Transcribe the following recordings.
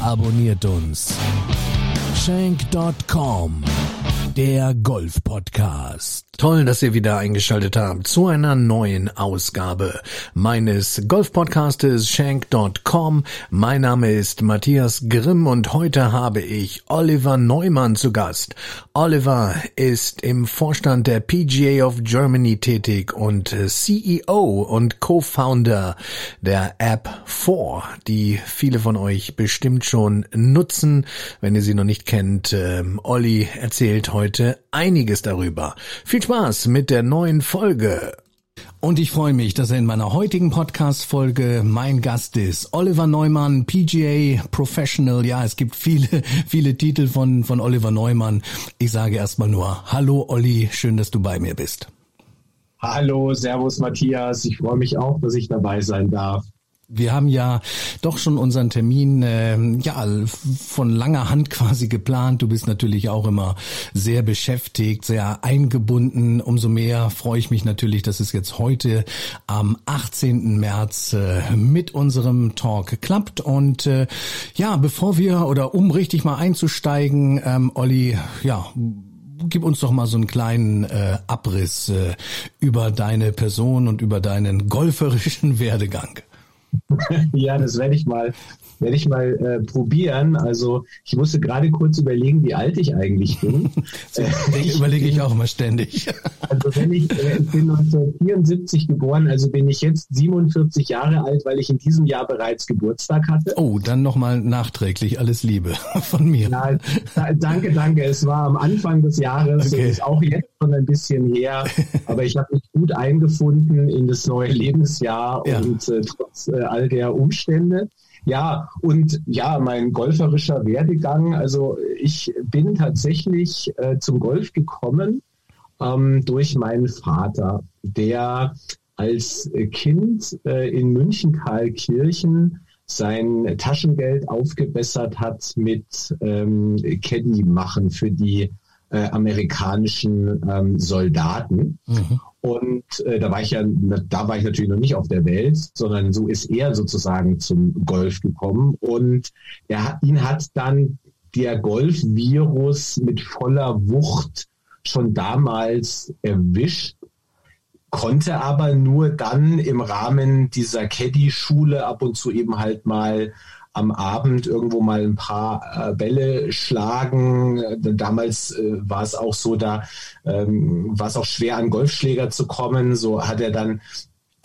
abonniert uns. Shank.com, der Golf-Podcast. Toll, dass ihr wieder eingeschaltet habt zu einer neuen Ausgabe meines Golf-Podcastes Shank.com. Mein Name ist Matthias Grimm und heute habe ich Oliver Neumann zu Gast. Oliver ist im Vorstand der PGA of Germany tätig und CEO und Co-Founder der App 4, die viele von euch bestimmt schon nutzen. Wenn ihr sie noch nicht kennt, ähm, Olli erzählt heute einiges darüber. Viel Spaß mit der neuen Folge. Und ich freue mich, dass er in meiner heutigen Podcast-Folge mein Gast ist. Oliver Neumann, PGA Professional. Ja, es gibt viele, viele Titel von, von Oliver Neumann. Ich sage erstmal nur Hallo Olli, schön, dass du bei mir bist. Hallo, Servus Matthias. Ich freue mich auch, dass ich dabei sein darf. Wir haben ja doch schon unseren Termin äh, ja von langer Hand quasi geplant. Du bist natürlich auch immer sehr beschäftigt, sehr eingebunden. Umso mehr freue ich mich natürlich, dass es jetzt heute am 18. März äh, mit unserem Talk klappt. Und äh, ja, bevor wir oder um richtig mal einzusteigen, ähm, Olli, ja, gib uns doch mal so einen kleinen äh, Abriss äh, über deine Person und über deinen golferischen Werdegang. ja, das werde ich mal, werde ich mal äh, probieren. Also ich musste gerade kurz überlegen, wie alt ich eigentlich bin. so, äh, überlege ich auch mal ständig. also wenn ich, äh, ich bin 1974 geboren, also bin ich jetzt 47 Jahre alt, weil ich in diesem Jahr bereits Geburtstag hatte. Oh, dann nochmal nachträglich alles Liebe von mir. Ja, da, danke, danke. Es war am Anfang des Jahres, okay. ist auch jetzt schon ein bisschen her, aber ich habe mich gut eingefunden in das neue Lebensjahr ja. und äh, trotz äh, all der Umstände. Ja, und ja, mein golferischer Werdegang, also ich bin tatsächlich äh, zum Golf gekommen ähm, durch meinen Vater, der als Kind äh, in München-Karlkirchen sein Taschengeld aufgebessert hat mit ähm, Caddy machen für die äh, amerikanischen ähm, Soldaten. Mhm. Und äh, da war ich ja, da war ich natürlich noch nicht auf der Welt, sondern so ist er sozusagen zum Golf gekommen. Und er, ihn hat dann der Golf-Virus mit voller Wucht schon damals erwischt, konnte aber nur dann im Rahmen dieser Caddy-Schule ab und zu eben halt mal am Abend irgendwo mal ein paar äh, Bälle schlagen. Damals äh, war es auch so, da ähm, war es auch schwer an Golfschläger zu kommen. So hat er dann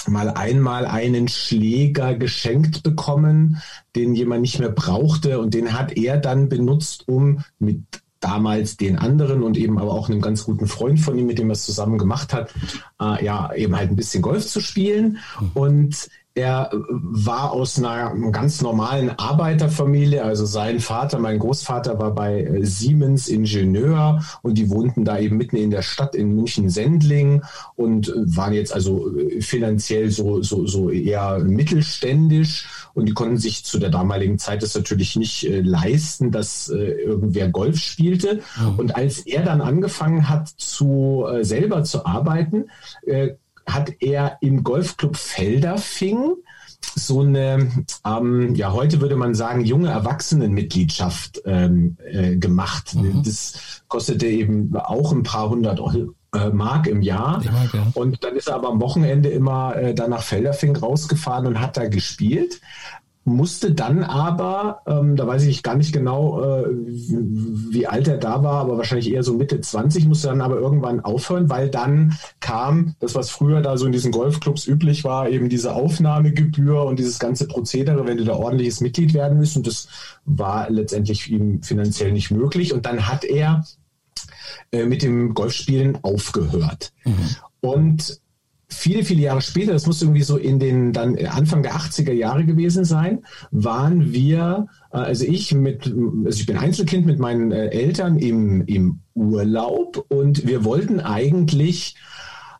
mal einmal einen Schläger geschenkt bekommen, den jemand nicht mehr brauchte und den hat er dann benutzt, um mit damals den anderen und eben aber auch einem ganz guten Freund von ihm, mit dem er es zusammen gemacht hat, äh, ja, eben halt ein bisschen Golf zu spielen. Und er war aus einer ganz normalen Arbeiterfamilie. Also sein Vater, mein Großvater war bei äh, Siemens Ingenieur und die wohnten da eben mitten in der Stadt in München-Sendling und äh, waren jetzt also äh, finanziell so, so, so eher mittelständisch und die konnten sich zu der damaligen Zeit das natürlich nicht äh, leisten, dass äh, irgendwer Golf spielte. Und als er dann angefangen hat, zu äh, selber zu arbeiten, hat er im Golfclub Felderfing so eine, ähm, ja, heute würde man sagen, junge Erwachsenenmitgliedschaft ähm, äh, gemacht. Mhm. Das kostete eben auch ein paar hundert äh, Mark im Jahr. Ja. Und dann ist er aber am Wochenende immer äh, dann nach Felderfing rausgefahren und hat da gespielt musste dann aber, ähm, da weiß ich gar nicht genau, äh, wie, wie, alt er da war, aber wahrscheinlich eher so Mitte 20, musste dann aber irgendwann aufhören, weil dann kam das, was früher da so in diesen Golfclubs üblich war, eben diese Aufnahmegebühr und dieses ganze Prozedere, wenn du da ordentliches Mitglied werden willst. Und das war letztendlich ihm finanziell nicht möglich. Und dann hat er äh, mit dem Golfspielen aufgehört. Mhm. Und viele, viele Jahre später, das muss irgendwie so in den dann Anfang der 80er Jahre gewesen sein, waren wir, äh, also ich mit, also ich bin Einzelkind mit meinen äh, Eltern im, im Urlaub und wir wollten eigentlich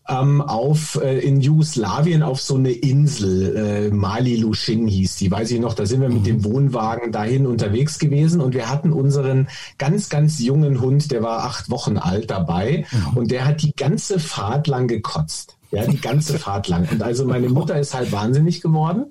ähm, auf äh, in Jugoslawien auf so eine Insel, äh, Mali Lushin hieß die, weiß ich noch, da sind wir mit mhm. dem Wohnwagen dahin unterwegs gewesen und wir hatten unseren ganz, ganz jungen Hund, der war acht Wochen alt dabei mhm. und der hat die ganze Fahrt lang gekotzt. Ja, die ganze Fahrt lang. Und also meine Mutter ist halt wahnsinnig geworden.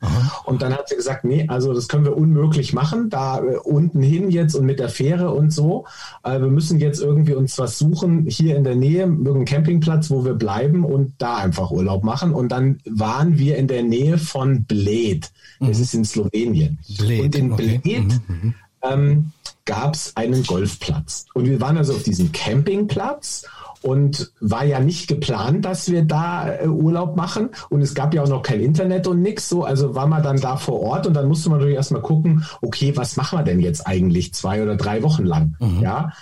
Und dann hat sie gesagt, nee, also das können wir unmöglich machen, da äh, unten hin jetzt und mit der Fähre und so. Äh, wir müssen jetzt irgendwie uns was suchen, hier in der Nähe, irgendeinen Campingplatz, wo wir bleiben und da einfach Urlaub machen. Und dann waren wir in der Nähe von Bled. Das mhm. ist in Slowenien. Bled, und in okay. Bled mhm. mhm. ähm, gab es einen Golfplatz. Und wir waren also auf diesem Campingplatz und war ja nicht geplant, dass wir da äh, Urlaub machen. Und es gab ja auch noch kein Internet und nix so, also war man dann da vor Ort und dann musste man natürlich erstmal gucken, okay, was machen wir denn jetzt eigentlich zwei oder drei Wochen lang, mhm. ja,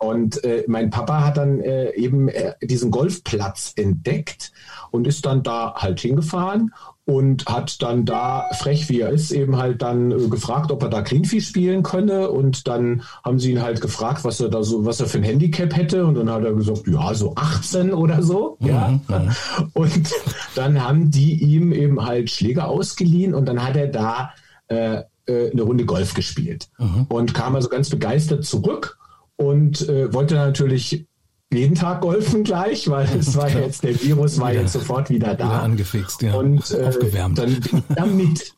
und äh, mein Papa hat dann äh, eben äh, diesen Golfplatz entdeckt und ist dann da halt hingefahren und hat dann da, frech wie er ist, eben halt dann äh, gefragt, ob er da Cleanfee spielen könne. Und dann haben sie ihn halt gefragt, was er da so, was er für ein Handicap hätte. Und dann hat er gesagt, ja, so 18 oder so. Mhm, ja. Mhm. Und dann haben die ihm eben halt Schläger ausgeliehen und dann hat er da äh, äh, eine Runde Golf gespielt. Mhm. Und kam also ganz begeistert zurück und äh, wollte natürlich jeden Tag golfen gleich, weil es war jetzt, der Virus war ja, jetzt sofort wieder da. Wieder angefixt, ja. Und äh, Aufgewärmt. dann damit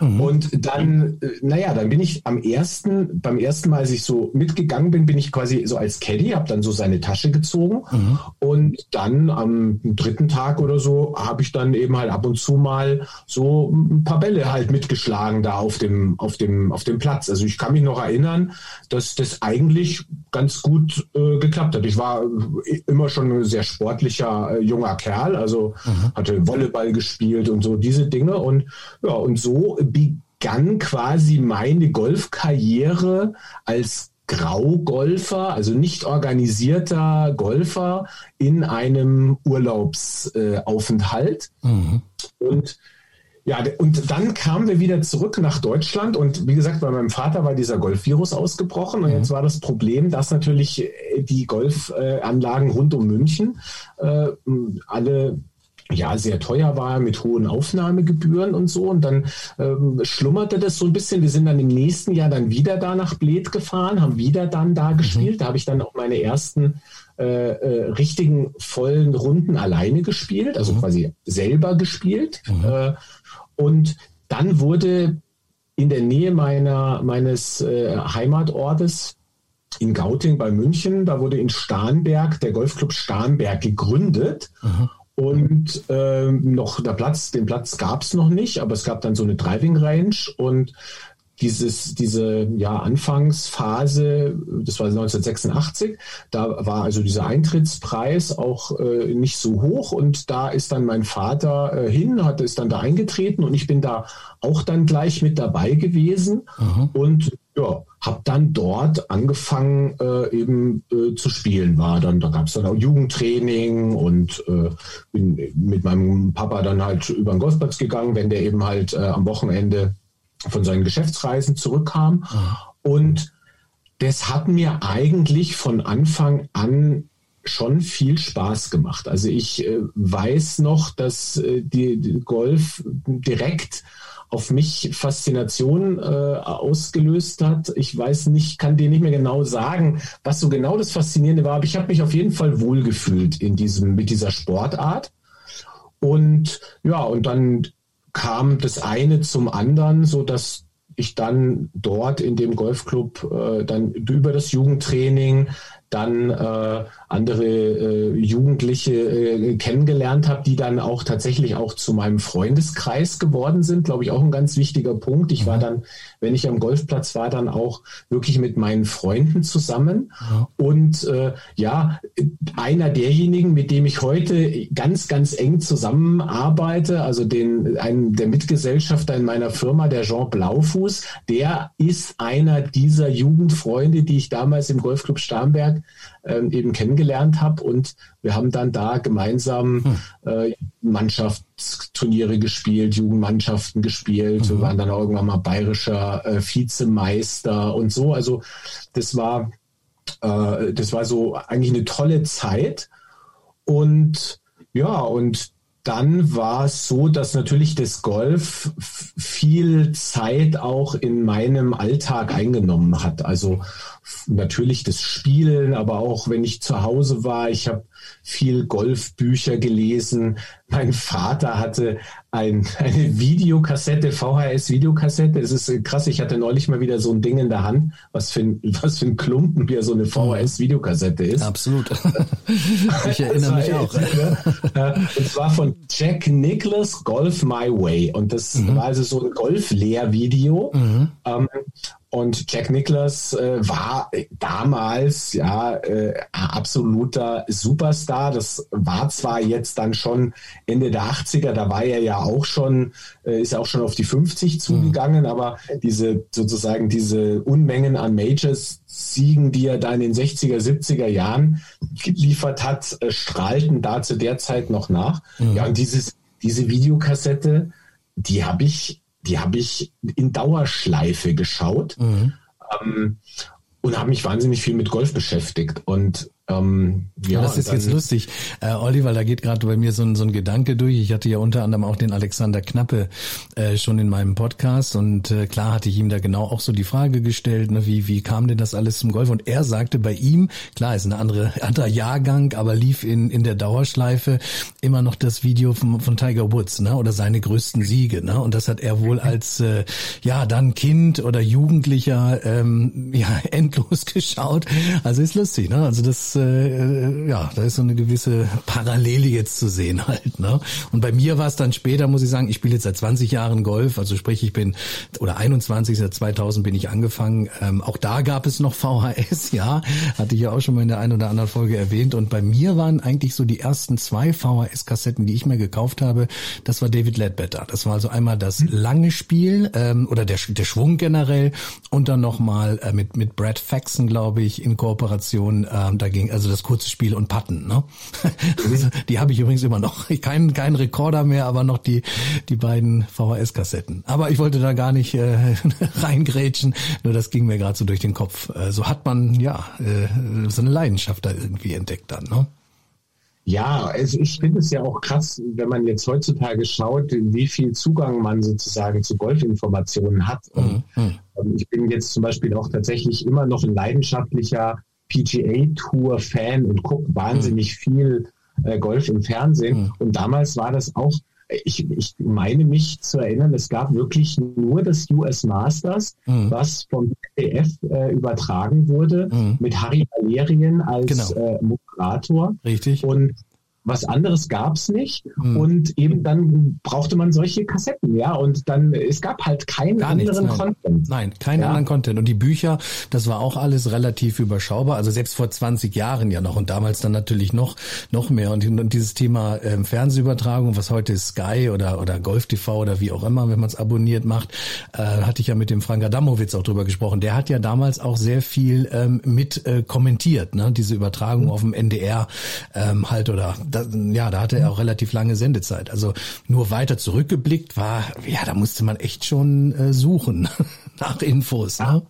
Mhm. Und dann, äh, naja, dann bin ich am ersten, beim ersten Mal, als ich so mitgegangen bin, bin ich quasi so als Caddy, habe dann so seine Tasche gezogen. Mhm. Und dann am dritten Tag oder so habe ich dann eben halt ab und zu mal so ein paar Bälle halt mitgeschlagen da auf dem, auf dem, auf dem Platz. Also ich kann mich noch erinnern, dass das eigentlich ganz gut äh, geklappt hat. Ich war immer schon ein sehr sportlicher äh, junger Kerl, also mhm. hatte Volleyball gespielt und so diese Dinge. Und ja, und so begann quasi meine Golfkarriere als Graugolfer, also nicht organisierter Golfer in einem Urlaubsaufenthalt. Äh, mhm. Und ja, und dann kamen wir wieder zurück nach Deutschland und wie gesagt, bei meinem Vater war dieser Golfvirus ausgebrochen und mhm. jetzt war das Problem, dass natürlich die Golfanlagen rund um München äh, alle ja sehr teuer war mit hohen Aufnahmegebühren und so. Und dann ähm, schlummerte das so ein bisschen. Wir sind dann im nächsten Jahr dann wieder da nach Bled gefahren, haben wieder dann da mhm. gespielt. Da habe ich dann auch meine ersten äh, äh, richtigen vollen Runden alleine gespielt, also mhm. quasi selber gespielt. Mhm. Äh, und dann wurde in der Nähe meiner, meines äh, Heimatortes in Gauting bei München, da wurde in Starnberg der Golfclub Starnberg gegründet. Mhm. Und ähm, noch der Platz, den Platz gab es noch nicht, aber es gab dann so eine Driving Range und dieses, diese ja, Anfangsphase, das war 1986, da war also dieser Eintrittspreis auch äh, nicht so hoch und da ist dann mein Vater äh, hin, hat ist dann da eingetreten und ich bin da auch dann gleich mit dabei gewesen mhm. und ja, habe dann dort angefangen äh, eben äh, zu spielen. War dann, da gab es dann auch Jugendtraining und äh, bin mit meinem Papa dann halt über den Golfplatz gegangen, wenn der eben halt äh, am Wochenende von seinen Geschäftsreisen zurückkam. Mhm. Und das hat mir eigentlich von Anfang an schon viel Spaß gemacht. Also ich äh, weiß noch, dass äh, die, die, Golf direkt auf mich Faszination äh, ausgelöst hat. Ich weiß nicht, kann dir nicht mehr genau sagen, was so genau das Faszinierende war, aber ich habe mich auf jeden Fall wohlgefühlt in diesem, mit dieser Sportart. Und ja, und dann kam das eine zum anderen, so dass ich dann dort in dem Golfclub äh, dann über das Jugendtraining dann äh, andere äh, Jugendliche äh, kennengelernt habe, die dann auch tatsächlich auch zu meinem Freundeskreis geworden sind, glaube ich, auch ein ganz wichtiger Punkt. Ich war mhm. dann, wenn ich am Golfplatz war, dann auch wirklich mit meinen Freunden zusammen. Ja. Und äh, ja, einer derjenigen, mit dem ich heute ganz, ganz eng zusammenarbeite, also den, einen der Mitgesellschafter in meiner Firma, der Jean Blaufuß, der ist einer dieser Jugendfreunde, die ich damals im Golfclub Starnberg ähm, eben kennengelernt habe. Und wir haben dann da gemeinsam hm. äh, Mannschaftsturniere gespielt, Jugendmannschaften gespielt. Mhm. Wir waren dann auch irgendwann mal bayerischer äh, Vizemeister und so. Also das war, äh, das war so eigentlich eine tolle Zeit. Und ja, und dann war es so, dass natürlich das Golf viel Zeit auch in meinem Alltag eingenommen hat. Also natürlich das Spielen, aber auch wenn ich zu Hause war, ich habe viel Golfbücher gelesen. Mein Vater hatte ein, eine Videokassette, VHS-Videokassette. Es ist krass, ich hatte neulich mal wieder so ein Ding in der Hand, was für ein, was für ein Klumpen wie so eine VHS-Videokassette ist. Absolut. ich erinnere mich auch. Und zwar von Jack Nicholas Golf My Way. Und das mhm. war also so ein Golf-Lehrvideo. Mhm. Und Jack Nicklaus äh, war damals ja äh, absoluter Superstar. Das war zwar jetzt dann schon Ende der 80er, da war er ja auch schon, äh, ist auch schon auf die 50 zugegangen, mhm. aber diese sozusagen diese Unmengen an Majors Siegen, die er da in den 60er, 70er Jahren geliefert hat, äh, strahlten da zu der Zeit noch nach. Mhm. Ja, und dieses, diese Videokassette, die habe ich die habe ich in Dauerschleife geschaut mhm. ähm, und habe mich wahnsinnig viel mit Golf beschäftigt. Und ähm, ja, das ist jetzt lustig, äh, Olli, weil da geht gerade bei mir so ein, so ein Gedanke durch. Ich hatte ja unter anderem auch den Alexander Knappe äh, schon in meinem Podcast und äh, klar hatte ich ihm da genau auch so die Frage gestellt, ne, wie, wie kam denn das alles zum Golf? Und er sagte bei ihm, klar, ist ein andere, anderer Jahrgang, aber lief in, in der Dauerschleife immer noch das Video von, von Tiger Woods, ne, oder seine größten Siege, ne, und das hat er wohl als, äh, ja, dann Kind oder Jugendlicher, ähm, ja, endlos geschaut. Also ist lustig, ne, also das, äh, ja, da ist so eine gewisse Parallele jetzt zu sehen halt. Ne? Und bei mir war es dann später, muss ich sagen, ich spiele jetzt seit 20 Jahren Golf, also sprich, ich bin, oder 21, seit 2000 bin ich angefangen. Ähm, auch da gab es noch VHS, ja, hatte ich ja auch schon mal in der einen oder anderen Folge erwähnt. Und bei mir waren eigentlich so die ersten zwei VHS-Kassetten, die ich mir gekauft habe, das war David Ledbetter. Das war also einmal das lange Spiel ähm, oder der, der Schwung generell und dann nochmal äh, mit, mit Brad Faxon, glaube ich, in Kooperation. Ähm, da ging also das kurze Spiel und Patten. Ne? die habe ich übrigens immer noch. Kein, kein Rekorder mehr, aber noch die, die beiden VHS-Kassetten. Aber ich wollte da gar nicht äh, reingrätschen, nur das ging mir gerade so durch den Kopf. Äh, so hat man ja äh, so eine Leidenschaft da irgendwie entdeckt dann. Ne? Ja, es, ich finde es ja auch krass, wenn man jetzt heutzutage schaut, wie viel Zugang man sozusagen zu Golfinformationen hat. Und, mhm. ähm, ich bin jetzt zum Beispiel auch tatsächlich immer noch ein leidenschaftlicher PGA-Tour-Fan und gucke wahnsinnig mhm. viel äh, Golf im Fernsehen. Mhm. Und damals war das auch, ich, ich meine mich zu erinnern, es gab wirklich nur das US Masters, mhm. was vom ZDF äh, übertragen wurde, mhm. mit Harry Valerien als genau. äh, Moderator. Richtig. Und was anderes gab es nicht. Hm. Und eben dann brauchte man solche Kassetten, ja. Und dann, es gab halt keinen Gar anderen nichts, nein. Content. Nein, keinen ja. anderen Content. Und die Bücher, das war auch alles relativ überschaubar. Also selbst vor 20 Jahren ja noch und damals dann natürlich noch, noch mehr. Und, und dieses Thema ähm, Fernsehübertragung, was heute Sky oder, oder Golf TV oder wie auch immer, wenn man es abonniert macht, äh, hatte ich ja mit dem Frank Adamowitz auch drüber gesprochen. Der hat ja damals auch sehr viel ähm, mit äh, kommentiert, ne? diese Übertragung mhm. auf dem NDR ähm, halt oder da, ja, da hatte er auch relativ lange Sendezeit. Also nur weiter zurückgeblickt war, ja, da musste man echt schon äh, suchen nach Infos. Ne?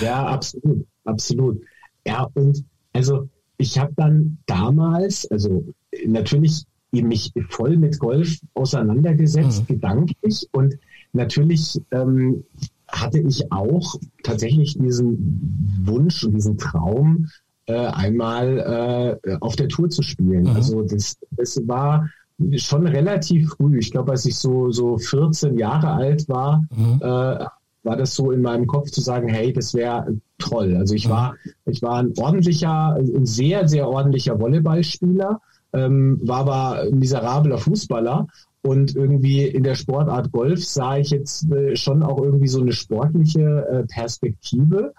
Ja, absolut, absolut. Ja, und also ich habe dann damals, also natürlich mich voll mit Golf auseinandergesetzt, mhm. gedanklich und natürlich ähm, hatte ich auch tatsächlich diesen Wunsch und diesen Traum, äh, einmal äh, auf der Tour zu spielen. Mhm. Also das, das war schon relativ früh. Ich glaube, als ich so, so 14 Jahre alt war, mhm. äh, war das so in meinem Kopf zu sagen, hey, das wäre toll. Also ich war, ich war ein ordentlicher, ein sehr, sehr ordentlicher Volleyballspieler, ähm, war aber ein miserabler Fußballer und irgendwie in der Sportart Golf sah ich jetzt äh, schon auch irgendwie so eine sportliche äh, Perspektive.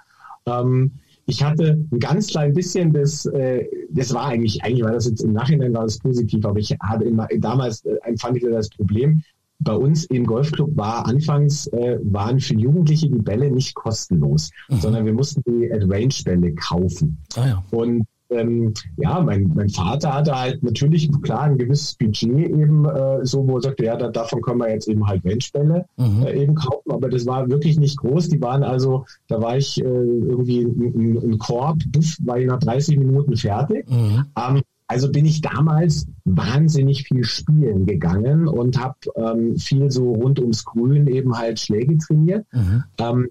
Ähm, ich hatte ein ganz klein bisschen das, äh, das war eigentlich, eigentlich war das jetzt im Nachhinein war das positiv, aber ich hatte immer, damals äh, empfand ich das Problem, bei uns im Golfclub war anfangs äh, waren für Jugendliche die Bälle nicht kostenlos, mhm. sondern wir mussten die Range-Bälle kaufen. Ah, ja. Und ähm, ja, mein, mein Vater hatte halt natürlich klar ein gewisses Budget eben äh, so, wo er sagte, ja, da, davon können wir jetzt eben halt Benchbälle mhm. äh, eben kaufen, aber das war wirklich nicht groß. Die waren also, da war ich äh, irgendwie ein, Korb, war ich nach 30 Minuten fertig. Mhm. Ähm, also bin ich damals wahnsinnig viel spielen gegangen und habe ähm, viel so rund ums Grün eben halt Schläge trainiert. Mhm. Ähm,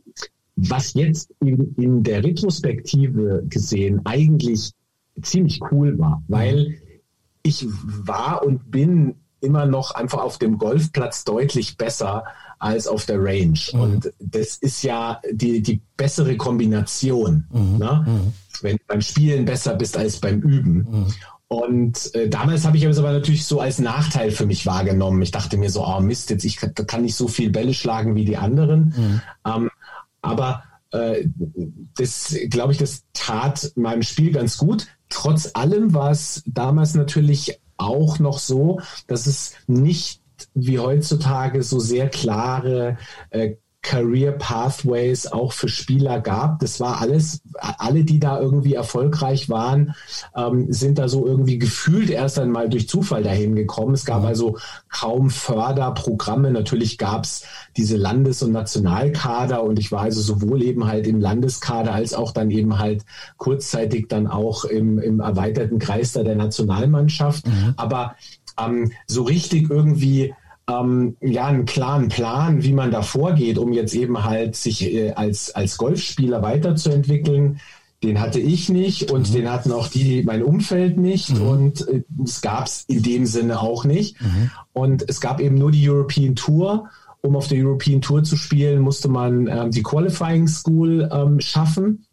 was jetzt in, in der Retrospektive gesehen eigentlich ziemlich cool war, weil ich war und bin immer noch einfach auf dem Golfplatz deutlich besser als auf der Range. Mhm. Und das ist ja die, die bessere Kombination. Mhm. Ne? Mhm. Wenn du beim Spielen besser bist als beim Üben. Mhm. Und äh, damals habe ich es aber natürlich so als Nachteil für mich wahrgenommen. Ich dachte mir so, oh Mist, jetzt ich kann nicht so viel Bälle schlagen wie die anderen. Mhm. Ähm, aber äh, das, glaube ich, das tat meinem Spiel ganz gut. Trotz allem war es damals natürlich auch noch so, dass es nicht wie heutzutage so sehr klare äh, Career Pathways auch für Spieler gab. Das war alles, alle, die da irgendwie erfolgreich waren, ähm, sind da so irgendwie gefühlt erst einmal durch Zufall dahin gekommen. Es gab mhm. also kaum Förderprogramme. Natürlich gab es diese Landes- und Nationalkader und ich war also sowohl eben halt im Landeskader als auch dann eben halt kurzzeitig dann auch im, im erweiterten Kreis da der Nationalmannschaft. Mhm. Aber ähm, so richtig irgendwie ähm, ja einen klaren Plan, wie man da vorgeht, um jetzt eben halt sich äh, als, als Golfspieler weiterzuentwickeln. Den hatte ich nicht und mhm. den hatten auch die, mein Umfeld nicht mhm. und äh, es gab es in dem Sinne auch nicht. Mhm. Und es gab eben nur die European Tour. Um auf der European Tour zu spielen, musste man ähm, die Qualifying School ähm, schaffen.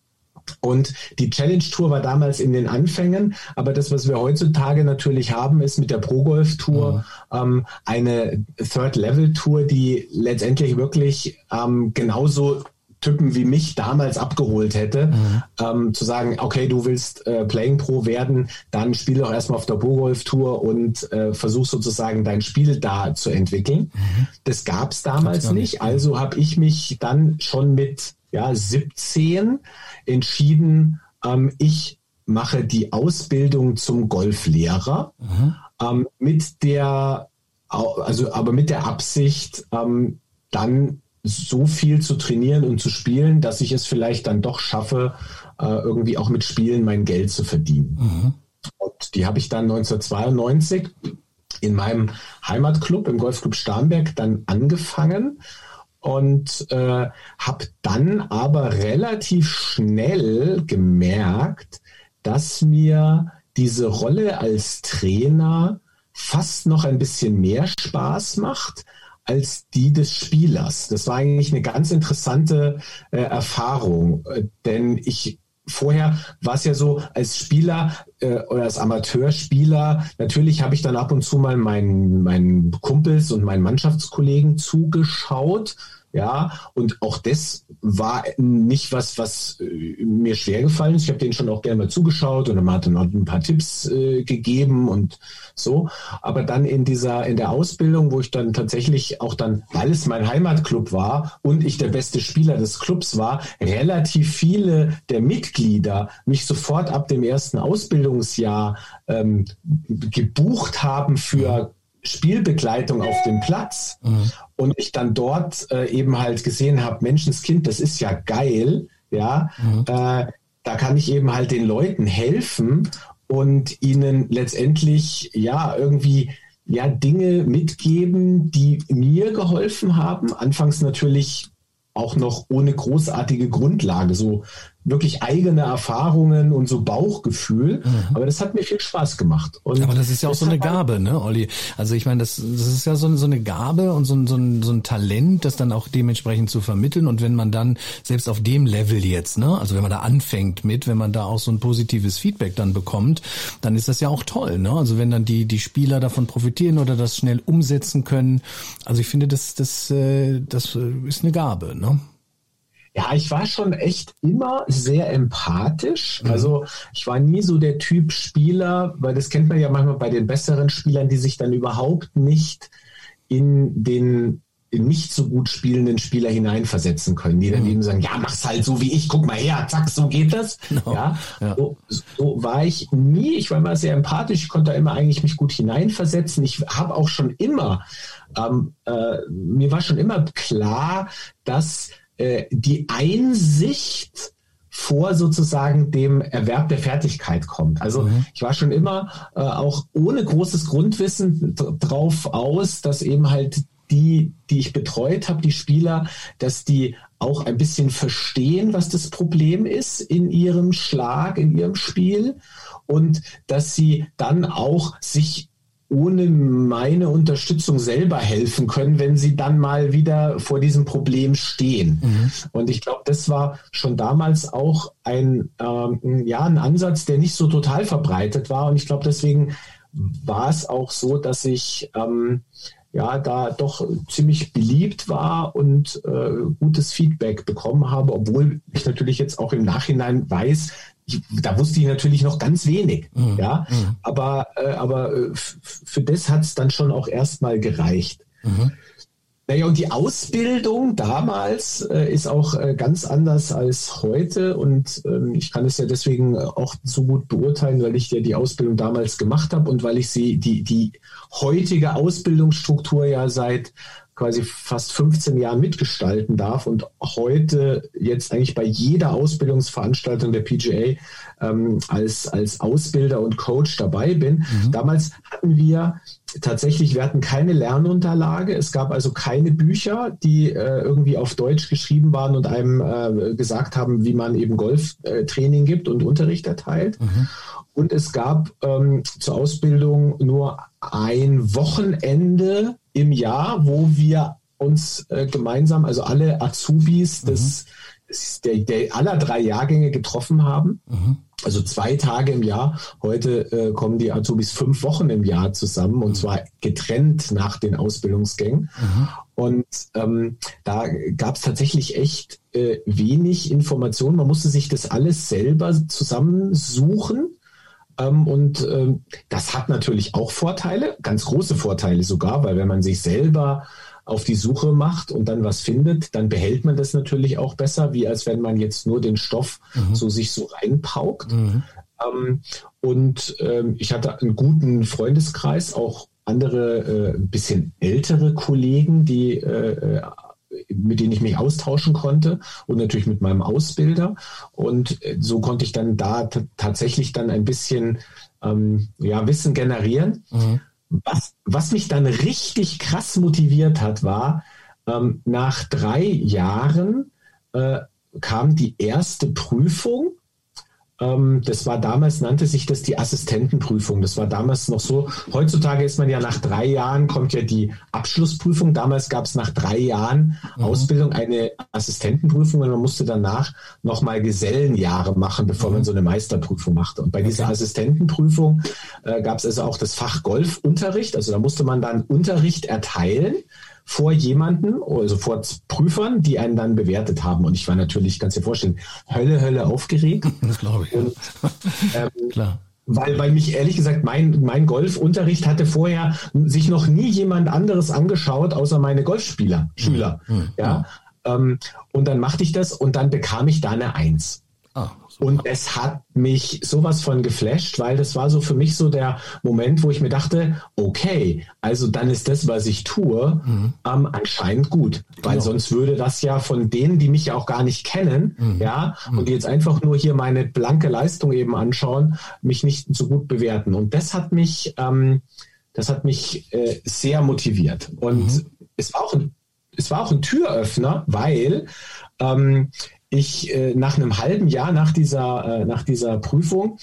Und die Challenge Tour war damals in den Anfängen, aber das, was wir heutzutage natürlich haben, ist mit der Pro Golf Tour mhm. ähm, eine Third Level Tour, die letztendlich wirklich ähm, genauso Typen wie mich damals abgeholt hätte, mhm. ähm, zu sagen, okay, du willst äh, Playing Pro werden, dann spiel doch erstmal auf der Pro Golf Tour und äh, versuch sozusagen dein Spiel da zu entwickeln. Mhm. Das gab es damals nicht. nicht, also habe ich mich dann schon mit ja, 17 entschieden, ähm, ich mache die Ausbildung zum Golflehrer mhm. ähm, mit der, also aber mit der Absicht, ähm, dann so viel zu trainieren und zu spielen, dass ich es vielleicht dann doch schaffe, äh, irgendwie auch mit Spielen mein Geld zu verdienen. Mhm. Und die habe ich dann 1992 in meinem Heimatclub, im Golfclub Starnberg, dann angefangen und äh, habe dann aber relativ schnell gemerkt, dass mir diese Rolle als Trainer fast noch ein bisschen mehr Spaß macht als die des Spielers. Das war eigentlich eine ganz interessante äh, Erfahrung, äh, denn ich vorher war es ja so, als Spieler äh, oder als Amateurspieler, natürlich habe ich dann ab und zu mal meinen, meinen Kumpels und meinen Mannschaftskollegen zugeschaut ja, und auch das war nicht was, was äh, mir schwer gefallen ist. Ich habe denen schon auch gerne mal zugeschaut und man hat dann noch ein paar Tipps äh, gegeben und so. Aber dann in dieser, in der Ausbildung, wo ich dann tatsächlich auch dann, weil es mein Heimatclub war und ich der beste Spieler des Clubs war, relativ viele der Mitglieder mich sofort ab dem ersten Ausbildungsjahr ähm, gebucht haben für Spielbegleitung auf dem Platz mhm. Und ich dann dort äh, eben halt gesehen habe, Menschenskind, das ist ja geil, ja, mhm. äh, da kann ich eben halt den Leuten helfen und ihnen letztendlich ja irgendwie ja Dinge mitgeben, die mir geholfen haben. Anfangs natürlich auch noch ohne großartige Grundlage, so wirklich eigene Erfahrungen und so Bauchgefühl. Mhm. Aber das hat mir viel Spaß gemacht. Und aber das ist ja auch so eine Gabe, ne, Olli? Also ich meine, das, das ist ja so, so eine Gabe und so, so, ein, so ein Talent, das dann auch dementsprechend zu vermitteln. Und wenn man dann selbst auf dem Level jetzt, ne, also wenn man da anfängt mit, wenn man da auch so ein positives Feedback dann bekommt, dann ist das ja auch toll, ne? Also wenn dann die, die Spieler davon profitieren oder das schnell umsetzen können. Also ich finde, das, das, äh, das ist eine Gabe, ne? Ja, ich war schon echt immer sehr empathisch. Mhm. Also ich war nie so der Typ Spieler, weil das kennt man ja manchmal bei den besseren Spielern, die sich dann überhaupt nicht in den nicht so gut spielenden Spieler hineinversetzen können, die dann mhm. eben sagen, ja, mach's halt so wie ich, guck mal her, zack, so geht das. Genau. Ja, ja. So, so, war ich nie, ich war immer sehr empathisch, ich konnte da immer eigentlich mich gut hineinversetzen. Ich habe auch schon immer, ähm, äh, mir war schon immer klar, dass äh, die Einsicht vor sozusagen dem Erwerb der Fertigkeit kommt. Also mhm. ich war schon immer äh, auch ohne großes Grundwissen drauf aus, dass eben halt die, die ich betreut habe, die Spieler, dass die auch ein bisschen verstehen, was das Problem ist in ihrem Schlag, in ihrem Spiel und dass sie dann auch sich ohne meine Unterstützung selber helfen können, wenn sie dann mal wieder vor diesem Problem stehen. Mhm. Und ich glaube, das war schon damals auch ein, ähm, ja, ein Ansatz, der nicht so total verbreitet war. Und ich glaube, deswegen war es auch so, dass ich ähm, ja da doch ziemlich beliebt war und äh, gutes Feedback bekommen habe, obwohl ich natürlich jetzt auch im Nachhinein weiß, ich, da wusste ich natürlich noch ganz wenig, mhm. ja, mhm. aber äh, aber äh, für das hat es dann schon auch erstmal gereicht. Mhm. Naja, und die Ausbildung damals äh, ist auch äh, ganz anders als heute. Und ähm, ich kann es ja deswegen auch so gut beurteilen, weil ich ja die Ausbildung damals gemacht habe und weil ich sie, die, die heutige Ausbildungsstruktur ja seit quasi fast 15 Jahren mitgestalten darf und heute jetzt eigentlich bei jeder Ausbildungsveranstaltung der PGA ähm, als, als Ausbilder und Coach dabei bin. Mhm. Damals hatten wir tatsächlich, wir hatten keine Lernunterlage. Es gab also keine Bücher, die äh, irgendwie auf Deutsch geschrieben waren und einem äh, gesagt haben, wie man eben Golftraining gibt und Unterricht erteilt. Mhm. Und es gab ähm, zur Ausbildung nur ein Wochenende im Jahr, wo wir uns äh, gemeinsam, also alle Azubis mhm. des, des der, der, aller drei Jahrgänge getroffen haben. Mhm. Also zwei Tage im Jahr. Heute äh, kommen die Azubis fünf Wochen im Jahr zusammen und mhm. zwar getrennt nach den Ausbildungsgängen. Mhm. Und ähm, da gab es tatsächlich echt äh, wenig Informationen. Man musste sich das alles selber zusammensuchen. Ähm, und ähm, das hat natürlich auch Vorteile, ganz große Vorteile sogar, weil wenn man sich selber auf die Suche macht und dann was findet, dann behält man das natürlich auch besser, wie als wenn man jetzt nur den Stoff mhm. so sich so reinpaukt. Mhm. Ähm, und ähm, ich hatte einen guten Freundeskreis, auch andere, äh, ein bisschen ältere Kollegen, die äh, äh mit denen ich mich austauschen konnte und natürlich mit meinem Ausbilder. Und äh, so konnte ich dann da tatsächlich dann ein bisschen ähm, ja, Wissen generieren. Mhm. Was, was mich dann richtig krass motiviert hat, war, ähm, nach drei Jahren äh, kam die erste Prüfung das war damals, nannte sich das die Assistentenprüfung. Das war damals noch so. Heutzutage ist man ja nach drei Jahren, kommt ja die Abschlussprüfung. Damals gab es nach drei Jahren mhm. Ausbildung eine Assistentenprüfung und man musste danach nochmal Gesellenjahre machen, bevor mhm. man so eine Meisterprüfung machte. Und bei dieser Assistentenprüfung äh, gab es also auch das Fach Golfunterricht. Also da musste man dann Unterricht erteilen vor jemanden, also vor Prüfern, die einen dann bewertet haben. Und ich war natürlich, kannst dir vorstellen, Hölle, Hölle aufgeregt. Das glaube ich. Und, ähm, Klar. Weil, weil mich ehrlich gesagt, mein, mein Golfunterricht hatte vorher sich noch nie jemand anderes angeschaut, außer meine Golfspieler, Schüler. Mhm. mhm. Ja. Ähm, und dann machte ich das und dann bekam ich da eine Eins. Ah, und es hat mich sowas von geflasht, weil das war so für mich so der Moment, wo ich mir dachte, okay, also dann ist das, was ich tue, mhm. ähm, anscheinend gut. Weil genau. sonst würde das ja von denen, die mich ja auch gar nicht kennen, mhm. ja, mhm. und jetzt einfach nur hier meine blanke Leistung eben anschauen, mich nicht so gut bewerten. Und das hat mich, ähm, das hat mich äh, sehr motiviert. Und mhm. es war auch ein es war auch ein Türöffner, weil ähm, ich äh, nach einem halben Jahr nach dieser, äh, nach dieser Prüfung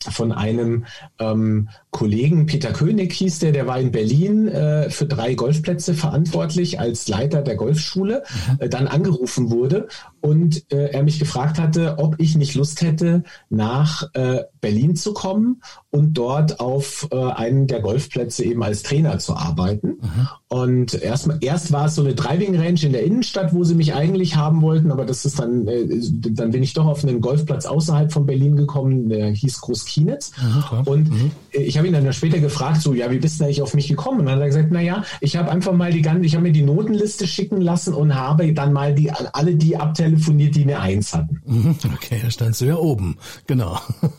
von einem ähm, Kollegen, Peter König hieß der, der war in Berlin äh, für drei Golfplätze verantwortlich als Leiter der Golfschule, mhm. äh, dann angerufen wurde und äh, er mich gefragt hatte, ob ich nicht Lust hätte, nach äh, Berlin zu kommen und dort auf äh, einen der Golfplätze eben als Trainer zu arbeiten. Mhm. Und erst, erst war es so eine Driving Range in der Innenstadt, wo sie mich eigentlich haben wollten, aber das ist dann, äh, dann bin ich doch auf einen Golfplatz außerhalb von Berlin gekommen, der hieß Groß Kienitz. Mhm, und mhm. ich habe ihn dann später gefragt, so, ja, wie bist du eigentlich auf mich gekommen? Und dann hat er gesagt, naja, ich habe einfach mal die ganze, ich habe mir die Notenliste schicken lassen und habe dann mal die alle die abtelefoniert, die eine Eins hatten. Mhm, okay, da standst du ja oben. Genau.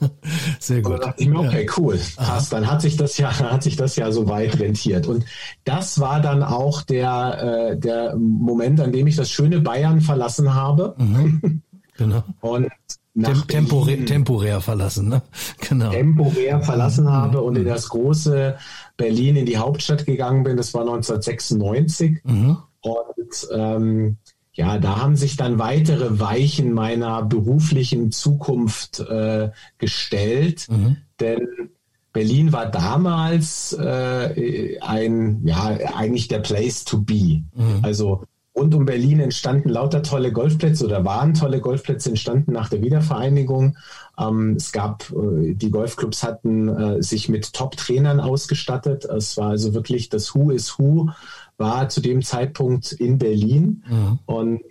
Sehr gut. Und dachte ich mir, okay, cool. Krass, dann hat sich das ja, hat sich das ja so weit rentiert. Und das war dann auch der, äh, der Moment, an dem ich das schöne Bayern verlassen habe. Mhm. Genau. Und nach temporär, temporär verlassen, ne? Genau. Temporär verlassen habe und in mhm. das große Berlin in die Hauptstadt gegangen bin. Das war 1996. Mhm. Und ähm, ja, da haben sich dann weitere Weichen meiner beruflichen Zukunft äh, gestellt. Mhm. Denn Berlin war damals äh, ein, ja, eigentlich der Place to be. Mhm. Also rund um Berlin entstanden lauter tolle Golfplätze oder waren tolle Golfplätze entstanden nach der Wiedervereinigung. Ähm, es gab, äh, die Golfclubs hatten äh, sich mit Top-Trainern ausgestattet. Es war also wirklich das Who is Who war zu dem Zeitpunkt in Berlin. Mhm. Und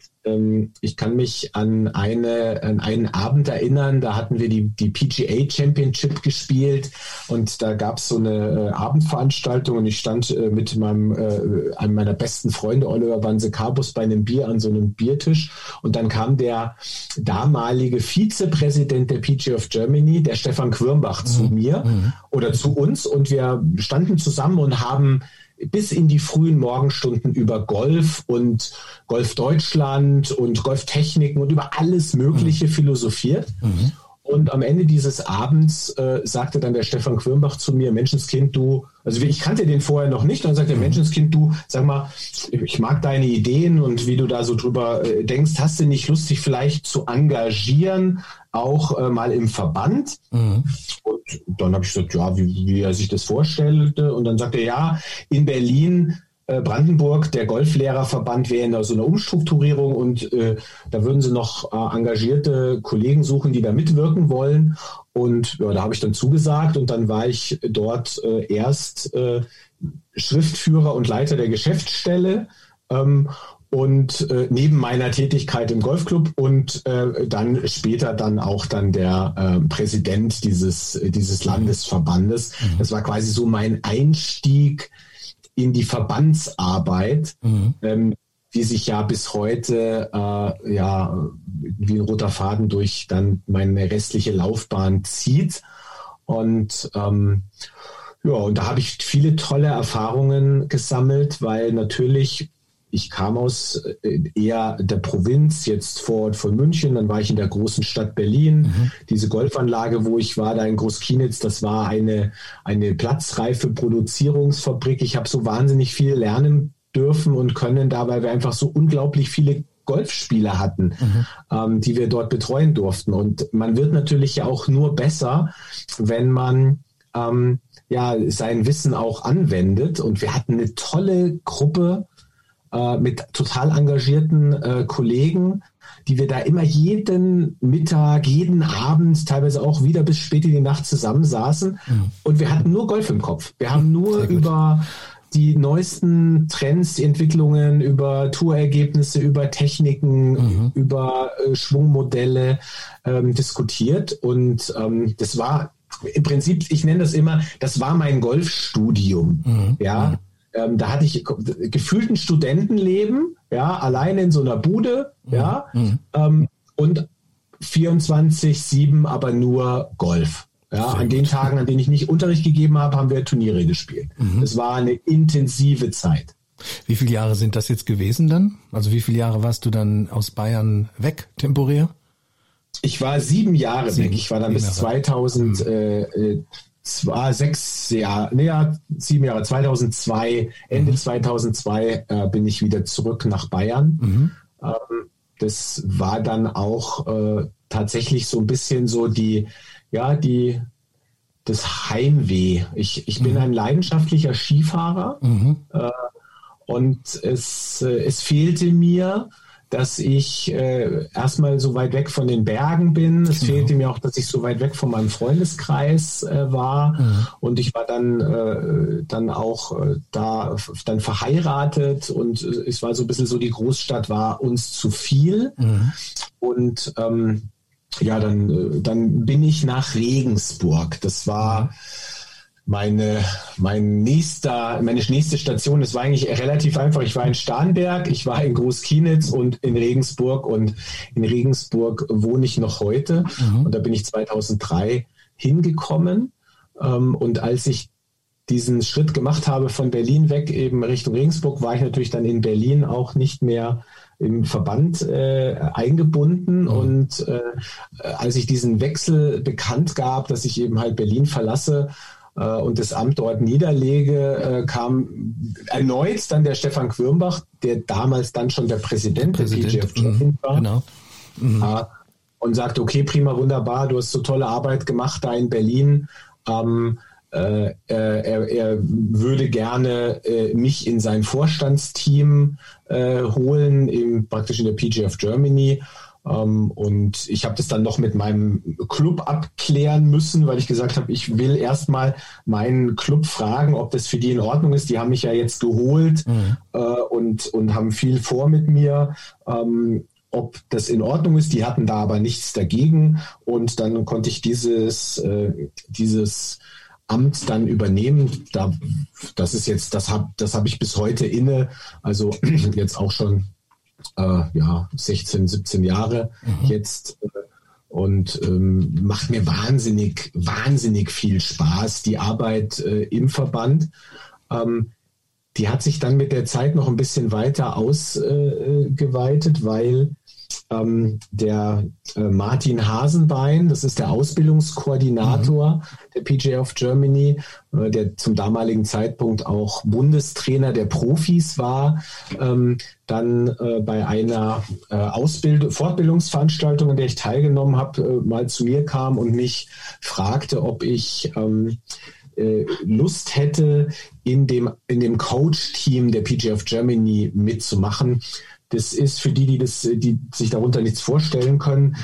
ich kann mich an, eine, an einen Abend erinnern, da hatten wir die, die PGA Championship gespielt und da gab es so eine äh, Abendveranstaltung und ich stand äh, mit meinem, äh, einem meiner besten Freunde, Oliver Banse Carbus, bei einem Bier an so einem Biertisch und dann kam der damalige Vizepräsident der PGA of Germany, der Stefan Quirmbach, mhm. zu mir mhm. oder zu uns und wir standen zusammen und haben bis in die frühen Morgenstunden über Golf und Golf Deutschland und Golftechniken und über alles Mögliche mhm. philosophiert. Mhm. Und am Ende dieses Abends äh, sagte dann der Stefan Quirmbach zu mir, Menschenskind, du, also ich kannte den vorher noch nicht, dann sagte er, mhm. Menschenskind, du, sag mal, ich mag deine Ideen und wie du da so drüber äh, denkst, hast du nicht Lust, dich vielleicht zu engagieren, auch äh, mal im Verband? Mhm. Und dann habe ich gesagt, ja, wie, wie er sich das vorstellte. Und dann sagte er, ja, in Berlin Brandenburg, der Golflehrerverband wäre in so einer Umstrukturierung und äh, da würden sie noch äh, engagierte Kollegen suchen, die da mitwirken wollen. Und ja, da habe ich dann zugesagt und dann war ich dort äh, erst äh, Schriftführer und Leiter der Geschäftsstelle. Ähm, und äh, neben meiner Tätigkeit im Golfclub und äh, dann später dann auch dann der äh, Präsident dieses, dieses Landesverbandes. Mhm. Das war quasi so mein Einstieg in die Verbandsarbeit, mhm. ähm, die sich ja bis heute äh, ja wie ein roter Faden durch dann meine restliche Laufbahn zieht. Und ähm, ja, und da habe ich viele tolle Erfahrungen gesammelt, weil natürlich ich kam aus äh, eher der Provinz, jetzt vor Ort von München, dann war ich in der großen Stadt Berlin. Mhm. Diese Golfanlage, wo ich war, da in Großkienitz, das war eine, eine platzreife Produzierungsfabrik. Ich habe so wahnsinnig viel lernen dürfen und können da, weil wir einfach so unglaublich viele Golfspieler hatten, mhm. ähm, die wir dort betreuen durften. Und man wird natürlich ja auch nur besser, wenn man ähm, ja sein Wissen auch anwendet. Und wir hatten eine tolle Gruppe äh, mit total engagierten äh, Kollegen, die wir da immer jeden Mittag, jeden Abend, teilweise auch wieder bis spät in die Nacht zusammensaßen. Mhm. Und wir hatten nur Golf im Kopf. Wir haben nur über die neuesten Trends, die Entwicklungen, über Tourergebnisse, über Techniken, mhm. über äh, Schwungmodelle ähm, diskutiert. Und ähm, das war im Prinzip, ich nenne das immer, das war mein Golfstudium. Mhm. Ja. Mhm. Ähm, da hatte ich gefühlt ein Studentenleben, ja, alleine in so einer Bude, mhm. ja, mhm. ähm, und 24-7 aber nur Golf. Ja, an den Tagen, an denen ich nicht Unterricht gegeben habe, haben wir Turniere gespielt. Mhm. Es war eine intensive Zeit. Wie viele Jahre sind das jetzt gewesen dann? Also wie viele Jahre warst du dann aus Bayern weg, temporär? Ich war sieben Jahre sieben. weg. Ich war dann bis 2000, mhm. äh, zwei, sechs Jahre, nee, ja, sieben Jahre, 2002, Ende mhm. 2002 äh, bin ich wieder zurück nach Bayern. Mhm. Ähm, das war dann auch äh, tatsächlich so ein bisschen so die, ja, die, das Heimweh. Ich, ich bin mhm. ein leidenschaftlicher Skifahrer mhm. äh, und es, äh, es fehlte mir dass ich äh, erstmal so weit weg von den Bergen bin. Es genau. fehlte mir auch, dass ich so weit weg von meinem Freundeskreis äh, war. Mhm. Und ich war dann, äh, dann auch äh, da dann verheiratet und äh, es war so ein bisschen so, die Großstadt war uns zu viel. Mhm. Und ähm, ja, dann, äh, dann bin ich nach Regensburg. Das war meine, mein nächster, meine nächste Station. Das war eigentlich relativ einfach. Ich war in Starnberg, ich war in Großkienitz und in Regensburg und in Regensburg wohne ich noch heute. Mhm. Und da bin ich 2003 hingekommen. Ähm, und als ich diesen Schritt gemacht habe von Berlin weg eben Richtung Regensburg, war ich natürlich dann in Berlin auch nicht mehr im Verband äh, eingebunden. Mhm. Und äh, als ich diesen Wechsel bekannt gab, dass ich eben halt Berlin verlasse, und das Amt dort niederlege, äh, kam erneut dann der Stefan Quirmbach, der damals dann schon der Präsident, Präsident der PGF mhm, war. Genau. Mhm. Äh, und sagte, okay, prima, wunderbar, du hast so tolle Arbeit gemacht da in Berlin. Ähm, äh, er, er, würde gerne äh, mich in sein Vorstandsteam äh, holen, im, praktisch in der PGF Germany. Ähm, und ich habe das dann noch mit meinem Club abklären müssen, weil ich gesagt habe, ich will erstmal meinen Club fragen, ob das für die in Ordnung ist. Die haben mich ja jetzt geholt mhm. äh, und, und haben viel vor mit mir. Ähm, ob das in Ordnung ist. Die hatten da aber nichts dagegen. Und dann konnte ich dieses, äh, dieses Amt dann übernehmen. Da, das ist jetzt, das habe das hab ich bis heute inne. Also jetzt auch schon äh, ja, 16, 17 Jahre mhm. jetzt äh, und ähm, macht mir wahnsinnig, wahnsinnig viel Spaß, die Arbeit äh, im Verband. Ähm, die hat sich dann mit der Zeit noch ein bisschen weiter ausgeweitet, weil ähm, der äh, Martin Hasenbein, das ist der Ausbildungskoordinator mhm. der PGA of Germany, äh, der zum damaligen Zeitpunkt auch Bundestrainer der Profis war, ähm, dann äh, bei einer äh, Ausbild Fortbildungsveranstaltung, an der ich teilgenommen habe, äh, mal zu mir kam und mich fragte, ob ich ähm, äh, Lust hätte, in dem, in dem Coach-Team der PGA of Germany mitzumachen. Das ist für die, die, das, die sich darunter nichts vorstellen können,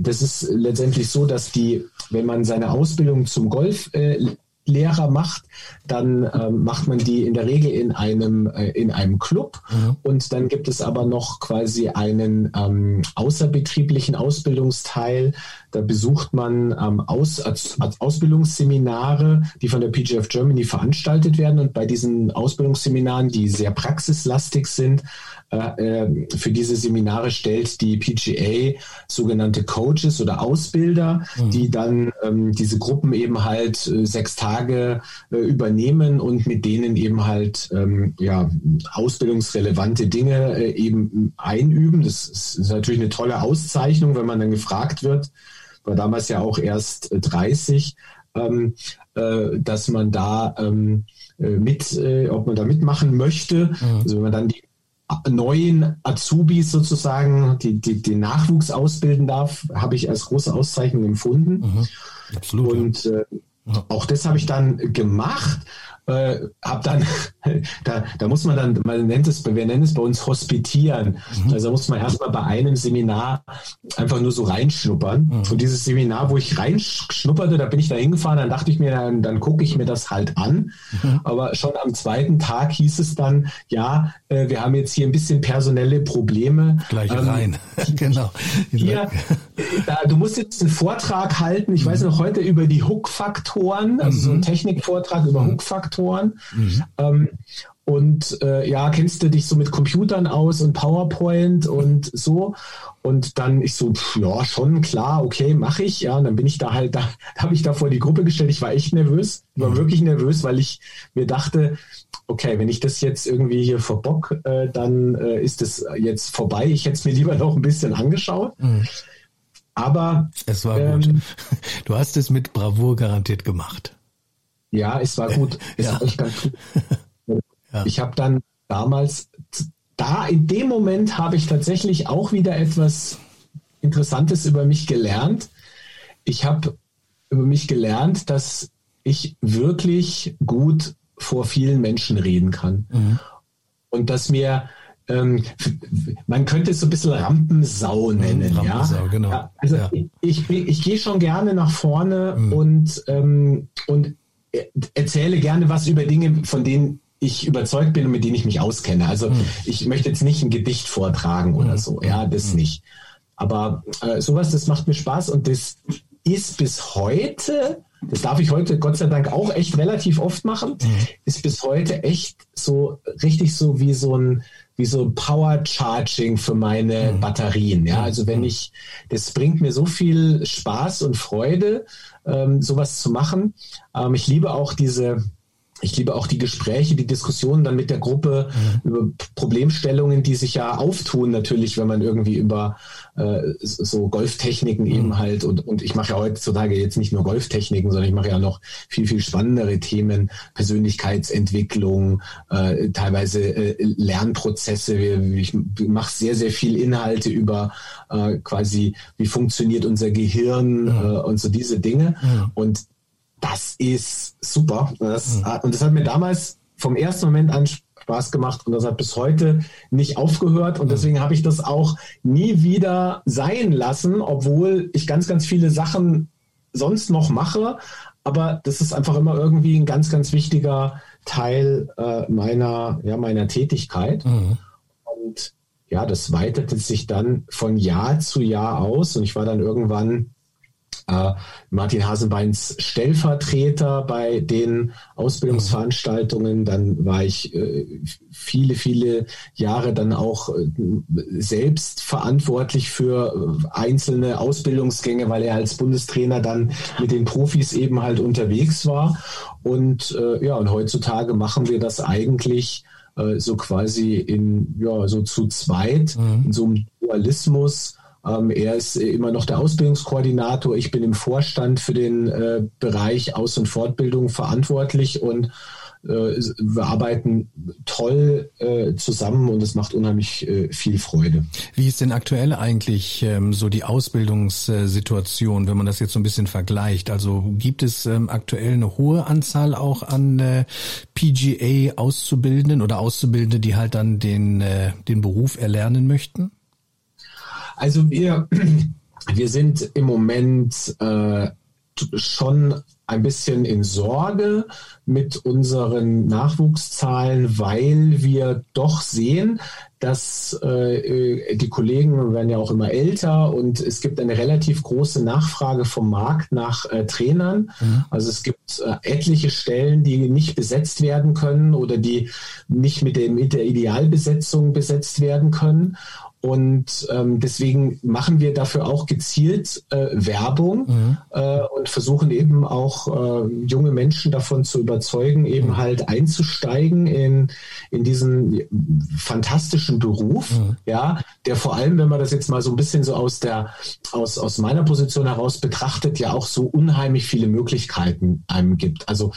das ist letztendlich so, dass die, wenn man seine Ausbildung zum Golf äh, Lehrer macht, dann ähm, macht man die in der Regel in einem, äh, in einem Club. Mhm. Und dann gibt es aber noch quasi einen ähm, außerbetrieblichen Ausbildungsteil. Da besucht man ähm, Aus, Ausbildungsseminare, die von der PGF Germany veranstaltet werden. Und bei diesen Ausbildungsseminaren, die sehr praxislastig sind, äh, ähm, für diese Seminare stellt die PGA sogenannte Coaches oder Ausbilder, mhm. die dann ähm, diese Gruppen eben halt äh, sechs Tage äh, übernehmen und mit denen eben halt ähm, ja, ausbildungsrelevante Dinge äh, eben einüben. Das ist natürlich eine tolle Auszeichnung, wenn man dann gefragt wird, war damals ja auch erst 30, äh, ähm, äh, dass man da ähm, mit, äh, ob man da mitmachen möchte. Mhm. Also wenn man dann die neuen Azubis sozusagen, die, die den Nachwuchs ausbilden darf, habe ich als große Auszeichnung empfunden. Mhm, absolut. Und äh, ja. auch das habe ich dann gemacht äh, habe dann, da, da muss man dann, man nennt es, wir nennen es bei uns hospitieren. Mhm. Also da muss man erstmal bei einem Seminar einfach nur so reinschnuppern. Mhm. Und dieses Seminar, wo ich reinschnupperte, da bin ich da hingefahren, dann dachte ich mir, dann, dann gucke ich mir das halt an. Mhm. Aber schon am zweiten Tag hieß es dann, ja, äh, wir haben jetzt hier ein bisschen personelle Probleme. Gleich ähm, rein, genau. Hier, da, du musst jetzt einen Vortrag halten, ich weiß mhm. noch heute über die Hook-Faktoren, also so ein mhm. Technikvortrag über mhm. Hook-Faktoren. Faktoren. Mhm. Ähm, und äh, ja, kennst du dich so mit Computern aus und PowerPoint und so? Und dann ich so, pff, ja, schon klar, okay, mache ich. Ja, und dann bin ich da halt, da, da habe ich da vor die Gruppe gestellt. Ich war echt nervös, war mhm. wirklich nervös, weil ich mir dachte, okay, wenn ich das jetzt irgendwie hier verbock, äh, dann äh, ist es jetzt vorbei. Ich hätte es mir lieber noch ein bisschen angeschaut. Mhm. Aber es war ähm, gut. Du hast es mit Bravour garantiert gemacht. Ja, es war gut. Es ja. war gut. Ich habe dann damals, da in dem Moment habe ich tatsächlich auch wieder etwas Interessantes über mich gelernt. Ich habe über mich gelernt, dass ich wirklich gut vor vielen Menschen reden kann. Mhm. Und dass mir, ähm, man könnte es so ein bisschen Rampensau mhm, nennen. Rampensau, ja? genau. Ja, also ja. ich, ich, ich gehe schon gerne nach vorne mhm. und, ähm, und erzähle gerne was über Dinge, von denen ich überzeugt bin und mit denen ich mich auskenne. Also mhm. ich möchte jetzt nicht ein Gedicht vortragen oder mhm. so, ja, das mhm. nicht. aber äh, sowas, das macht mir Spaß und das ist bis heute, das darf ich heute Gott sei Dank auch echt relativ oft machen, mhm. ist bis heute echt so richtig so wie so ein wie so Power Charging für meine mhm. Batterien. Ja, also wenn mhm. ich, das bringt mir so viel Spaß und Freude, ähm, sowas zu machen. Ähm, ich liebe auch diese ich liebe auch die Gespräche, die Diskussionen dann mit der Gruppe mhm. über Problemstellungen, die sich ja auftun natürlich, wenn man irgendwie über äh, so Golftechniken mhm. eben halt und, und ich mache ja heutzutage jetzt nicht nur Golftechniken, sondern ich mache ja noch viel, viel spannendere Themen, Persönlichkeitsentwicklung, äh, teilweise äh, Lernprozesse. Ich mache sehr, sehr viel Inhalte über äh, quasi, wie funktioniert unser Gehirn mhm. äh, und so diese Dinge. Mhm. Und das ist super. Das, mhm. Und das hat mir damals vom ersten Moment an Spaß gemacht und das hat bis heute nicht aufgehört und mhm. deswegen habe ich das auch nie wieder sein lassen, obwohl ich ganz, ganz viele Sachen sonst noch mache. Aber das ist einfach immer irgendwie ein ganz, ganz wichtiger Teil äh, meiner, ja, meiner Tätigkeit. Mhm. Und ja, das weitete sich dann von Jahr zu Jahr aus und ich war dann irgendwann äh, Martin Hasenbeins Stellvertreter bei den Ausbildungsveranstaltungen. Dann war ich äh, viele, viele Jahre dann auch äh, selbst verantwortlich für einzelne Ausbildungsgänge, weil er als Bundestrainer dann mit den Profis eben halt unterwegs war. Und äh, ja, und heutzutage machen wir das eigentlich so quasi in, ja, so zu zweit, mhm. in so einem Dualismus er ist immer noch der Ausbildungskoordinator. Ich bin im Vorstand für den äh, Bereich Aus- und Fortbildung verantwortlich und äh, wir arbeiten toll äh, zusammen und es macht unheimlich viel Freude. Wie ist denn aktuell eigentlich ähm, so die Ausbildungssituation, wenn man das jetzt so ein bisschen vergleicht? Also gibt es ähm, aktuell eine hohe Anzahl auch an PGA-Auszubildenden oder Auszubildende, die halt dann den, den Beruf erlernen möchten? Also wir, wir sind im Moment äh, schon ein bisschen in Sorge mit unseren Nachwuchszahlen, weil wir doch sehen, dass äh, die Kollegen werden ja auch immer älter und es gibt eine relativ große Nachfrage vom Markt nach äh, Trainern. Mhm. Also es gibt äh, etliche Stellen, die nicht besetzt werden können oder die nicht mit, dem, mit der Idealbesetzung besetzt werden können. Und ähm, deswegen machen wir dafür auch gezielt äh, Werbung mhm. äh, und versuchen eben auch äh, junge Menschen davon zu überzeugen, eben mhm. halt einzusteigen in, in diesen fantastischen Beruf, mhm. ja, der vor allem, wenn man das jetzt mal so ein bisschen so aus der, aus, aus meiner Position heraus betrachtet, ja auch so unheimlich viele Möglichkeiten einem gibt. Also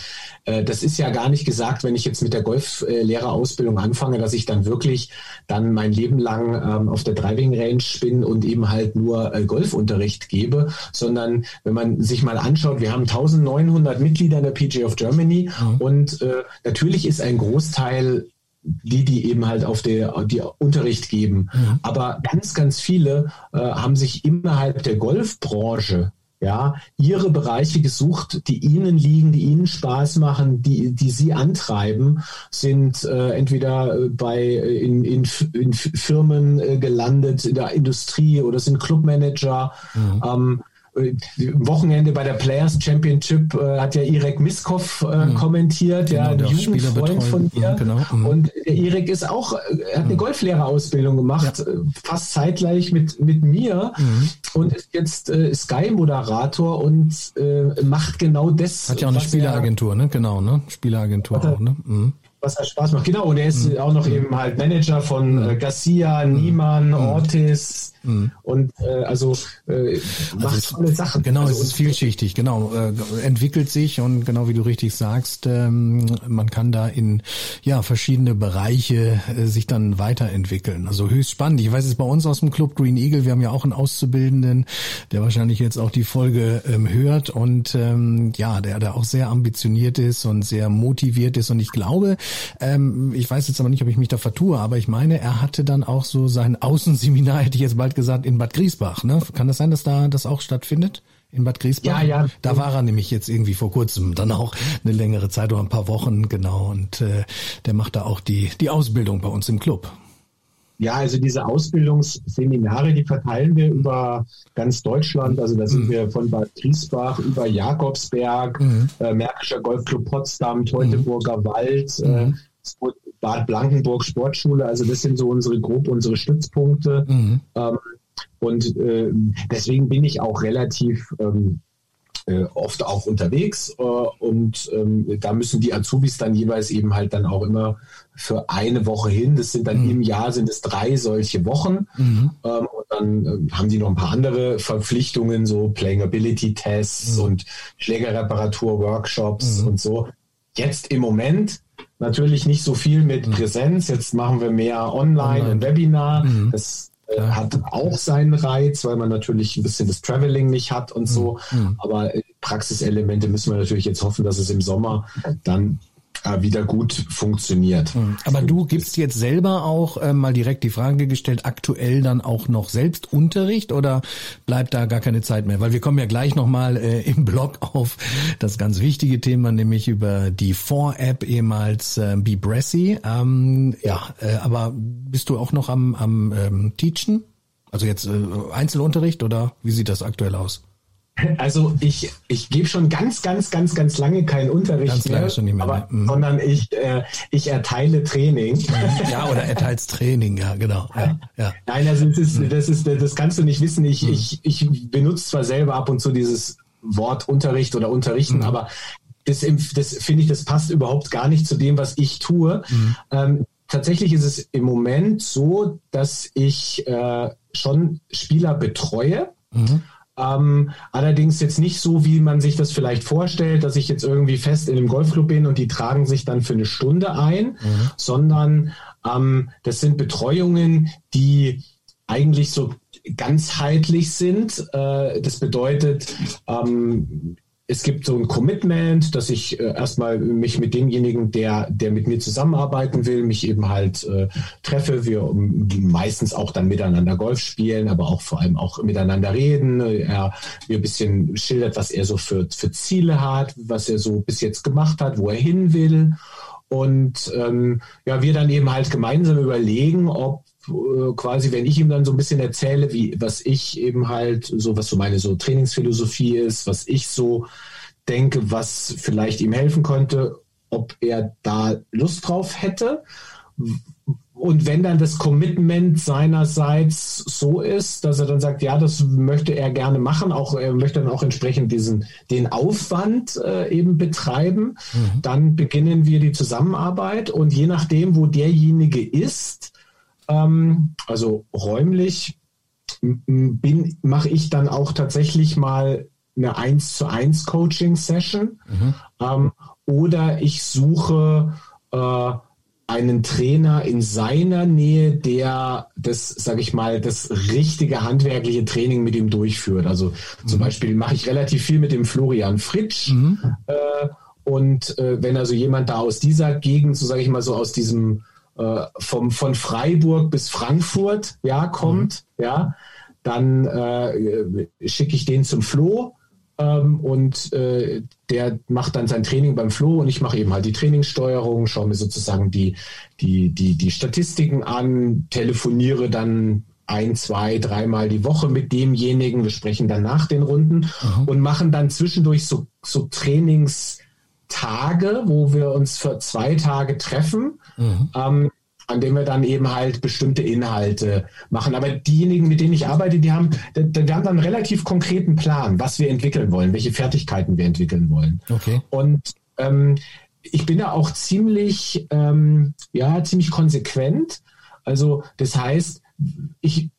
äh, das ist ja gar nicht gesagt, wenn ich jetzt mit der Golflehrerausbildung anfange, dass ich dann wirklich dann mein Leben lang ähm, auf der Driving Range bin und eben halt nur äh, Golfunterricht gebe, sondern wenn man sich mal anschaut, wir haben 1900 Mitglieder in der PGA of Germany mhm. und äh, natürlich ist ein Großteil die, die eben halt auf der, die Unterricht geben. Mhm. Aber ganz, ganz viele äh, haben sich innerhalb der Golfbranche ja, ihre Bereiche gesucht, die ihnen liegen, die ihnen Spaß machen, die, die sie antreiben, sind äh, entweder äh, bei äh, in, in, in Firmen äh, gelandet, in der Industrie oder sind Clubmanager. Mhm. Ähm, äh, Wochenende bei der Players Championship äh, hat ja Irek Miskov äh, mhm. kommentiert, genau, ja, ein Jugendfreund von dir. Mhm, genau. Mhm. Und der Irek ist auch, er hat eine mhm. Golflehrerausbildung gemacht, ja. fast zeitgleich mit, mit mir mhm. und ist jetzt äh, Sky-Moderator und äh, macht genau das. Hat ja auch eine Spieleragentur, ne? Genau, ne? Spieleragentur auch, ne? Mhm was halt Spaß macht. Genau, und er ist mhm. auch noch eben halt Manager von äh, Garcia, Niemann, mhm. Ortiz, Mhm. Und äh, also äh, macht also tolle Sachen. Genau, also, es ist vielschichtig, genau, äh, entwickelt sich und genau wie du richtig sagst, ähm, man kann da in ja verschiedene Bereiche äh, sich dann weiterentwickeln. Also höchst spannend. Ich weiß es bei uns aus dem Club Green Eagle, wir haben ja auch einen Auszubildenden, der wahrscheinlich jetzt auch die Folge ähm, hört und ähm, ja, der der auch sehr ambitioniert ist und sehr motiviert ist und ich glaube, ähm, ich weiß jetzt aber nicht, ob ich mich da vertue, aber ich meine, er hatte dann auch so sein Außenseminar, hätte ich jetzt bald gesagt, in Bad Griesbach. Ne? Kann das sein, dass da das auch stattfindet? in Bad Griesbach. Ja, ja. Da war er nämlich jetzt irgendwie vor kurzem, dann auch eine längere Zeit oder ein paar Wochen, genau. Und äh, der macht da auch die, die Ausbildung bei uns im Club. Ja, also diese Ausbildungsseminare, die verteilen wir über ganz Deutschland. Also da sind mhm. wir von Bad Griesbach über Jakobsberg, mhm. äh, Märkischer Golfclub Potsdam, Teutoburger mhm. Wald, äh, mhm. Bad Blankenburg Sportschule. Also das sind so unsere grob unsere Stützpunkte. Mhm. Ähm, und äh, deswegen bin ich auch relativ ähm, äh, oft auch unterwegs äh, und ähm, da müssen die Azubis dann jeweils eben halt dann auch immer für eine Woche hin. Das sind dann mhm. im Jahr sind es drei solche Wochen mhm. ähm, und dann äh, haben die noch ein paar andere Verpflichtungen, so Playability Tests mhm. und Schlägerreparatur Workshops mhm. und so. Jetzt im Moment natürlich nicht so viel mit mhm. Präsenz. Jetzt machen wir mehr online, online. und Webinar. Mhm. Das ja. hat auch seinen Reiz, weil man natürlich ein bisschen das Traveling nicht hat und so. Aber Praxiselemente müssen wir natürlich jetzt hoffen, dass es im Sommer dann äh, wieder gut funktioniert. Mhm. Aber du gibst jetzt selber auch äh, mal direkt die Frage gestellt, aktuell dann auch noch selbst Unterricht oder bleibt da gar keine Zeit mehr? Weil wir kommen ja gleich nochmal äh, im Blog auf das ganz wichtige Thema, nämlich über die 4-App, ehemals äh, BeBressy. Ähm, ja, äh, aber bist du auch noch am, am ähm, Teachen? Also jetzt äh, Einzelunterricht oder wie sieht das aktuell aus? Also ich, ich gebe schon ganz, ganz, ganz, ganz lange keinen Unterricht ganz mehr, schon nicht mehr aber, mhm. sondern ich, äh, ich erteile Training. Ja, oder erteilst Training, ja, genau. Ja, ja. Nein, also das ist, das ist, das kannst du nicht wissen. Ich, mhm. ich, ich benutze zwar selber ab und zu dieses Wort Unterricht oder Unterrichten, mhm. aber das, das finde ich, das passt überhaupt gar nicht zu dem, was ich tue. Mhm. Ähm, tatsächlich ist es im Moment so, dass ich äh, schon Spieler betreue. Ähm, allerdings jetzt nicht so, wie man sich das vielleicht vorstellt, dass ich jetzt irgendwie fest in einem Golfclub bin und die tragen sich dann für eine Stunde ein, mhm. sondern ähm, das sind Betreuungen, die eigentlich so ganzheitlich sind. Äh, das bedeutet, ähm, es gibt so ein Commitment, dass ich äh, erstmal mich mit demjenigen, der, der mit mir zusammenarbeiten will, mich eben halt äh, treffe. Wir um, meistens auch dann miteinander Golf spielen, aber auch vor allem auch miteinander reden. Er mir ein bisschen schildert, was er so für, für Ziele hat, was er so bis jetzt gemacht hat, wo er hin will. Und ähm, ja, wir dann eben halt gemeinsam überlegen, ob quasi, wenn ich ihm dann so ein bisschen erzähle, wie, was ich eben halt, so was so meine so Trainingsphilosophie ist, was ich so denke, was vielleicht ihm helfen könnte, ob er da Lust drauf hätte. Und wenn dann das Commitment seinerseits so ist, dass er dann sagt, ja, das möchte er gerne machen, auch er möchte dann auch entsprechend diesen den Aufwand äh, eben betreiben, mhm. dann beginnen wir die Zusammenarbeit und je nachdem, wo derjenige ist, ähm, also räumlich, mache ich dann auch tatsächlich mal eine 1 zu 1 Coaching Session mhm. ähm, oder ich suche äh, einen Trainer in seiner Nähe, der das, sage ich mal, das richtige handwerkliche Training mit ihm durchführt. Also mhm. zum Beispiel mache ich relativ viel mit dem Florian Fritsch. Mhm. Äh, und äh, wenn also jemand da aus dieser Gegend, so sage ich mal so aus diesem äh, vom, von Freiburg bis Frankfurt ja, kommt, mhm. ja, dann äh, schicke ich den zum Flo ähm, und äh, der macht dann sein Training beim Flo und ich mache eben halt die Trainingssteuerung, schaue mir sozusagen die, die, die, die Statistiken an, telefoniere dann ein, zwei, dreimal die Woche mit demjenigen. Wir sprechen dann nach den Runden mhm. und machen dann zwischendurch so, so Trainings, Tage, wo wir uns für zwei Tage treffen, mhm. ähm, an dem wir dann eben halt bestimmte Inhalte machen. Aber diejenigen, mit denen ich arbeite, die haben, die, die haben dann einen relativ konkreten Plan, was wir entwickeln wollen, welche Fertigkeiten wir entwickeln wollen. Okay. Und ähm, ich bin da auch ziemlich, ähm, ja, ziemlich konsequent. Also das heißt, ich,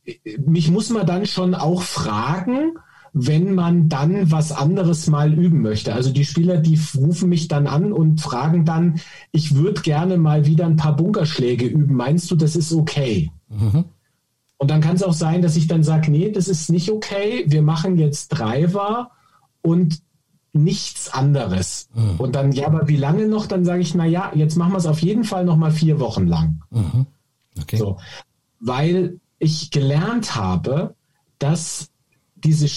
mich muss man dann schon auch fragen, wenn man dann was anderes mal üben möchte. Also die Spieler, die rufen mich dann an und fragen dann, ich würde gerne mal wieder ein paar Bunkerschläge üben. Meinst du, das ist okay? Mhm. Und dann kann es auch sein, dass ich dann sage, nee, das ist nicht okay. Wir machen jetzt Driver und nichts anderes. Mhm. Und dann, ja, aber wie lange noch? Dann sage ich, na ja, jetzt machen wir es auf jeden Fall noch mal vier Wochen lang. Mhm. Okay. So, weil ich gelernt habe, dass diese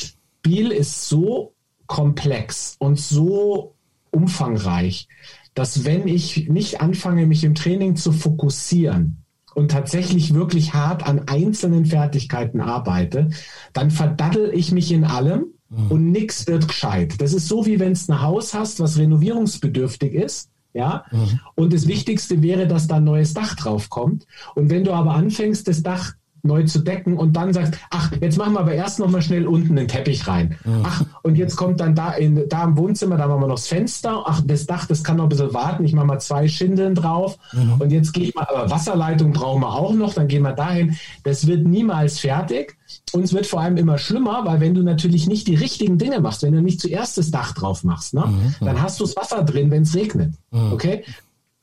Spiel ist so komplex und so umfangreich, dass wenn ich nicht anfange, mich im Training zu fokussieren und tatsächlich wirklich hart an einzelnen Fertigkeiten arbeite, dann verdaddel ich mich in allem mhm. und nichts wird gescheit. Das ist so, wie wenn es ein Haus hast, was renovierungsbedürftig ist. Ja, mhm. und das Wichtigste wäre, dass da ein neues Dach drauf kommt. Und wenn du aber anfängst, das Dach neu zu decken und dann sagst, ach, jetzt machen wir aber erst noch mal schnell unten den Teppich rein. Ach, und jetzt kommt dann da in, da im Wohnzimmer, da machen wir noch das Fenster. Ach, das Dach, das kann noch ein bisschen warten. Ich mache mal zwei Schindeln drauf. Mhm. Und jetzt gehe ich mal, aber Wasserleitung brauchen wir auch noch, dann gehen wir dahin. Das wird niemals fertig. Und es wird vor allem immer schlimmer, weil wenn du natürlich nicht die richtigen Dinge machst, wenn du nicht zuerst das Dach drauf machst, ne, mhm. dann hast du das Wasser drin, wenn es regnet. Mhm. Okay?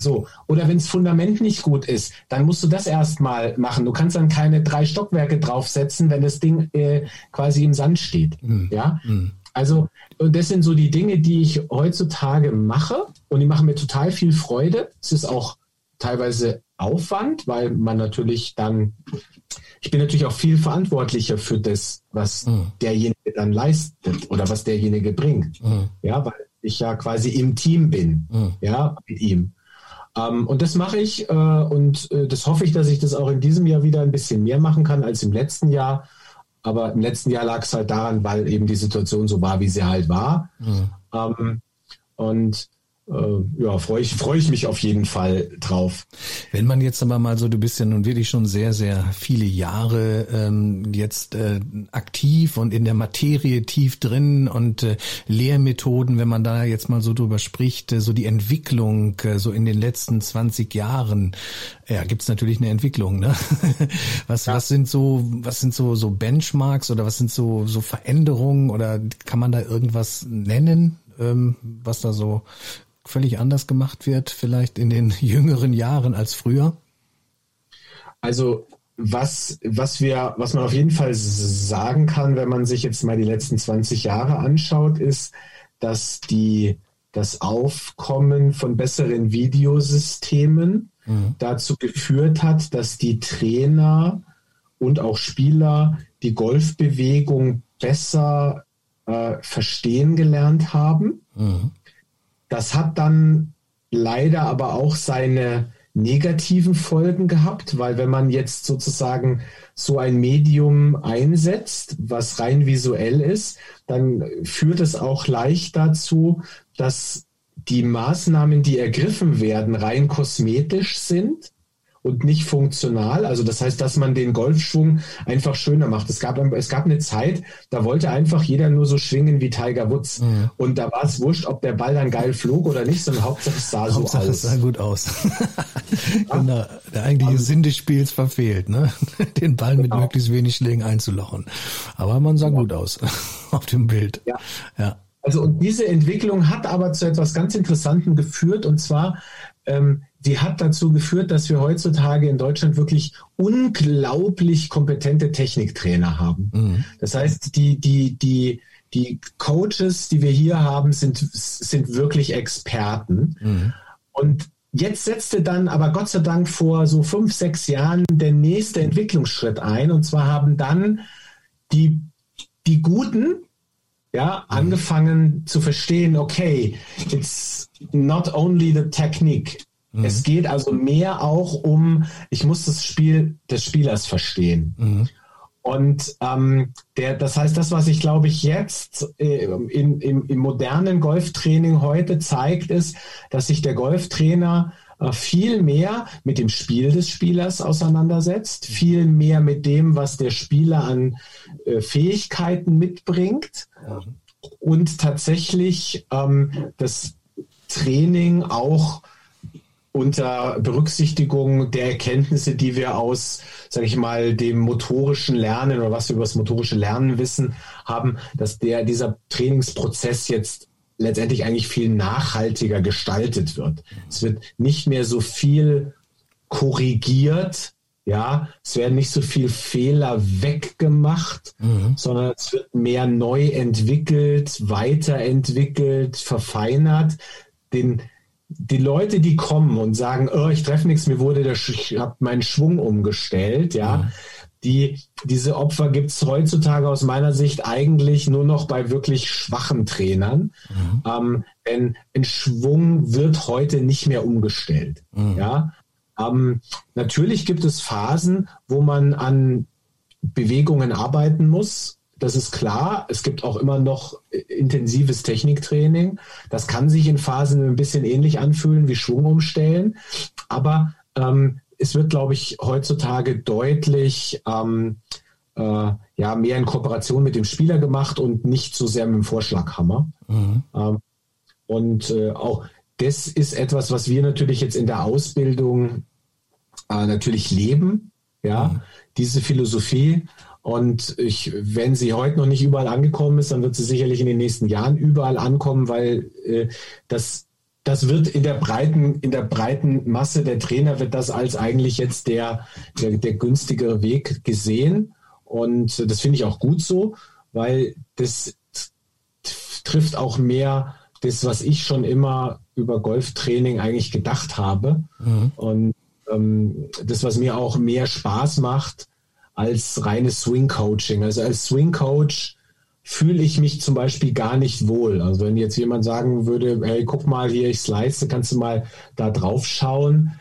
So, oder wenn das Fundament nicht gut ist, dann musst du das erstmal machen. Du kannst dann keine drei Stockwerke draufsetzen, wenn das Ding äh, quasi im Sand steht. Mhm. Ja. Mhm. Also, das sind so die Dinge, die ich heutzutage mache und die machen mir total viel Freude. Es ist auch teilweise Aufwand, weil man natürlich dann, ich bin natürlich auch viel verantwortlicher für das, was mhm. derjenige dann leistet oder was derjenige bringt. Mhm. Ja, weil ich ja quasi im Team bin, mhm. ja, mit ihm. Ähm, und das mache ich äh, und äh, das hoffe ich, dass ich das auch in diesem Jahr wieder ein bisschen mehr machen kann als im letzten Jahr. Aber im letzten Jahr lag es halt daran, weil eben die Situation so war, wie sie halt war. Mhm. Ähm, und ja, freue ich, freue ich mich auf jeden Fall drauf. Wenn man jetzt aber mal so, du bist ja nun wirklich schon sehr, sehr viele Jahre ähm, jetzt äh, aktiv und in der Materie tief drin und äh, Lehrmethoden, wenn man da jetzt mal so drüber spricht, äh, so die Entwicklung äh, so in den letzten 20 Jahren, ja, gibt's natürlich eine Entwicklung, ne? Was, ja. was sind so, was sind so, so Benchmarks oder was sind so, so Veränderungen oder kann man da irgendwas nennen? ähm, was da so völlig anders gemacht wird, vielleicht in den jüngeren Jahren als früher? Also was, was wir, was man auf jeden Fall sagen kann, wenn man sich jetzt mal die letzten 20 Jahre anschaut, ist, dass die, das Aufkommen von besseren Videosystemen mhm. dazu geführt hat, dass die Trainer und auch Spieler die Golfbewegung besser äh, verstehen gelernt haben. Mhm. Das hat dann leider aber auch seine negativen Folgen gehabt, weil wenn man jetzt sozusagen so ein Medium einsetzt, was rein visuell ist, dann führt es auch leicht dazu, dass die Maßnahmen, die ergriffen werden, rein kosmetisch sind und nicht funktional. Also das heißt, dass man den Golfschwung einfach schöner macht. Es gab, es gab eine Zeit, da wollte einfach jeder nur so schwingen wie Tiger Woods. Mhm. Und da war es wurscht, ob der Ball dann geil flog oder nicht, sondern Hauptsache es sah Hauptsache, so aus. Es sah gut aus. genau. Der eigentliche also, Sinn des Spiels verfehlt, ne? den Ball genau. mit möglichst wenig Schlägen einzulochen. Aber man sah ja. gut aus auf dem Bild. Ja. ja. Also und diese Entwicklung hat aber zu etwas ganz Interessantem geführt und zwar die hat dazu geführt, dass wir heutzutage in Deutschland wirklich unglaublich kompetente Techniktrainer haben. Mhm. Das heißt, die, die, die, die Coaches, die wir hier haben, sind, sind wirklich Experten. Mhm. Und jetzt setzte dann aber Gott sei Dank vor so fünf, sechs Jahren der nächste Entwicklungsschritt ein. Und zwar haben dann die, die Guten, ja, mhm. angefangen zu verstehen, okay, it's not only the technique, Mhm. Es geht also mehr auch um, ich muss das Spiel des Spielers verstehen. Mhm. Und ähm, der, das heißt, das, was ich glaube ich jetzt äh, in, im, im modernen Golftraining heute zeigt, ist, dass sich der Golftrainer viel mehr mit dem Spiel des Spielers auseinandersetzt, viel mehr mit dem, was der Spieler an äh, Fähigkeiten mitbringt und tatsächlich ähm, das Training auch unter Berücksichtigung der Erkenntnisse, die wir aus, sage ich mal, dem motorischen Lernen oder was wir über das motorische Lernen wissen, haben, dass der dieser Trainingsprozess jetzt letztendlich eigentlich viel nachhaltiger gestaltet wird. Es wird nicht mehr so viel korrigiert, ja, es werden nicht so viel Fehler weggemacht, mhm. sondern es wird mehr neu entwickelt, weiterentwickelt, verfeinert. Den die Leute, die kommen und sagen, oh, ich treffe nichts, mir wurde der, ich habe meinen Schwung umgestellt, ja, mhm. Die, diese Opfer gibt es heutzutage aus meiner Sicht eigentlich nur noch bei wirklich schwachen Trainern. Mhm. Ähm, denn ein Schwung wird heute nicht mehr umgestellt. Mhm. Ja. Ähm, natürlich gibt es Phasen, wo man an Bewegungen arbeiten muss. Das ist klar. Es gibt auch immer noch intensives Techniktraining. Das kann sich in Phasen ein bisschen ähnlich anfühlen wie Schwung umstellen. Aber ähm, es wird, glaube ich, heutzutage deutlich ähm, äh, ja, mehr in Kooperation mit dem Spieler gemacht und nicht so sehr mit dem Vorschlaghammer. Mhm. Ähm, und äh, auch das ist etwas, was wir natürlich jetzt in der Ausbildung äh, natürlich leben. Ja, mhm. diese Philosophie. Und ich, wenn sie heute noch nicht überall angekommen ist, dann wird sie sicherlich in den nächsten Jahren überall ankommen, weil äh, das, das wird in der breiten, in der breiten Masse der Trainer wird das als eigentlich jetzt der, der, der günstigere Weg gesehen. Und das finde ich auch gut so, weil das trifft auch mehr das, was ich schon immer über Golftraining eigentlich gedacht habe. Mhm. Und ähm, das, was mir auch mehr Spaß macht als reines Swing-Coaching. Also als Swing-Coach fühle ich mich zum Beispiel gar nicht wohl. Also wenn jetzt jemand sagen würde, hey, guck mal hier, ich slice, kannst du mal da drauf schauen.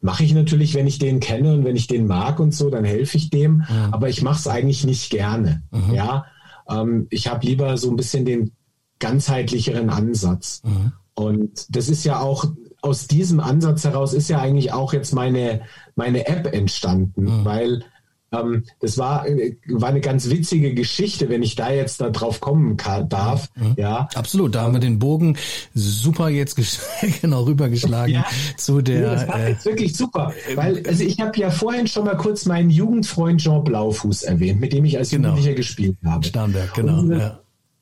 Mache ich natürlich, wenn ich den kenne und wenn ich den mag und so, dann helfe ich dem. Mhm. Aber ich mache es eigentlich nicht gerne. Mhm. Ja, ähm, ich habe lieber so ein bisschen den ganzheitlicheren Ansatz. Mhm. Und das ist ja auch aus diesem Ansatz heraus ist ja eigentlich auch jetzt meine, meine App entstanden, mhm. weil ähm, das war, war eine ganz witzige Geschichte, wenn ich da jetzt da drauf kommen kann, darf. Mhm. Ja. Absolut, da haben wir den Bogen super jetzt genau rübergeschlagen ja. zu der. Ja, das war äh, jetzt wirklich super, weil also ich habe ja vorhin schon mal kurz meinen Jugendfreund Jean Blaufuß erwähnt, mit dem ich als genau. Jugendlicher gespielt habe. Starnberg, genau. Und, ja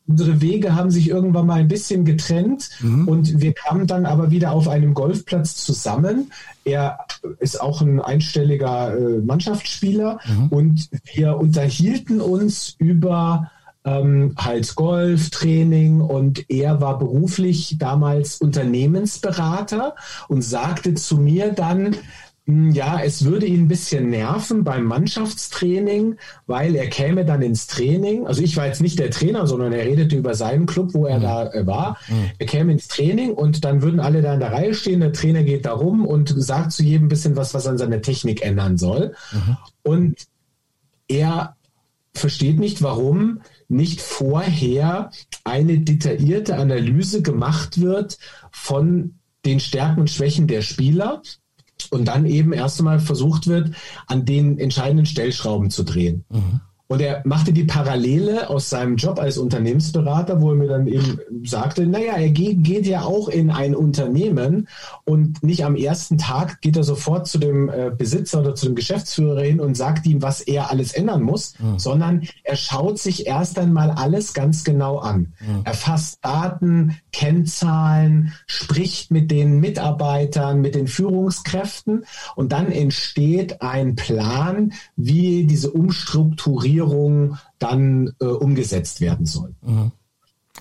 Unsere Wege haben sich irgendwann mal ein bisschen getrennt mhm. und wir kamen dann aber wieder auf einem Golfplatz zusammen. Er ist auch ein einstelliger äh, Mannschaftsspieler mhm. und wir unterhielten uns über ähm, halt Golftraining und er war beruflich damals Unternehmensberater und sagte zu mir dann, ja, es würde ihn ein bisschen nerven beim Mannschaftstraining, weil er käme dann ins Training. Also ich war jetzt nicht der Trainer, sondern er redete über seinen Club, wo er mhm. da äh, war. Mhm. Er käme ins Training und dann würden alle da in der Reihe stehen. Der Trainer geht da rum und sagt zu jedem ein bisschen was, was an seiner Technik ändern soll. Mhm. Und er versteht nicht, warum nicht vorher eine detaillierte Analyse gemacht wird von den Stärken und Schwächen der Spieler und dann eben erst einmal versucht wird, an den entscheidenden Stellschrauben zu drehen. Mhm. Und er machte die Parallele aus seinem Job als Unternehmensberater, wo er mir dann eben sagte, naja, er geht, geht ja auch in ein Unternehmen und nicht am ersten Tag geht er sofort zu dem äh, Besitzer oder zu dem Geschäftsführer hin und sagt ihm, was er alles ändern muss, mhm. sondern er schaut sich erst einmal alles ganz genau an. Mhm. Er fasst Daten, Kennzahlen, spricht mit den Mitarbeitern, mit den Führungskräften und dann entsteht ein Plan, wie diese Umstrukturierung Regierung dann äh, umgesetzt werden soll. Mhm.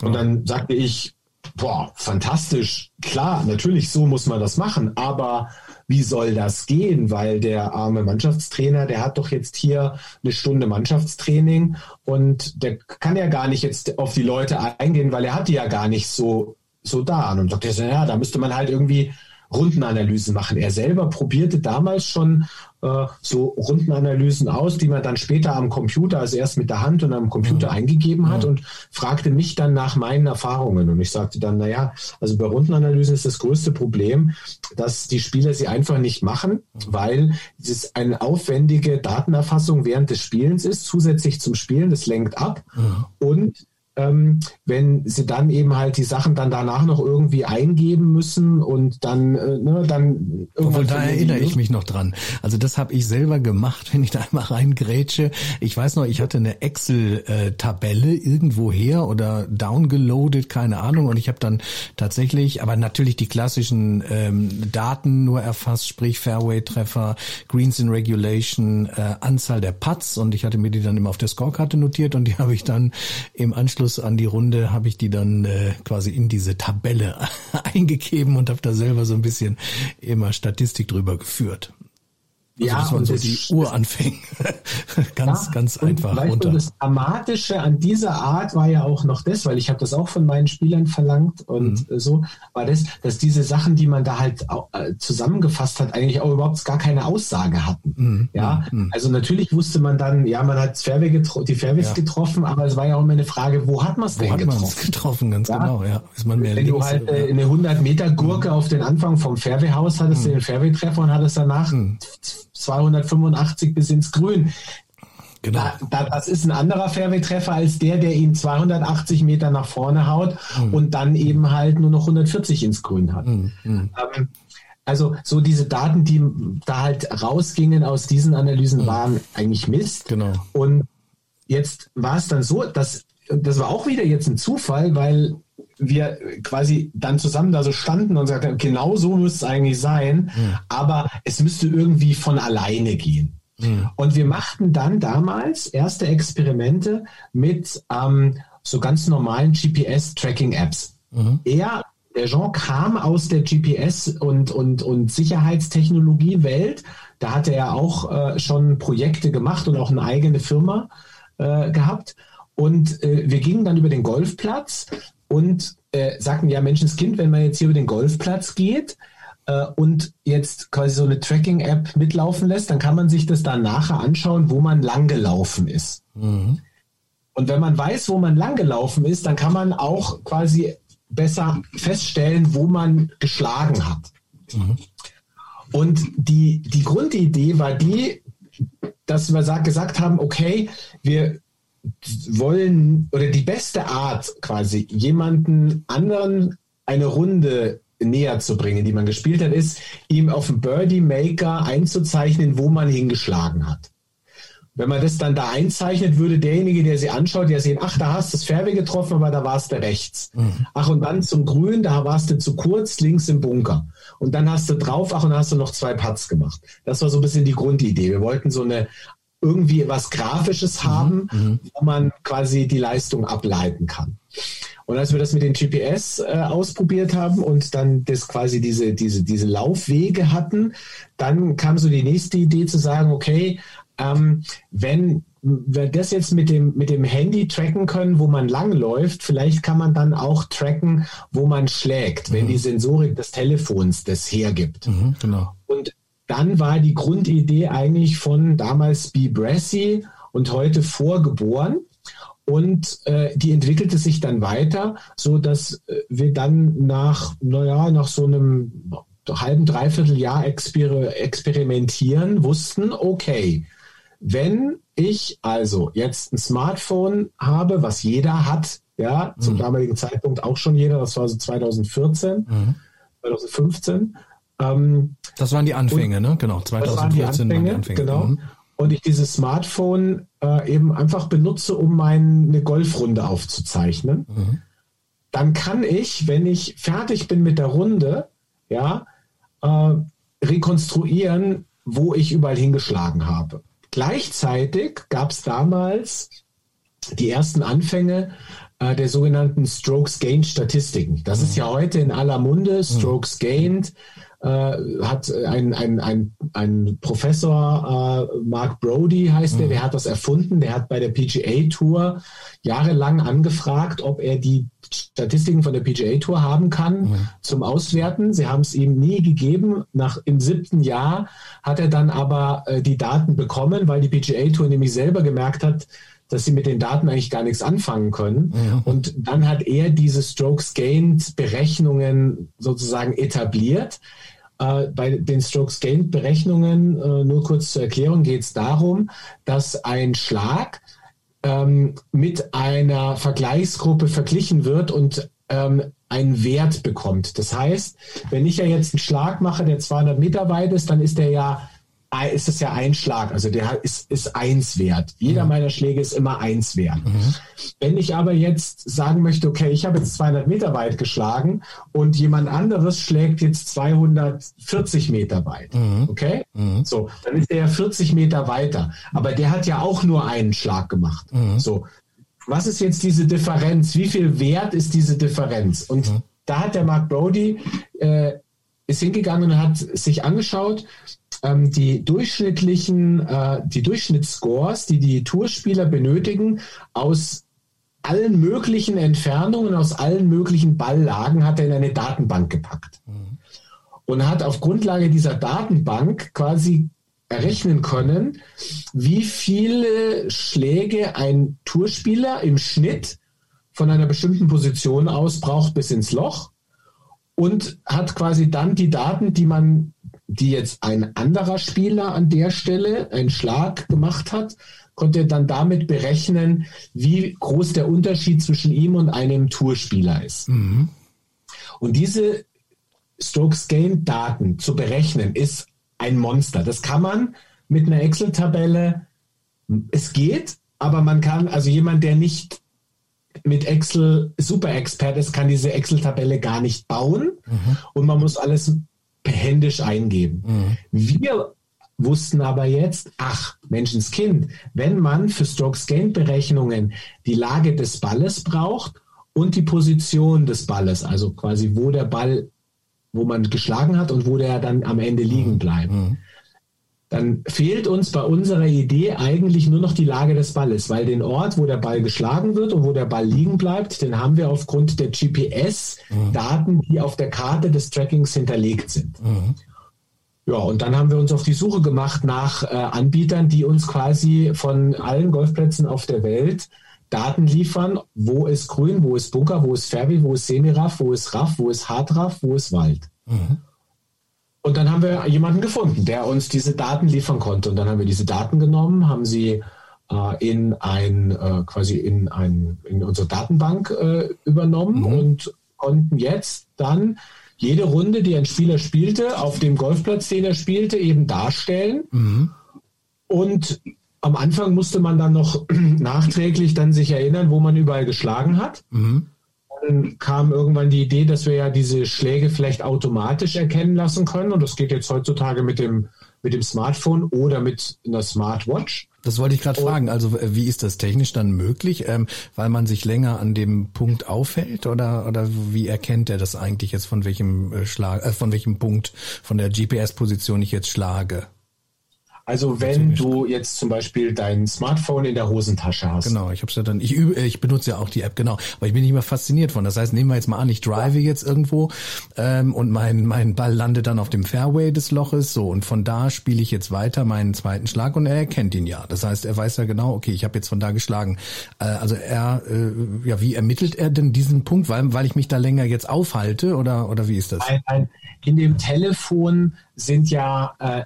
Und dann sagte ich, boah, fantastisch, klar, natürlich, so muss man das machen, aber wie soll das gehen? Weil der arme Mannschaftstrainer, der hat doch jetzt hier eine Stunde Mannschaftstraining und der kann ja gar nicht jetzt auf die Leute eingehen, weil er hat die ja gar nicht so, so da. Und dann sagte er, ja, da müsste man halt irgendwie Rundenanalysen machen. Er selber probierte damals schon äh, so Rundenanalysen aus, die man dann später am Computer, also erst mit der Hand und am Computer mhm. eingegeben hat ja. und fragte mich dann nach meinen Erfahrungen. Und ich sagte dann, naja, also bei Rundenanalysen ist das größte Problem, dass die Spieler sie einfach nicht machen, mhm. weil es eine aufwendige Datenerfassung während des Spielens ist, zusätzlich zum Spielen, das lenkt ab. Mhm. Und ähm, wenn sie dann eben halt die Sachen dann danach noch irgendwie eingeben müssen und dann, äh, ne, dann Obwohl, da erinnere ich mich noch dran. Also das habe ich selber gemacht, wenn ich da einmal reingrätsche. Ich weiß noch, ich hatte eine Excel-Tabelle irgendwoher oder downgeloadet, keine Ahnung. Und ich habe dann tatsächlich, aber natürlich die klassischen ähm, Daten nur erfasst, sprich Fairway-Treffer, Greens in Regulation, äh, Anzahl der Putts. Und ich hatte mir die dann immer auf der Scorekarte notiert und die habe ich dann im Anschluss Anschluss an die Runde habe ich die dann äh, quasi in diese Tabelle eingegeben und habe da selber so ein bisschen immer Statistik drüber geführt. Also ja, das waren so die Uranfänge. ganz, ja, ganz einfach weißt runter. Du, das Dramatische an dieser Art war ja auch noch das, weil ich habe das auch von meinen Spielern verlangt und mhm. so, war das, dass diese Sachen, die man da halt äh, zusammengefasst hat, eigentlich auch überhaupt gar keine Aussage hatten. Mhm. Ja, mhm. also natürlich wusste man dann, ja, man hat Fairway getro die Fairways ja. getroffen, aber es war ja auch immer eine Frage, wo hat man es denn hat getroffen? getroffen, ganz ja? genau, ja. Ist man mehr Wenn du halt äh, eine 100 Meter Gurke mhm. auf den Anfang vom Fairway-Haus hattest, mhm. den Fairway-Treffer und hattest danach mhm. 285 bis ins Grün. Genau. Da, das ist ein anderer Fairway-Treffer als der, der ihn 280 Meter nach vorne haut mhm. und dann eben halt nur noch 140 ins Grün hat. Mhm. Ähm, also so diese Daten, die da halt rausgingen aus diesen Analysen, mhm. waren eigentlich Mist. Genau. Und jetzt war es dann so, dass das war auch wieder jetzt ein Zufall, weil wir quasi dann zusammen da so standen und sagten, genau so müsste es eigentlich sein, mhm. aber es müsste irgendwie von alleine gehen. Mhm. Und wir machten dann damals erste Experimente mit ähm, so ganz normalen GPS-Tracking-Apps. Mhm. Er, der Jean kam aus der GPS- und, und, und Sicherheitstechnologie-Welt. Da hatte er auch äh, schon Projekte gemacht und auch eine eigene Firma äh, gehabt. Und äh, wir gingen dann über den Golfplatz und äh, sagten, ja, Menschenskind, wenn man jetzt hier über den Golfplatz geht äh, und jetzt quasi so eine Tracking-App mitlaufen lässt, dann kann man sich das dann nachher anschauen, wo man langgelaufen ist. Mhm. Und wenn man weiß, wo man langgelaufen ist, dann kann man auch quasi besser feststellen, wo man geschlagen hat. Mhm. Und die, die Grundidee war die, dass wir gesagt haben, okay, wir wollen oder die beste Art quasi jemanden anderen eine Runde näher zu bringen, die man gespielt hat, ist, ihm auf dem Birdie Maker einzuzeichnen, wo man hingeschlagen hat. Wenn man das dann da einzeichnet, würde derjenige, der sie anschaut, ja sehen, ach, da hast du das Fairway getroffen, aber da warst du rechts. Mhm. Ach, und dann zum Grün, da warst du zu kurz, links im Bunker. Und dann hast du drauf, ach, und dann hast du noch zwei Putts gemacht. Das war so ein bisschen die Grundidee. Wir wollten so eine irgendwie was Grafisches mhm, haben, mhm. wo man quasi die Leistung ableiten kann. Und als wir das mit den GPS äh, ausprobiert haben und dann das quasi diese, diese, diese Laufwege hatten, dann kam so die nächste Idee zu sagen, okay, ähm, wenn wir das jetzt mit dem, mit dem Handy tracken können, wo man langläuft, vielleicht kann man dann auch tracken, wo man schlägt, wenn mhm. die Sensorik des Telefons das hergibt. Mhm, genau. Und dann war die Grundidee eigentlich von damals B. Brassy und heute vorgeboren. Und äh, die entwickelte sich dann weiter, so dass äh, wir dann nach, naja, nach so einem halben, dreiviertel Jahr exper experimentieren wussten, okay, wenn ich also jetzt ein Smartphone habe, was jeder hat, ja, mhm. zum damaligen Zeitpunkt auch schon jeder, das war so 2014, mhm. 2015, ähm, das waren die Anfänge, ne? Genau, 2014 waren die Anfänge. Waren die Anfänge. Genau. Mhm. Und ich dieses Smartphone äh, eben einfach benutze, um meine Golfrunde aufzuzeichnen. Mhm. Dann kann ich, wenn ich fertig bin mit der Runde, ja, äh, rekonstruieren, wo ich überall hingeschlagen habe. Gleichzeitig gab es damals die ersten Anfänge äh, der sogenannten Strokes Gained Statistiken. Das mhm. ist ja heute in aller Munde, Strokes mhm. Gained äh, hat ein, ein, ein, ein Professor, äh, Mark Brody heißt mhm. der, der hat das erfunden, der hat bei der PGA Tour jahrelang angefragt, ob er die Statistiken von der PGA Tour haben kann mhm. zum Auswerten. Sie haben es ihm nie gegeben. Nach im siebten Jahr hat er dann aber äh, die Daten bekommen, weil die PGA Tour nämlich selber gemerkt hat, dass sie mit den Daten eigentlich gar nichts anfangen können. Ja. Und dann hat er diese Strokes Gained Berechnungen sozusagen etabliert. Äh, bei den Strokes Gained Berechnungen, äh, nur kurz zur Erklärung, geht es darum, dass ein Schlag ähm, mit einer Vergleichsgruppe verglichen wird und ähm, einen Wert bekommt. Das heißt, wenn ich ja jetzt einen Schlag mache, der 200 Meter weit ist, dann ist der ja ist es ja ein Schlag, also der ist, ist eins wert. Jeder mhm. meiner Schläge ist immer eins wert. Mhm. Wenn ich aber jetzt sagen möchte, okay, ich habe jetzt 200 Meter weit geschlagen und jemand anderes schlägt jetzt 240 Meter weit, mhm. okay? Mhm. So, dann ist der ja 40 Meter weiter. Aber der hat ja auch nur einen Schlag gemacht. Mhm. So, was ist jetzt diese Differenz? Wie viel wert ist diese Differenz? Und mhm. da hat der Mark Brody äh, ist hingegangen und hat sich angeschaut, ähm, die durchschnittlichen, äh, die Durchschnittsscores, die die Tourspieler benötigen, aus allen möglichen Entfernungen, aus allen möglichen Balllagen hat er in eine Datenbank gepackt. Mhm. Und hat auf Grundlage dieser Datenbank quasi errechnen können, wie viele Schläge ein Tourspieler im Schnitt von einer bestimmten Position aus braucht bis ins Loch und hat quasi dann die Daten, die man, die jetzt ein anderer Spieler an der Stelle einen Schlag gemacht hat, konnte dann damit berechnen, wie groß der Unterschied zwischen ihm und einem Tourspieler ist. Mhm. Und diese Strokes Gain Daten zu berechnen, ist ein Monster. Das kann man mit einer Excel-Tabelle, es geht, aber man kann, also jemand, der nicht mit Excel super Expert ist, kann diese Excel-Tabelle gar nicht bauen mhm. und man muss alles händisch eingeben. Mhm. Wir wussten aber jetzt, ach, Menschenskind, wenn man für Strokes-Gain-Berechnungen die Lage des Balles braucht und die Position des Balles, also quasi wo der Ball, wo man geschlagen hat und wo der dann am Ende liegen mhm. bleibt, mhm dann fehlt uns bei unserer Idee eigentlich nur noch die Lage des Balles, weil den Ort, wo der Ball geschlagen wird und wo der Ball liegen bleibt, den haben wir aufgrund der GPS-Daten, die auf der Karte des Trackings hinterlegt sind. Mhm. Ja, und dann haben wir uns auf die Suche gemacht nach äh, Anbietern, die uns quasi von allen Golfplätzen auf der Welt Daten liefern, wo ist Grün, wo ist Bunker, wo ist Fairway, wo ist Semiraff, wo ist Raff, wo ist Hartraff, wo ist Wald. Mhm. Und dann haben wir jemanden gefunden, der uns diese Daten liefern konnte. Und dann haben wir diese Daten genommen, haben sie äh, in ein äh, quasi in ein in unsere Datenbank äh, übernommen mhm. und konnten jetzt dann jede Runde, die ein Spieler spielte, auf dem Golfplatz, den er spielte, eben darstellen. Mhm. Und am Anfang musste man dann noch nachträglich dann sich erinnern, wo man überall geschlagen hat. Mhm dann kam irgendwann die Idee, dass wir ja diese Schläge vielleicht automatisch erkennen lassen können. Und das geht jetzt heutzutage mit dem, mit dem Smartphone oder mit einer Smartwatch. Das wollte ich gerade fragen. Also äh, wie ist das technisch dann möglich, ähm, weil man sich länger an dem Punkt aufhält oder oder wie erkennt er das eigentlich jetzt von welchem äh, Schlag, äh, von welchem Punkt von der GPS-Position ich jetzt schlage? Also wenn du jetzt zum Beispiel dein Smartphone in der Hosentasche hast. Genau, ich hab's ja dann, ich übe, ich benutze ja auch die App, genau. Aber ich bin nicht mehr fasziniert von. Das heißt, nehmen wir jetzt mal an, ich drive jetzt irgendwo ähm, und mein, mein Ball landet dann auf dem Fairway des Loches, so und von da spiele ich jetzt weiter meinen zweiten Schlag und er erkennt ihn ja. Das heißt, er weiß ja genau, okay, ich habe jetzt von da geschlagen. Äh, also er, äh, ja, wie ermittelt er denn diesen Punkt, weil, weil ich mich da länger jetzt aufhalte oder, oder wie ist das? Nein, nein. In dem Telefon sind ja äh,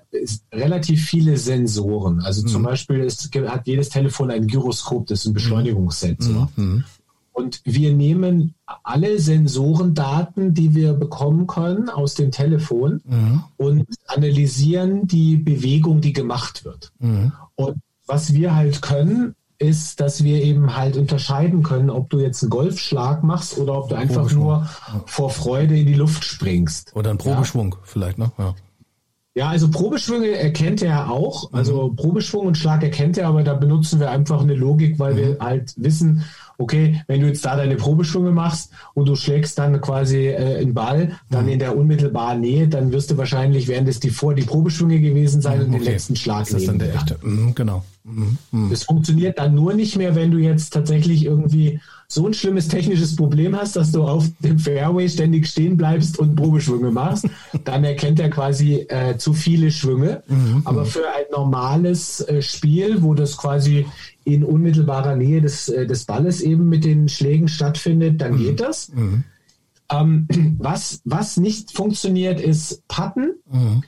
relativ viele Sensoren. Also mhm. zum Beispiel ist, hat jedes Telefon ein Gyroskop, das ist ein Beschleunigungssensor. Mhm. mhm. Und wir nehmen alle Sensorendaten, die wir bekommen können aus dem Telefon mhm. und analysieren die Bewegung, die gemacht wird. Mhm. Und was wir halt können, ist, dass wir eben halt unterscheiden können, ob du jetzt einen Golfschlag machst oder ob du einfach nur vor Freude in die Luft springst. Oder einen Probeschwung ja. vielleicht, ne? Ja. Ja, also Probeschwünge erkennt er auch. Also mhm. Probeschwung und Schlag erkennt er, aber da benutzen wir einfach eine Logik, weil mhm. wir halt wissen, okay, wenn du jetzt da deine Probeschwünge machst und du schlägst dann quasi äh, einen Ball, dann mhm. in der unmittelbaren Nähe, dann wirst du wahrscheinlich, während es die vor die Probeschwünge gewesen sein mhm, und okay. den letzten Schlag ist das dann der echte. Mhm, genau. Mhm, mhm. Das funktioniert dann nur nicht mehr, wenn du jetzt tatsächlich irgendwie so ein schlimmes technisches Problem hast, dass du auf dem Fairway ständig stehen bleibst und Probeschwünge machst, dann erkennt er quasi äh, zu viele Schwünge. Mhm. Aber für ein normales äh, Spiel, wo das quasi in unmittelbarer Nähe des, äh, des Balles eben mit den Schlägen stattfindet, dann mhm. geht das. Mhm. Ähm, was, was nicht funktioniert, ist Patten. Mhm.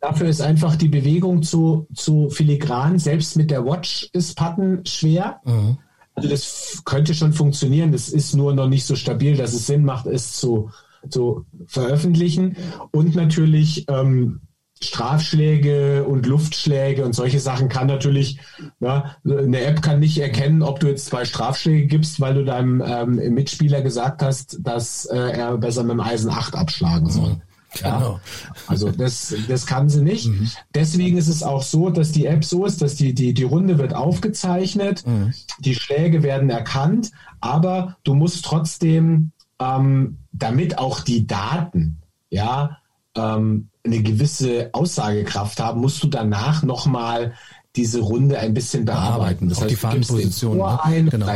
Dafür ist einfach die Bewegung zu, zu filigran. Selbst mit der Watch ist Patten schwer. Mhm. Also das könnte schon funktionieren. Das ist nur noch nicht so stabil, dass es Sinn macht, es zu, zu veröffentlichen. Und natürlich ähm, Strafschläge und Luftschläge und solche Sachen kann natürlich, ja, eine App kann nicht erkennen, ob du jetzt zwei Strafschläge gibst, weil du deinem ähm, Mitspieler gesagt hast, dass äh, er besser mit dem Eisen 8 abschlagen soll. Ja, genau. Also das, das kann sie nicht. Mhm. Deswegen ist es auch so, dass die App so ist, dass die, die, die Runde wird aufgezeichnet, mhm. die Schläge werden erkannt, aber du musst trotzdem, ähm, damit auch die Daten, ja, ähm, eine gewisse Aussagekraft haben, musst du danach nochmal diese Runde ein bisschen bearbeiten. Das heißt, die Fadenposition. Ne? Ein, genau.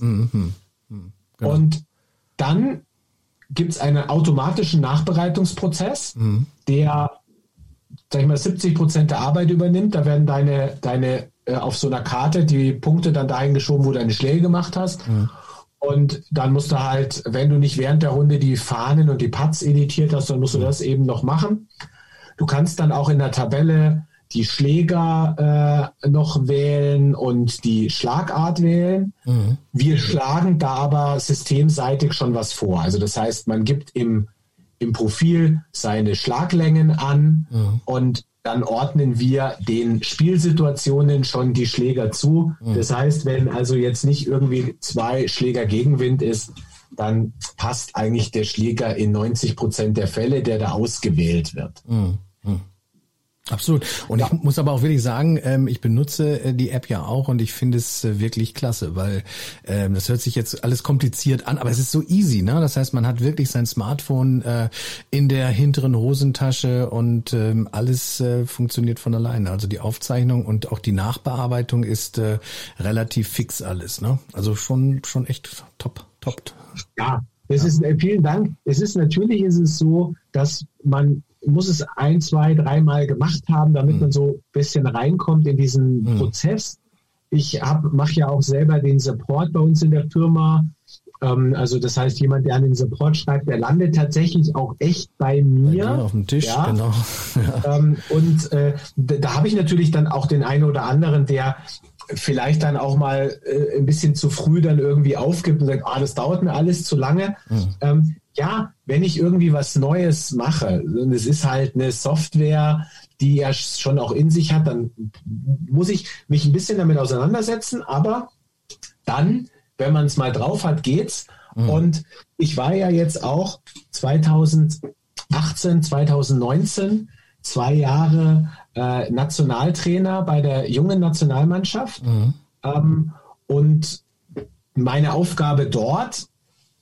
Mhm. Mhm. mhm. Genau. Und dann gibt es einen automatischen Nachbereitungsprozess, mhm. der, sag ich mal, 70 Prozent der Arbeit übernimmt. Da werden deine, deine äh, auf so einer Karte die Punkte dann dahin geschoben, wo du deine Schläge gemacht hast. Mhm. Und dann musst du halt, wenn du nicht während der Runde die Fahnen und die Putts editiert hast, dann musst du das eben noch machen. Du kannst dann auch in der Tabelle die Schläger äh, noch wählen und die Schlagart wählen. Mhm. Wir schlagen da aber systemseitig schon was vor. Also das heißt, man gibt im, im Profil seine Schlaglängen an mhm. und dann ordnen wir den Spielsituationen schon die Schläger zu. Mhm. Das heißt, wenn also jetzt nicht irgendwie zwei Schläger Gegenwind ist, dann passt eigentlich der Schläger in 90 Prozent der Fälle, der da ausgewählt wird. Mhm. Absolut. Und ja. ich muss aber auch wirklich sagen, ähm, ich benutze äh, die App ja auch und ich finde es äh, wirklich klasse, weil ähm, das hört sich jetzt alles kompliziert an, aber es ist so easy. Ne? Das heißt, man hat wirklich sein Smartphone äh, in der hinteren Hosentasche und ähm, alles funktioniert von alleine. Also die Aufzeichnung und auch die Nachbearbeitung ist relativ fix alles. Ne? Also schon schon echt top, top. Ja, das ist vielen Dank. Es ist natürlich ist es so, dass man muss es ein, zwei, dreimal gemacht haben, damit mhm. man so ein bisschen reinkommt in diesen mhm. Prozess. Ich mache ja auch selber den Support bei uns in der Firma. Ähm, also das heißt, jemand, der an den Support schreibt, der landet tatsächlich auch echt bei mir. Bei auf dem Tisch, ja. genau. Ja. Ähm, und äh, da, da habe ich natürlich dann auch den einen oder anderen, der vielleicht dann auch mal äh, ein bisschen zu früh dann irgendwie aufgibt und sagt, ah, das dauert mir alles zu lange. Mhm. Ähm, ja, wenn ich irgendwie was Neues mache, und es ist halt eine Software, die er schon auch in sich hat, dann muss ich mich ein bisschen damit auseinandersetzen, aber dann, wenn man es mal drauf hat, geht's. Mhm. Und ich war ja jetzt auch 2018, 2019 zwei Jahre äh, Nationaltrainer bei der jungen Nationalmannschaft. Mhm. Ähm, und meine Aufgabe dort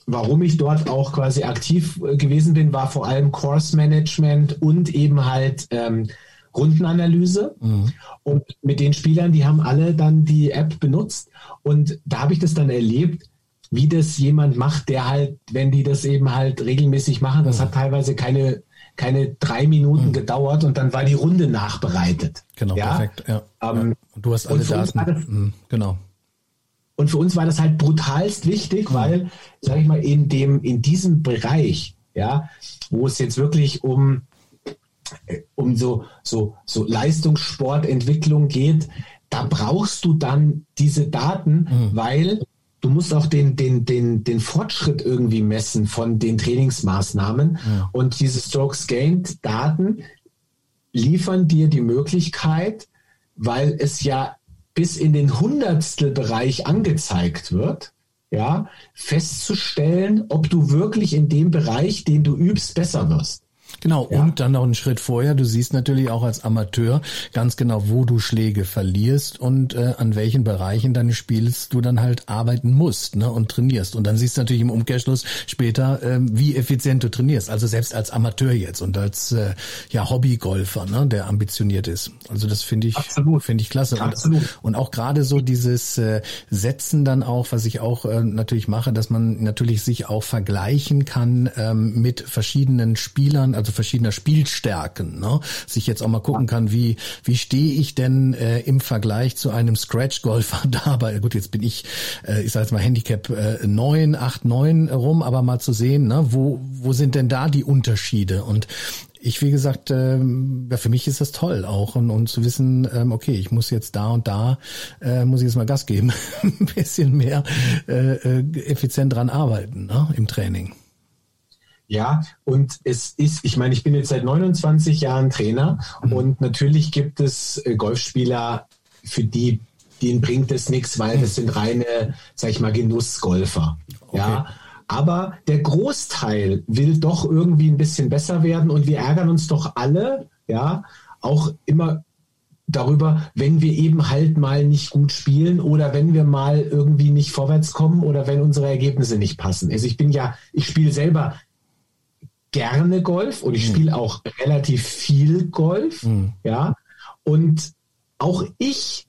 warum ich dort auch quasi aktiv äh, gewesen bin, war vor allem Course Management und eben halt ähm, Rundenanalyse. Mhm. Und mit den Spielern, die haben alle dann die App benutzt. Und da habe ich das dann erlebt, wie das jemand macht, der halt, wenn die das eben halt regelmäßig machen, das mhm. hat teilweise keine, keine drei Minuten mhm. gedauert und dann war die Runde nachbereitet. Genau, ja? perfekt. Ja. Ähm, ja. Du hast alle Daten. Das, mhm, genau. Und für uns war das halt brutalst wichtig, mhm. weil, sage ich mal, in dem, in diesem Bereich, ja, wo es jetzt wirklich um, um so, so, so Leistungssportentwicklung geht, da brauchst du dann diese Daten, mhm. weil du musst auch den, den, den, den Fortschritt irgendwie messen von den Trainingsmaßnahmen. Mhm. Und diese Strokes Gained Daten liefern dir die Möglichkeit, weil es ja bis in den Hundertstelbereich angezeigt wird, ja, festzustellen, ob du wirklich in dem Bereich, den du übst, besser wirst. Genau, ja. und dann noch einen Schritt vorher, du siehst natürlich auch als Amateur ganz genau, wo du Schläge verlierst und äh, an welchen Bereichen deines Spiels du dann halt arbeiten musst ne, und trainierst. Und dann siehst du natürlich im Umkehrschluss später, äh, wie effizient du trainierst. Also selbst als Amateur jetzt und als äh, ja, Hobbygolfer, ne, der ambitioniert ist. Also das finde ich finde ich klasse. Und, und, auch gerade so dieses äh, Setzen dann auch, was ich auch äh, natürlich mache, dass man natürlich sich auch vergleichen kann ähm, mit verschiedenen Spielern, also verschiedener Spielstärken, ne? sich jetzt auch mal gucken kann, wie wie stehe ich denn äh, im Vergleich zu einem Scratch-Golfer dabei? Gut, jetzt bin ich, äh, ich sage jetzt mal Handicap äh, 9, 8, 9 rum, aber mal zu sehen, ne? wo wo sind denn da die Unterschiede? Und ich, wie gesagt, ähm, ja, für mich ist das toll auch und, und zu wissen, ähm, okay, ich muss jetzt da und da, äh, muss ich jetzt mal Gas geben, ein bisschen mehr äh, äh, effizient dran arbeiten ne, im Training. Ja, und es ist, ich meine, ich bin jetzt seit 29 Jahren Trainer mhm. und natürlich gibt es äh, Golfspieler, für die, denen bringt es nichts, weil mhm. das sind reine, sag ich mal, Genussgolfer. Okay. Ja. Aber der Großteil will doch irgendwie ein bisschen besser werden und wir ärgern uns doch alle, ja, auch immer darüber, wenn wir eben halt mal nicht gut spielen oder wenn wir mal irgendwie nicht vorwärts kommen oder wenn unsere Ergebnisse nicht passen. Also ich bin ja, ich spiele selber gerne Golf und ich mhm. spiele auch relativ viel Golf. Mhm. Ja. Und auch ich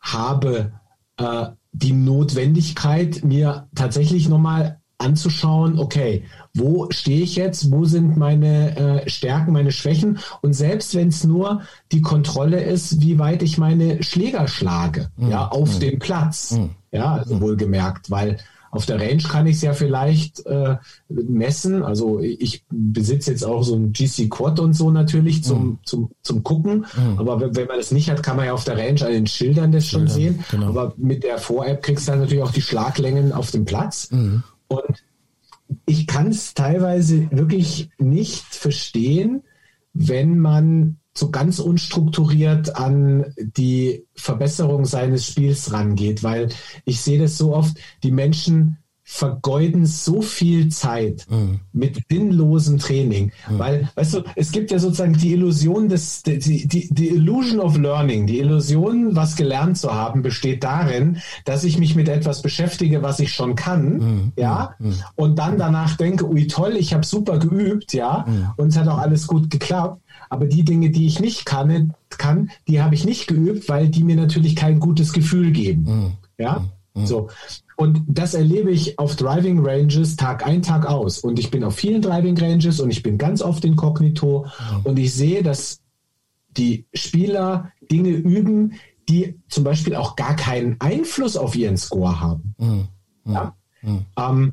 habe äh, die Notwendigkeit, mir tatsächlich nochmal anzuschauen, okay, wo stehe ich jetzt, wo sind meine äh, Stärken, meine Schwächen und selbst wenn es nur die Kontrolle ist, wie weit ich meine Schläger schlage, mhm. ja, auf mhm. dem Platz, mhm. ja, also wohlgemerkt, weil auf der Range kann ich es ja vielleicht äh, messen. Also ich besitze jetzt auch so ein GC Quad und so natürlich zum, mhm. zum, zum Gucken. Mhm. Aber wenn, wenn, man das nicht hat, kann man ja auf der Range an den Schildern das Schildern, schon sehen. Genau. Aber mit der Vor-App kriegst du dann natürlich auch die Schlaglängen auf dem Platz. Mhm. Und ich kann es teilweise wirklich nicht verstehen, wenn man so ganz unstrukturiert an die Verbesserung seines Spiels rangeht, weil ich sehe das so oft, die Menschen vergeuden so viel Zeit mhm. mit sinnlosem Training, mhm. weil, weißt du, es gibt ja sozusagen die Illusion des, die, die, die Illusion of Learning, die Illusion, was gelernt zu haben, besteht darin, dass ich mich mit etwas beschäftige, was ich schon kann, mhm. ja, mhm. und dann danach denke, ui toll, ich habe super geübt, ja, mhm. und es hat auch alles gut geklappt, aber die Dinge, die ich nicht kann, kann die habe ich nicht geübt, weil die mir natürlich kein gutes Gefühl geben, mhm. ja, so. Und das erlebe ich auf Driving Ranges Tag ein, Tag aus. Und ich bin auf vielen Driving Ranges und ich bin ganz oft inkognito mhm. und ich sehe, dass die Spieler Dinge üben, die zum Beispiel auch gar keinen Einfluss auf ihren Score haben. Mhm. Ja? Mhm. Ähm,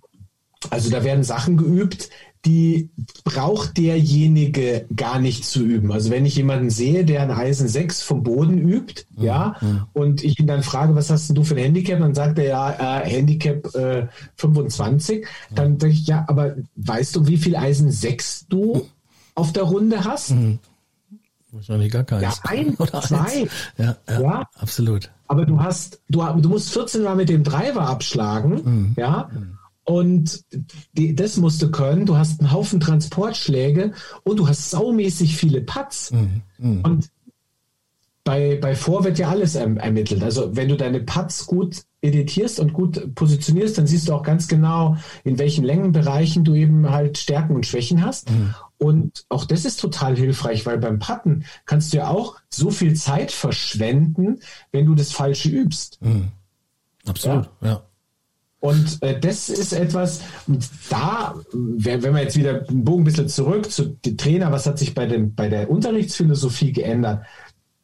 also da werden Sachen geübt, die braucht derjenige gar nicht zu üben. Also wenn ich jemanden sehe, der ein Eisen 6 vom Boden übt, mhm. ja, und ich ihn dann frage, was hast denn du für ein Handicap? Dann sagt er ja, äh, Handicap äh, 25. Dann denke ich, ja, aber weißt du, wie viel Eisen 6 du auf der Runde hast? Mhm. Wahrscheinlich gar keins. Ja, ein, Oder zwei. Ja, ja, ja, absolut. Aber du hast, du, du musst 14 Mal mit dem Driver abschlagen, mhm. ja. Und die, das musst du können. Du hast einen Haufen Transportschläge und du hast saumäßig viele Putts. Mhm. Mhm. Und bei, bei Vor wird ja alles erm ermittelt. Also wenn du deine Putts gut editierst und gut positionierst, dann siehst du auch ganz genau, in welchen Längenbereichen du eben halt Stärken und Schwächen hast. Mhm. Und auch das ist total hilfreich, weil beim Putten kannst du ja auch so viel Zeit verschwenden, wenn du das Falsche übst. Mhm. Absolut, ja. ja. Und äh, das ist etwas, da, wenn, wir jetzt wieder einen Bogen ein bisschen zurück zu den Trainer, was hat sich bei, dem, bei der Unterrichtsphilosophie geändert?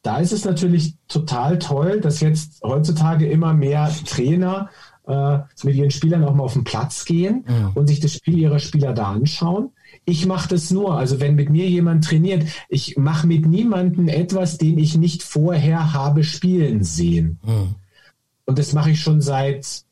Da ist es natürlich total toll, dass jetzt heutzutage immer mehr Trainer äh, mit ihren Spielern auch mal auf den Platz gehen ja. und sich das Spiel ihrer Spieler da anschauen. Ich mache das nur, also wenn mit mir jemand trainiert, ich mache mit niemandem etwas, den ich nicht vorher habe spielen sehen. Ja. Und das mache ich schon seit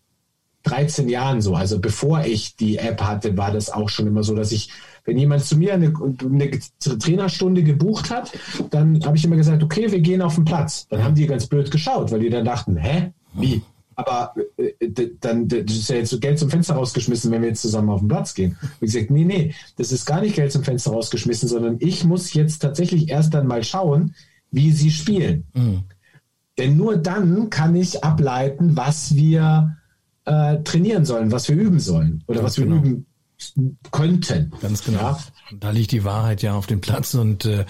13 Jahren so. Also bevor ich die App hatte, war das auch schon immer so, dass ich, wenn jemand zu mir eine, eine Trainerstunde gebucht hat, dann habe ich immer gesagt, okay, wir gehen auf den Platz. Dann haben die ganz blöd geschaut, weil die dann dachten, hä, wie? Aber äh, dann das ist ja jetzt so Geld zum Fenster rausgeschmissen, wenn wir jetzt zusammen auf den Platz gehen. Und ich gesagt, nee, nee, das ist gar nicht Geld zum Fenster rausgeschmissen, sondern ich muss jetzt tatsächlich erst dann mal schauen, wie sie spielen. Mhm. Denn nur dann kann ich ableiten, was wir äh, trainieren sollen, was wir üben sollen oder Ganz was wir genau. üben könnten. Ganz genau. Ja. Da liegt die Wahrheit ja auf dem Platz und äh,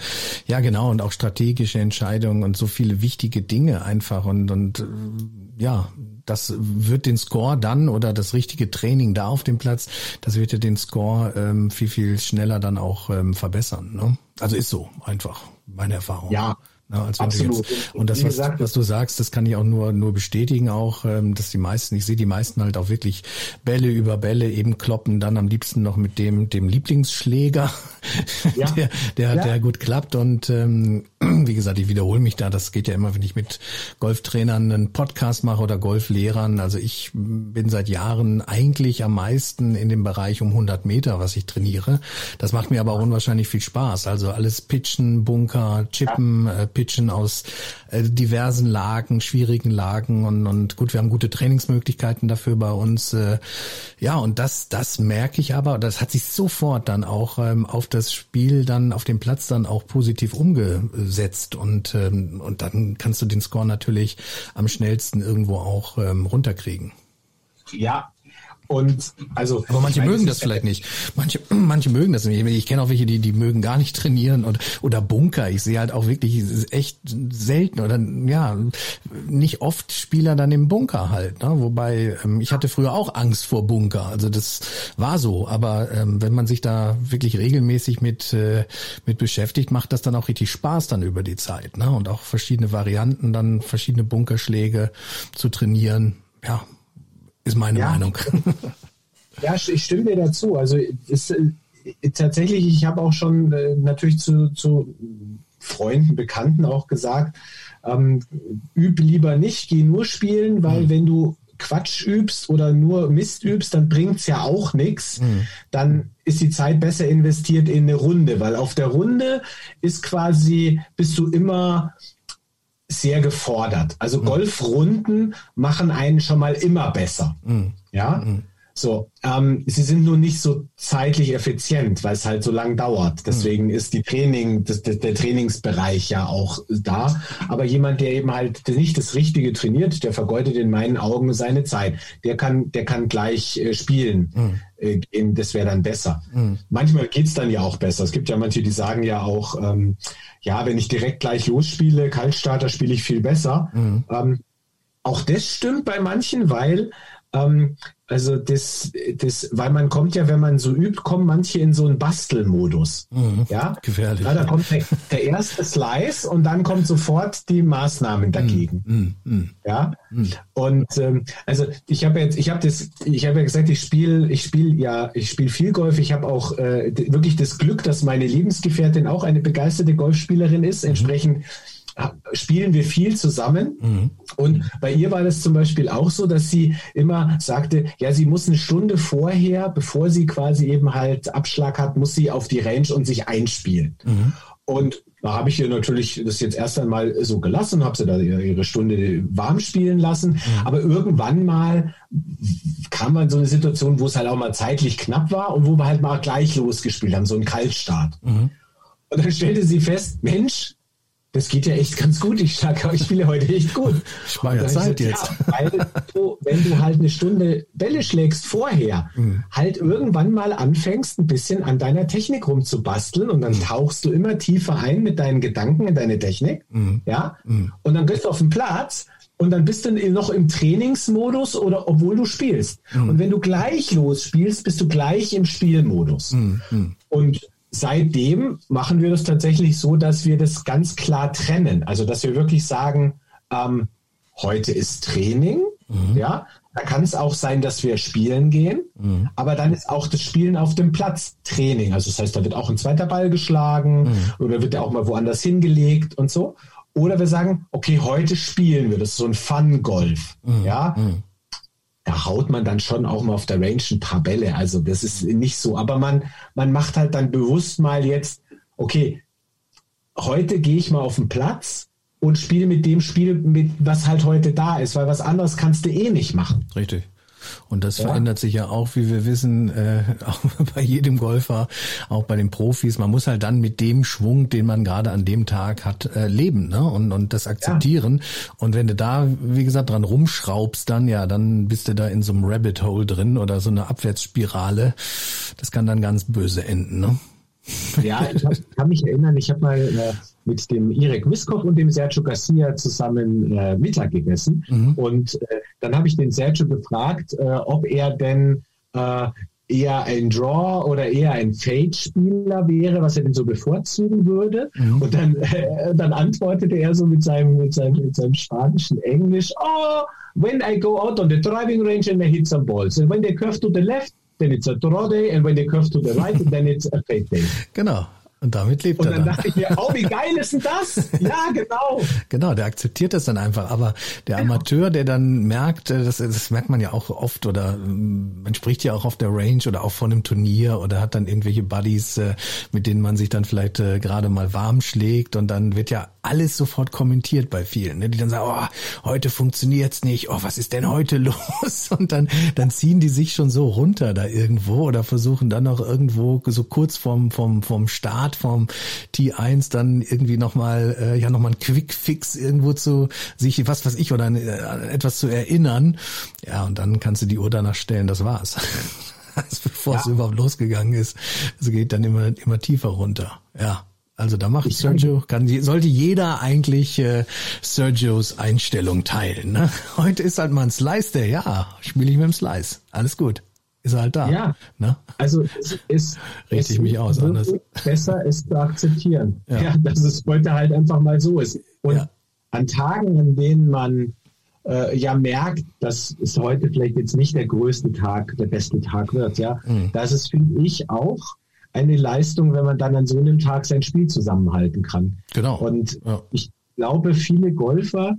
ja genau und auch strategische Entscheidungen und so viele wichtige Dinge einfach und und äh, ja das wird den Score dann oder das richtige Training da auf dem Platz, das wird ja den Score ähm, viel viel schneller dann auch ähm, verbessern. Ne? Also ist so einfach meine Erfahrung. Ja, ja, als Absolut. Jetzt, und das, was, gesagt, was, du sagst, das kann ich auch nur, nur bestätigen auch, ähm, dass die meisten, ich sehe die meisten halt auch wirklich Bälle über Bälle eben kloppen, dann am liebsten noch mit dem, dem Lieblingsschläger, ja. der, der, ja. der gut klappt und ähm, wie gesagt, ich wiederhole mich da, das geht ja immer, wenn ich mit Golftrainern einen Podcast mache oder Golflehrern, also ich bin seit Jahren eigentlich am meisten in dem Bereich um 100 Meter, was ich trainiere. Das macht mir aber unwahrscheinlich viel Spaß, also alles Pitchen, Bunker, Chippen, ja. äh, pitchen aus äh, diversen Lagen, schwierigen Lagen und, und gut, wir haben gute Trainingsmöglichkeiten dafür bei uns. Äh, ja, und das, das merke ich aber, das hat sich sofort dann auch ähm, auf das Spiel dann auf dem Platz dann auch positiv umgesetzt und, ähm, und dann kannst du den Score natürlich am schnellsten irgendwo auch ähm, runterkriegen. Ja, und also. Aber manche meine, mögen das vielleicht nicht. Manche, manche mögen das nicht. Ich kenne auch welche, die, die mögen gar nicht trainieren und, oder Bunker. Ich sehe halt auch wirklich echt selten oder ja, nicht oft Spieler dann im Bunker halt. Ne? Wobei, ähm, ich hatte früher auch Angst vor Bunker. Also das war so. Aber ähm, wenn man sich da wirklich regelmäßig mit, äh, mit beschäftigt, macht das dann auch richtig Spaß dann über die Zeit. Ne? Und auch verschiedene Varianten, dann verschiedene Bunkerschläge zu trainieren. Ja, ist meine ja. Meinung. Ja, ich stimme dir dazu. Also ist, äh, tatsächlich, ich habe auch schon äh, natürlich zu, zu Freunden, Bekannten auch gesagt, ähm, üb lieber nicht, geh nur spielen, weil mhm. wenn du Quatsch übst oder nur Mist übst, dann bringt es ja auch nichts. Mhm. Dann ist die Zeit besser investiert in eine Runde, weil auf der Runde ist quasi, bist du immer sehr gefordert. Also mhm. Golfrunden machen einen schon mal immer besser. Mhm. Ja. Mhm. So, ähm, sie sind nur nicht so zeitlich effizient, weil es halt so lang dauert. Deswegen mhm. ist die Training, das, das, der Trainingsbereich ja auch da. Aber jemand, der eben halt nicht das Richtige trainiert, der vergeudet in meinen Augen seine Zeit. Der kann, der kann gleich äh, spielen. Mhm. Das wäre dann besser. Mhm. Manchmal geht's dann ja auch besser. Es gibt ja manche, die sagen ja auch, ähm, ja, wenn ich direkt gleich losspiele, Kaltstarter spiele ich viel besser. Mhm. Ähm, auch das stimmt bei manchen, weil ähm, also das, das, weil man kommt ja, wenn man so übt, kommen manche in so einen Bastelmodus. Mhm, ja, gefährlich. Ja, da kommt der, der, erste Slice und dann kommt sofort die Maßnahmen mhm, dagegen. Mhm, mh, ja, mh. und ähm, also ich habe jetzt, ich habe das, ich habe ja gesagt, ich spiele, ich spiele ja, ich spiele viel Golf. Ich habe auch äh, wirklich das Glück, dass meine Lebensgefährtin auch eine begeisterte Golfspielerin ist. Mhm. Entsprechend spielen wir viel zusammen. Mhm. Und bei ihr war das zum Beispiel auch so, dass sie immer sagte, ja, sie muss eine Stunde vorher, bevor sie quasi eben halt Abschlag hat, muss sie auf die Range und sich einspielen. Mhm. Und da habe ich ihr natürlich das jetzt erst einmal so gelassen, habe sie da ihre Stunde warm spielen lassen. Mhm. Aber irgendwann mal kam man so eine Situation, wo es halt auch mal zeitlich knapp war und wo wir halt mal gleich losgespielt haben, so ein Kaltstart. Mhm. Und dann stellte sie fest, Mensch, das geht ja echt ganz gut. Ich sage, ich spiele heute echt gut. Ich war ja Zeit jetzt. Ja, weil du, wenn du halt eine Stunde Bälle schlägst vorher, mhm. halt irgendwann mal anfängst, ein bisschen an deiner Technik rumzubasteln und dann mhm. tauchst du immer tiefer ein mit deinen Gedanken in deine Technik. Mhm. Ja. Mhm. Und dann gehst du auf den Platz und dann bist du noch im Trainingsmodus oder obwohl du spielst. Mhm. Und wenn du gleich los spielst, bist du gleich im Spielmodus. Mhm. mhm. Und seitdem machen wir das tatsächlich so, dass wir das ganz klar trennen. Also, dass wir wirklich sagen, ähm, heute ist Training, mhm. ja. Da kann es auch sein, dass wir spielen gehen, mhm. aber dann ist auch das Spielen auf dem Platz Training. Also das heißt, da wird auch ein zweiter Ball geschlagen mhm. oder wird er auch mal woanders hingelegt und so. Oder wir sagen, okay, heute spielen wir. Das ist so ein Fun-Golf. Mhm. Ja, mhm da haut man dann schon auch mal auf der Range ein paar Bälle. Also das ist nicht so. Aber man, man macht halt dann bewusst mal jetzt, okay, heute gehe ich mal auf den Platz und spiele mit dem Spiel, mit was halt heute da ist, weil was anderes kannst du eh nicht machen. Richtig. Und das ja. verändert sich ja auch, wie wir wissen, äh, auch bei jedem Golfer, auch bei den Profis. Man muss halt dann mit dem Schwung, den man gerade an dem Tag hat, äh, leben ne? und, und das akzeptieren. Ja. Und wenn du da, wie gesagt, dran rumschraubst, dann ja, dann bist du da in so einem Rabbit Hole drin oder so eine Abwärtsspirale. Das kann dann ganz böse enden. Ne? Ja, ich hab, kann mich erinnern, ich habe mal äh, mit dem Irek Miskov und dem Sergio Garcia zusammen äh, Mittag gegessen. Mhm. Und äh, dann habe ich den Sergio gefragt, äh, ob er denn äh, eher ein Draw oder eher ein Fade-Spieler wäre, was er denn so bevorzugen würde. Mhm. Und dann, äh, dann antwortete er so mit seinem, mit seinem, mit seinem spanischen Englisch, oh, when I go out on the driving range and I hit some balls. And when they curve to the left, then it's a draw day, and when they curve to the right, then it's a fade day. Genau. Und damit lebt und er. Und dann dachte ich mir, oh, wie geil ist denn das? Ja, genau. genau, der akzeptiert das dann einfach. Aber der genau. Amateur, der dann merkt, äh, das, das merkt man ja auch oft oder ähm, man spricht ja auch auf der Range oder auch von einem Turnier oder hat dann irgendwelche Buddies, äh, mit denen man sich dann vielleicht äh, gerade mal warm schlägt und dann wird ja alles sofort kommentiert bei vielen, ne? die dann sagen, oh, heute funktioniert's nicht, oh, was ist denn heute los? Und dann, dann ziehen die sich schon so runter da irgendwo oder versuchen dann noch irgendwo so kurz vorm, vom, vom Start, vom T1 dann irgendwie nochmal, äh, ja, nochmal ein Quick-Fix irgendwo zu sich, was weiß ich, oder an, äh, etwas zu erinnern. Ja, und dann kannst du die Uhr danach stellen, das war's. bevor ja. es überhaupt losgegangen ist. Es geht dann immer, immer tiefer runter. Ja. Also da macht ich Sergio, kann, sollte jeder eigentlich äh, Sergios Einstellung teilen. Ne? Heute ist halt mal ein Slice der, ja, spiele ich mit dem Slice. Alles gut. Ist halt da. Ja. Ne? Also es ist richtig mich aus anders. Besser es zu akzeptieren. Ja. ja, dass es heute halt einfach mal so ist. Und ja. an Tagen, an denen man äh, ja merkt, dass es heute vielleicht jetzt nicht der größte Tag, der beste Tag wird, ja. Mhm. Das ist, finde ich, auch eine Leistung, wenn man dann an so einem Tag sein Spiel zusammenhalten kann. Genau. Und ja. ich glaube, viele Golfer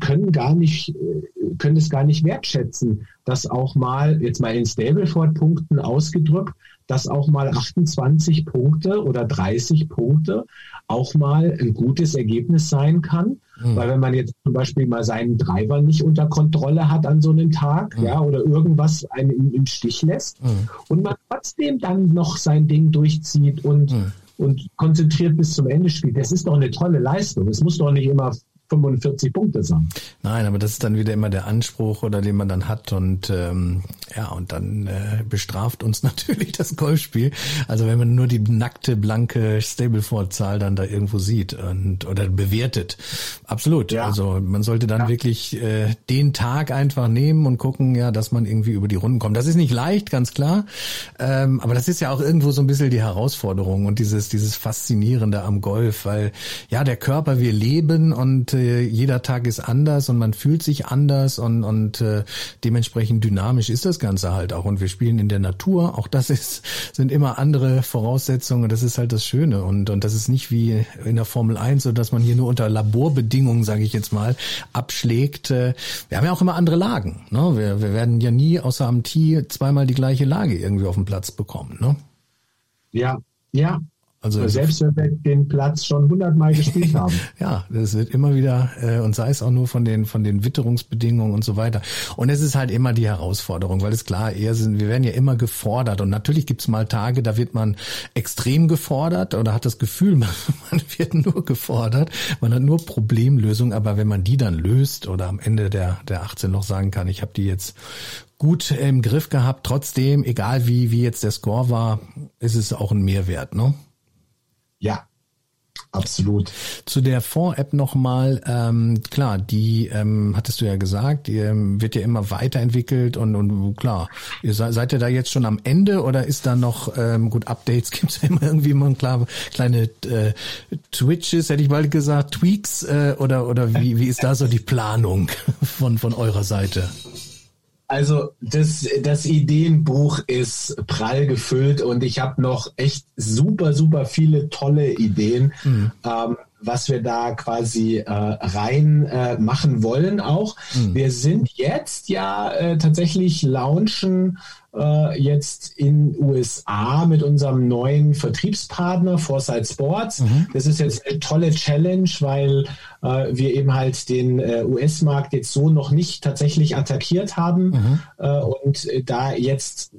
können gar nicht, äh, können es gar nicht wertschätzen, dass auch mal, jetzt mal in Stableford-Punkten ausgedrückt, dass auch mal 28 Punkte oder 30 Punkte auch mal ein gutes Ergebnis sein kann. Mhm. Weil wenn man jetzt zum Beispiel mal seinen Driver nicht unter Kontrolle hat an so einem Tag, mhm. ja, oder irgendwas einen im, im Stich lässt mhm. und man trotzdem dann noch sein Ding durchzieht und, mhm. und konzentriert bis zum Ende spielt, das ist doch eine tolle Leistung. Es muss doch nicht immer 45 Punkte sein. Nein, aber das ist dann wieder immer der Anspruch oder den man dann hat und ähm, ja und dann äh, bestraft uns natürlich das Golfspiel. Also wenn man nur die nackte blanke Stableford-Zahl dann da irgendwo sieht und oder bewertet, absolut. Ja. Also man sollte dann ja. wirklich äh, den Tag einfach nehmen und gucken, ja, dass man irgendwie über die Runden kommt. Das ist nicht leicht, ganz klar, ähm, aber das ist ja auch irgendwo so ein bisschen die Herausforderung und dieses dieses faszinierende am Golf, weil ja der Körper, wir leben und äh, jeder Tag ist anders und man fühlt sich anders und, und äh, dementsprechend dynamisch ist das Ganze halt auch. Und wir spielen in der Natur, auch das ist, sind immer andere Voraussetzungen. Das ist halt das Schöne. Und, und das ist nicht wie in der Formel 1, so dass man hier nur unter Laborbedingungen, sage ich jetzt mal, abschlägt. Äh, wir haben ja auch immer andere Lagen. Ne? Wir, wir werden ja nie außer am Tee zweimal die gleiche Lage irgendwie auf dem Platz bekommen. Ne? Ja, ja, also selbst wenn wir den Platz schon hundertmal gespielt haben. ja, das wird immer wieder äh, und sei es auch nur von den von den Witterungsbedingungen und so weiter. Und es ist halt immer die Herausforderung, weil es klar eher sind, wir werden ja immer gefordert und natürlich gibt's mal Tage, da wird man extrem gefordert oder hat das Gefühl, man, man wird nur gefordert, man hat nur Problemlösung, aber wenn man die dann löst oder am Ende der der 18 noch sagen kann, ich habe die jetzt gut im Griff gehabt, trotzdem, egal wie wie jetzt der Score war, ist es auch ein Mehrwert, ne? Ja, Absolut. Zu der Fonds-App nochmal, ähm, klar, die ähm, hattest du ja gesagt, die ähm, wird ja immer weiterentwickelt und, und klar, ihr seid, seid ihr da jetzt schon am Ende oder ist da noch, ähm, gut, Updates gibt es ja immer irgendwie mal klar, kleine äh, Twitches, hätte ich bald gesagt, Tweaks äh, oder, oder wie, wie ist da so die Planung von, von eurer Seite? Also das, das Ideenbuch ist prall gefüllt und ich habe noch echt super, super viele tolle Ideen, mhm. ähm, was wir da quasi äh, rein äh, machen wollen auch. Mhm. Wir sind jetzt ja äh, tatsächlich launchen äh, jetzt in USA mit unserem neuen Vertriebspartner Foresight Sports. Mhm. Das ist jetzt eine tolle Challenge, weil äh, wir eben halt den äh, US-Markt jetzt so noch nicht tatsächlich attackiert haben mhm. äh, und da jetzt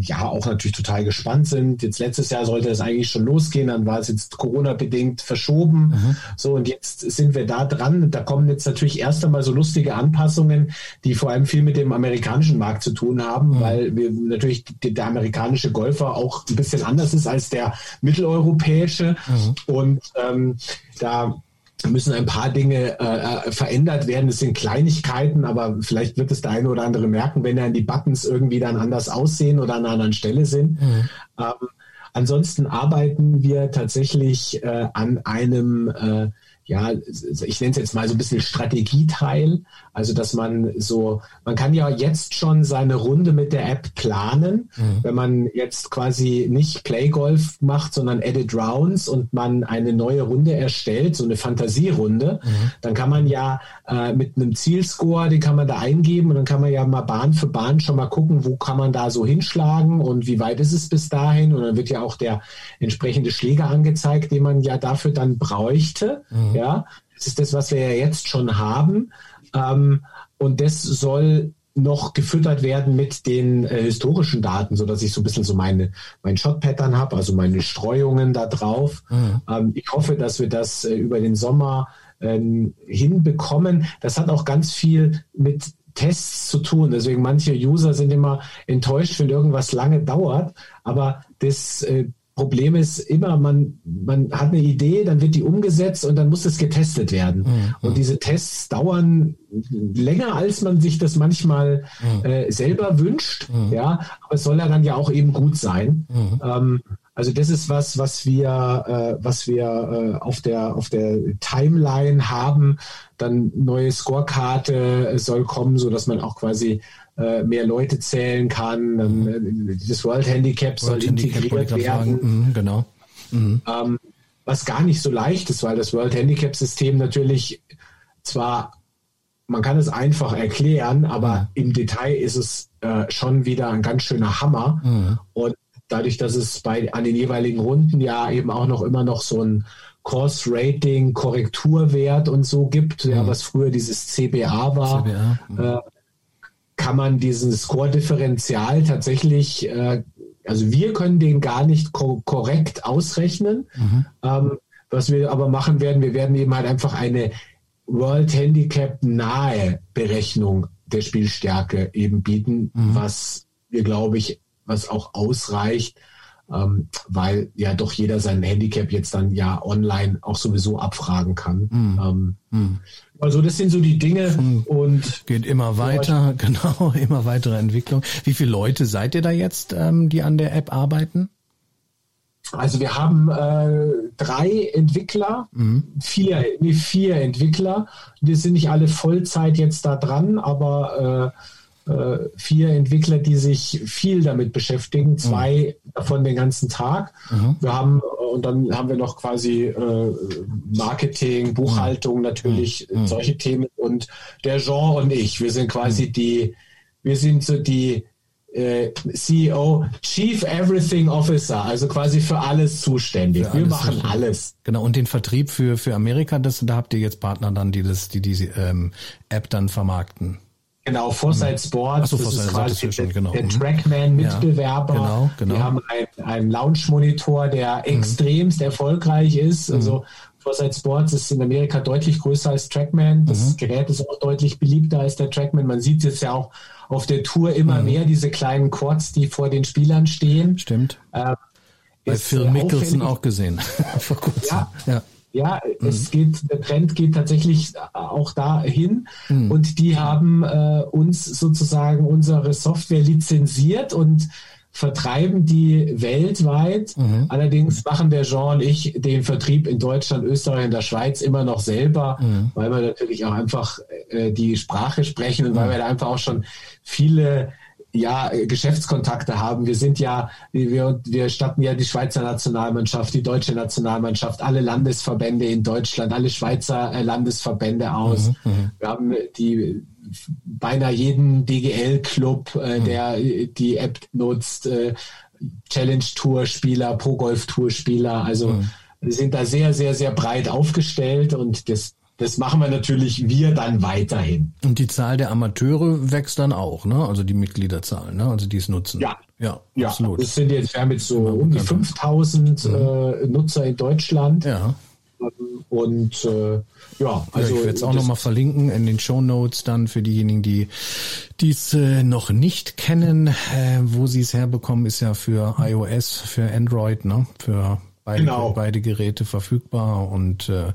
ja auch natürlich total gespannt sind. Jetzt letztes Jahr sollte es eigentlich schon losgehen, dann war es jetzt Corona-bedingt verschoben. Mhm. So und jetzt sind wir da dran. Da kommen jetzt natürlich erst einmal so lustige Anpassungen, die vor allem viel mit dem amerikanischen Markt zu tun haben, mhm. weil wir natürlich der amerikanische Golfer auch ein bisschen anders ist als der mitteleuropäische mhm. und ähm, da müssen ein paar Dinge äh, äh, verändert werden. Es sind Kleinigkeiten, aber vielleicht wird es der eine oder andere merken, wenn dann die Buttons irgendwie dann anders aussehen oder an einer anderen Stelle sind. Mhm. Ähm, ansonsten arbeiten wir tatsächlich äh, an einem äh, ja, ich nenne es jetzt mal so ein bisschen Strategieteil. Also, dass man so, man kann ja jetzt schon seine Runde mit der App planen. Mhm. Wenn man jetzt quasi nicht Playgolf macht, sondern Edit Rounds und man eine neue Runde erstellt, so eine Fantasierunde, mhm. dann kann man ja äh, mit einem Zielscore, den kann man da eingeben und dann kann man ja mal Bahn für Bahn schon mal gucken, wo kann man da so hinschlagen und wie weit ist es bis dahin. Und dann wird ja auch der entsprechende Schläger angezeigt, den man ja dafür dann bräuchte. Mhm. Ja, das ist das, was wir ja jetzt schon haben. Ähm, und das soll noch gefüttert werden mit den äh, historischen Daten, so dass ich so ein bisschen so meine mein Shot-Pattern habe, also meine Streuungen da drauf. Mhm. Ähm, ich hoffe, dass wir das äh, über den Sommer ähm, hinbekommen. Das hat auch ganz viel mit Tests zu tun. Deswegen manche User sind immer enttäuscht, wenn irgendwas lange dauert. Aber das äh, Problem ist immer, man, man hat eine Idee, dann wird die umgesetzt und dann muss es getestet werden. Mhm. Und diese Tests dauern länger, als man sich das manchmal mhm. äh, selber wünscht. Mhm. Ja, aber es soll ja dann ja auch eben gut sein. Mhm. Ähm, also das ist was, was wir, äh, was wir äh, auf der auf der Timeline haben. Dann neue Scorekarte soll kommen, so dass man auch quasi äh, mehr Leute zählen kann. Äh, das World Handicap World soll Handicap integriert werden. Mhm, genau. Mhm. Ähm, was gar nicht so leicht ist, weil das World Handicap System natürlich zwar man kann es einfach erklären, aber mhm. im Detail ist es äh, schon wieder ein ganz schöner Hammer. Mhm. Und dadurch, dass es bei, an den jeweiligen Runden ja eben auch noch immer noch so ein Course-Rating, Korrekturwert und so gibt, mhm. ja, was früher dieses CBA war, CBA. Mhm. Äh, kann man diesen Score-Differential tatsächlich, äh, also wir können den gar nicht ko korrekt ausrechnen. Mhm. Ähm, was wir aber machen werden, wir werden eben halt einfach eine World Handicap nahe Berechnung der Spielstärke eben bieten, mhm. was wir, glaube ich, was auch ausreicht, ähm, weil ja doch jeder sein Handicap jetzt dann ja online auch sowieso abfragen kann. Mhm. Ähm, mhm. Also das sind so die Dinge und geht immer weiter, genau, immer weitere Entwicklung. Wie viele Leute seid ihr da jetzt, ähm, die an der App arbeiten? Also wir haben äh, drei Entwickler, mhm. vier, nee, vier Entwickler. Die sind nicht alle Vollzeit jetzt da dran, aber äh, vier Entwickler, die sich viel damit beschäftigen, zwei mhm. davon den ganzen Tag. Mhm. Wir haben und dann haben wir noch quasi äh, Marketing, Buchhaltung natürlich, mhm. solche Themen und der Jean und ich, wir sind quasi mhm. die, wir sind so die äh, CEO, Chief Everything Officer, also quasi für alles zuständig. Für wir alles machen zuständig. alles. Genau, und den Vertrieb für, für Amerika, das, da habt ihr jetzt Partner dann, die das, die diese ähm, App dann vermarkten. Genau, Foresight Sports, so, das ist quasi der, genau. der Trackman-Mitbewerber. Ja, genau, genau. Wir haben einen, Launch-Monitor, der mhm. extremst erfolgreich ist. Mhm. Also Foresight Sports ist in Amerika deutlich größer als Trackman. Das mhm. Gerät ist auch deutlich beliebter als der Trackman. Man sieht jetzt ja auch auf der Tour immer mhm. mehr, diese kleinen Quads, die vor den Spielern stehen. Stimmt. Äh, Bei Phil Mickelson auch gesehen. vor kurzem. Ja. ja. Ja, mhm. es geht, der Trend geht tatsächlich auch dahin mhm. und die haben äh, uns sozusagen unsere Software lizenziert und vertreiben die weltweit. Mhm. Allerdings machen der Jean und ich den Vertrieb in Deutschland, Österreich und der Schweiz immer noch selber, mhm. weil wir natürlich auch einfach äh, die Sprache sprechen und weil mhm. wir da einfach auch schon viele ja, Geschäftskontakte haben. Wir sind ja, wir, wir statten ja die Schweizer Nationalmannschaft, die deutsche Nationalmannschaft, alle Landesverbände in Deutschland, alle Schweizer äh, Landesverbände aus. Mhm, mhm. wir haben die beinahe jeden DGL-Club, äh, mhm. der die App nutzt, äh, Challenge Tour Spieler, Pro Golf Tour Spieler. Also mhm. sind da sehr, sehr, sehr breit aufgestellt und das das machen wir natürlich wir dann weiterhin. Und die Zahl der Amateure wächst dann auch, ne? Also die Mitgliederzahl, ne? Also die es nutzen. Ja, ja, ja absolut. Das sind jetzt, wir haben jetzt so um die 5000 mhm. äh, Nutzer in Deutschland. Ja. Und äh, ja, also. Ja, ich werde es auch nochmal verlinken in den Show Notes dann für diejenigen, die dies äh, noch nicht kennen. Äh, wo sie es herbekommen, ist ja für iOS, für Android, ne? Für beide, genau. beide Geräte verfügbar und äh,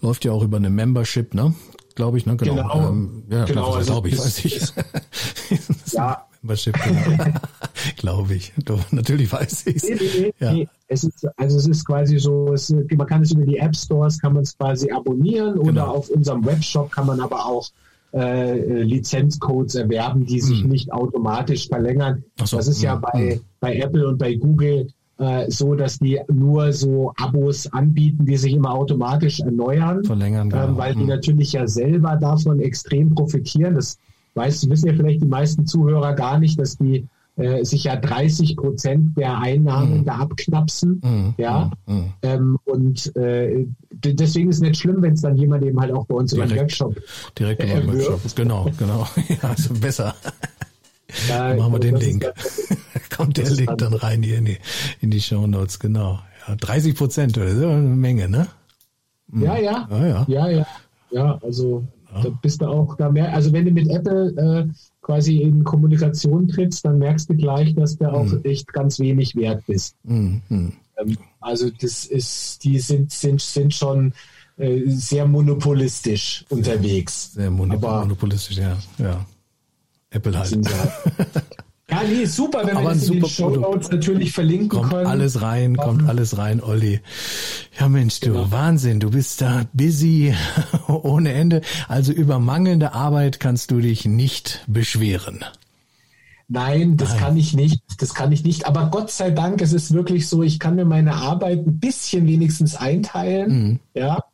läuft ja auch über eine Membership, ne? Glaube ich, ne? Genau. genau. Ähm, ja, genau, glaube also glaub ich, weiß ich. ja. Membership, genau. glaube ich. Doch, natürlich weiß ich nee, nee, ja. nee. es. Ist, also es ist quasi so, es, man kann es über die App Stores, kann man es quasi abonnieren genau. oder auf unserem Webshop kann man aber auch äh, Lizenzcodes erwerben, die sich hm. nicht automatisch verlängern. So, das ist ja, ja hm, bei, hm. bei Apple und bei Google äh, so, dass die nur so Abos anbieten, die sich immer automatisch erneuern. Verlängern, ähm, genau. weil die hm. natürlich ja selber davon extrem profitieren. Das weiß, wissen ja vielleicht die meisten Zuhörer gar nicht, dass die äh, sich ja 30 Prozent der Einnahmen mhm. da abknapsen. Mhm. Ja. Mhm. Ähm, und äh, deswegen ist es nicht schlimm, wenn es dann jemand eben halt auch bei uns direkt, über den Webshop. Direkt über den Webshop. Genau, genau. ja, also besser. Ja, machen wir den Link. Kommt der Link dann rein hier in die, in die Show Notes, genau. Ja, 30 Prozent, das ist eine Menge, ne? Mhm. Ja, ja. Ah, ja. Ja, ja. Ja, also ja. da bist du auch da mehr. Also wenn du mit Apple äh, quasi in Kommunikation trittst, dann merkst du gleich, dass du auch mhm. echt ganz wenig wert bist. Mhm. Ähm, also das ist, die sind, sind, sind schon äh, sehr monopolistisch unterwegs. Sehr monopolistisch, ja. ja. Apple halt. Ja, nee, super, wenn wir das in den Show Notes natürlich verlinken kommt können. alles rein, kommt alles rein, Olli. Ja, Mensch, du, genau. Wahnsinn, du bist da busy ohne Ende. Also über mangelnde Arbeit kannst du dich nicht beschweren. Nein, das Nein. kann ich nicht. Das kann ich nicht. Aber Gott sei Dank, es ist wirklich so, ich kann mir meine Arbeit ein bisschen wenigstens einteilen. Mhm. Ja.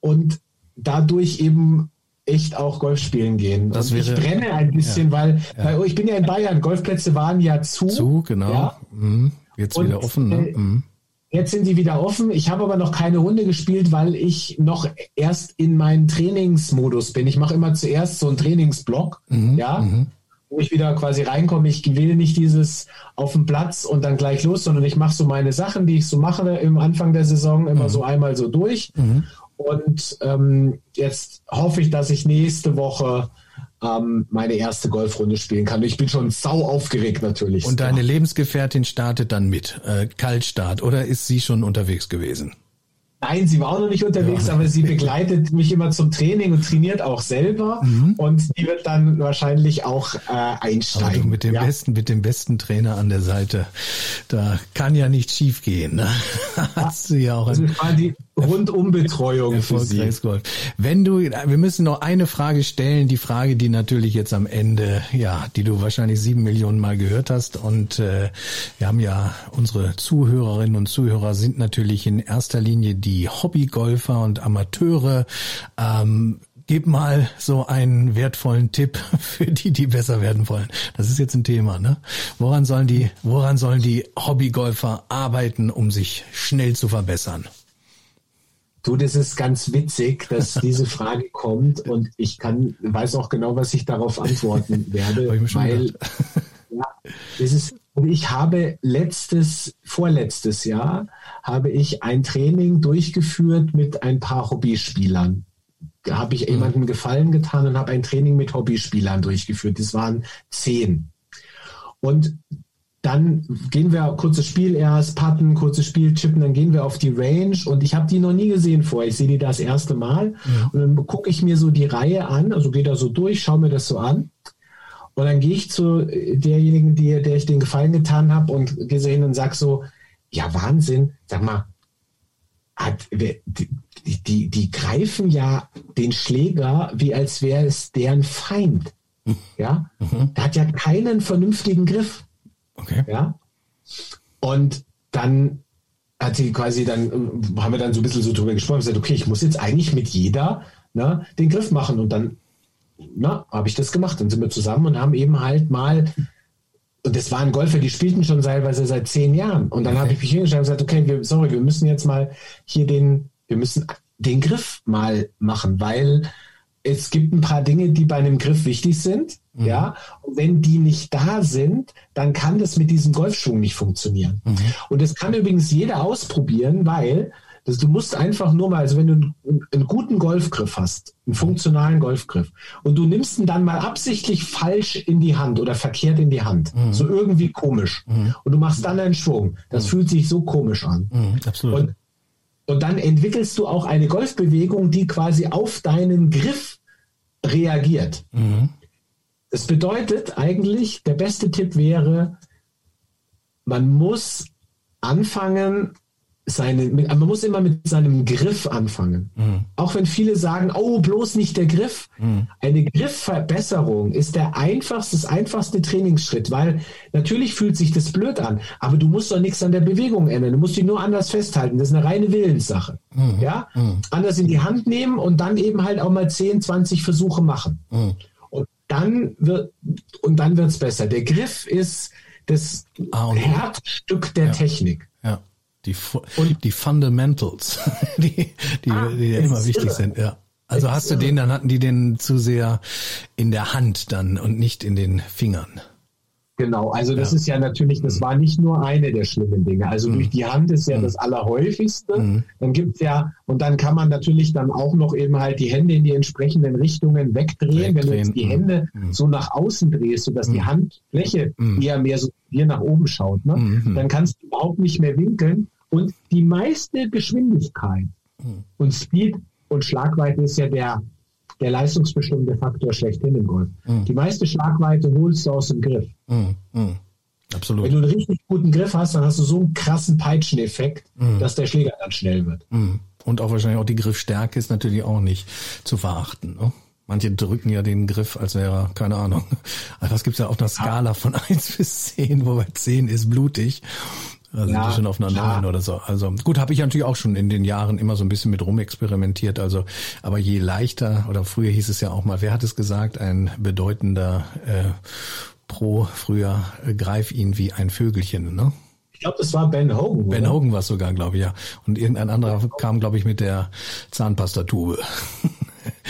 Und dadurch eben echt auch Golf spielen gehen. Das wäre, ich brenne ein bisschen, ja, weil, ja. weil ich bin ja in Bayern, Golfplätze waren ja zu. Zu, genau. Ja. Mhm. Jetzt und, wieder offen. Ne? Äh, mhm. Jetzt sind die wieder offen. Ich habe aber noch keine Runde gespielt, weil ich noch erst in meinen Trainingsmodus bin. Ich mache immer zuerst so einen Trainingsblock, mhm. ja, mhm. wo ich wieder quasi reinkomme. Ich will nicht dieses auf dem Platz und dann gleich los, sondern ich mache so meine Sachen, die ich so mache im Anfang der Saison, immer mhm. so einmal so durch. Und ähm, jetzt hoffe ich, dass ich nächste Woche ähm, meine erste Golfrunde spielen kann. Ich bin schon sau aufgeregt natürlich. Und deine Lebensgefährtin startet dann mit, äh, Kaltstart, oder ist sie schon unterwegs gewesen? Nein, sie war auch noch nicht unterwegs, ja. aber sie begleitet mich immer zum Training und trainiert auch selber mhm. und die wird dann wahrscheinlich auch äh, einsteigen. Also mit dem ja. besten, mit dem besten Trainer an der Seite, da kann ja nicht schief gehen. Ne? Hast du ja auch also die Rundumbetreuung für sie. Wenn du, wir müssen noch eine Frage stellen, die Frage, die natürlich jetzt am Ende, ja, die du wahrscheinlich sieben Millionen Mal gehört hast und äh, wir haben ja unsere Zuhörerinnen und Zuhörer sind natürlich in erster Linie die Hobbygolfer und Amateure. Ähm, gib mal so einen wertvollen Tipp für die, die besser werden wollen. Das ist jetzt ein Thema, ne? Woran sollen die, woran sollen die Hobbygolfer arbeiten, um sich schnell zu verbessern? Du, das ist ganz witzig, dass diese Frage kommt und ich kann, weiß auch genau, was ich darauf antworten werde, weil ja, das ist und ich habe letztes, vorletztes Jahr, habe ich ein Training durchgeführt mit ein paar Hobbyspielern. Da habe ich mhm. jemandem Gefallen getan und habe ein Training mit Hobbyspielern durchgeführt. Das waren zehn. Und dann gehen wir kurzes Spiel erst, Patten, kurzes Spiel, Chippen, dann gehen wir auf die Range und ich habe die noch nie gesehen vorher. Ich sehe die das erste Mal ja. und dann gucke ich mir so die Reihe an, also gehe da so durch, schaue mir das so an und dann gehe ich zu derjenigen, die, der ich den Gefallen getan habe und gehe so hin und sage so, ja Wahnsinn, sag mal, hat, die, die, die greifen ja den Schläger, wie als wäre es deren Feind. Mhm. Ja, mhm. der hat ja keinen vernünftigen Griff. Okay. Ja. Und dann hat sie quasi dann, haben wir dann so ein bisschen so drüber gesprochen, gesagt, okay, ich muss jetzt eigentlich mit jeder ne, den Griff machen. Und dann na, habe ich das gemacht. Dann sind wir zusammen und haben eben halt mal, und das waren Golfer, die spielten schon teilweise seit zehn Jahren. Und dann habe ich mich hingestellt und gesagt, okay, wir, sorry, wir müssen jetzt mal hier den, wir müssen den Griff mal machen, weil es gibt ein paar Dinge, die bei einem Griff wichtig sind. Mhm. Ja, und wenn die nicht da sind, dann kann das mit diesem Golfschwung nicht funktionieren. Mhm. Und das kann übrigens jeder ausprobieren, weil das, du musst einfach nur mal, also wenn du einen, einen, guten Golfgriff hast, einen funktionalen Golfgriff, und du nimmst ihn dann mal absichtlich falsch in die Hand oder verkehrt in die Hand, mhm. so irgendwie komisch, mhm. und du machst dann einen Schwung, das mhm. fühlt sich so komisch an. Mhm, absolut. Und, und dann entwickelst du auch eine Golfbewegung, die quasi auf deinen Griff reagiert. Mhm. Das bedeutet eigentlich, der beste Tipp wäre, man muss anfangen, seine, man muss immer mit seinem Griff anfangen. Mhm. Auch wenn viele sagen, oh, bloß nicht der Griff. Mhm. Eine Griffverbesserung ist der einfachste, das einfachste Trainingsschritt, weil natürlich fühlt sich das blöd an, aber du musst doch nichts an der Bewegung ändern. Du musst dich nur anders festhalten. Das ist eine reine Willenssache. Mhm. Ja? Mhm. Anders in die Hand nehmen und dann eben halt auch mal 10, 20 Versuche machen. Mhm. Und dann wird, und dann wird's besser. Der Griff ist, das ah, Herzstück der ja. Technik. Ja. Die, und, die Fundamentals, die, die, ah, die ja immer wichtig irre. sind, ja. Also hast du den, dann hatten die den zu sehr in der Hand dann und nicht in den Fingern. Genau, also das ja. ist ja natürlich, das war nicht nur eine der schlimmen Dinge. Also mhm. durch die Hand ist ja mhm. das Allerhäufigste. Mhm. Dann gibt's ja, und dann kann man natürlich dann auch noch eben halt die Hände in die entsprechenden Richtungen wegdrehen. wegdrehen. Wenn du jetzt die mhm. Hände mhm. so nach außen drehst, sodass die mhm. Handfläche eher mehr so hier nach oben schaut, ne? dann kannst du überhaupt nicht mehr winkeln. Und die meiste Geschwindigkeit und Speed und Schlagweite ist ja der der leistungsbestimmende Faktor schlechthin im Golf. Mhm. Die meiste Schlagweite holst du aus dem Griff. Mhm. Mhm. Absolut. Wenn du einen richtig guten Griff hast, dann hast du so einen krassen Peitscheneffekt, mhm. dass der Schläger dann schnell wird. Mhm. Und auch wahrscheinlich auch die Griffstärke ist natürlich auch nicht zu verachten. Ne? Manche drücken ja den Griff, als wäre, keine Ahnung. Also das gibt's ja auf einer Skala von eins bis zehn, wobei zehn ist blutig. Also ja, schon auf einer neuen oder so. Also gut, habe ich natürlich auch schon in den Jahren immer so ein bisschen mit rumexperimentiert. Also, aber je leichter oder früher hieß es ja auch mal, wer hat es gesagt, ein bedeutender äh, Pro früher, äh, greif ihn wie ein Vögelchen, ne? Ich glaube, das war Ben Hogan. Ben oder? Hogan war es sogar, glaube ich, ja. Und irgendein anderer kam, glaube ich, mit der Zahnpastatube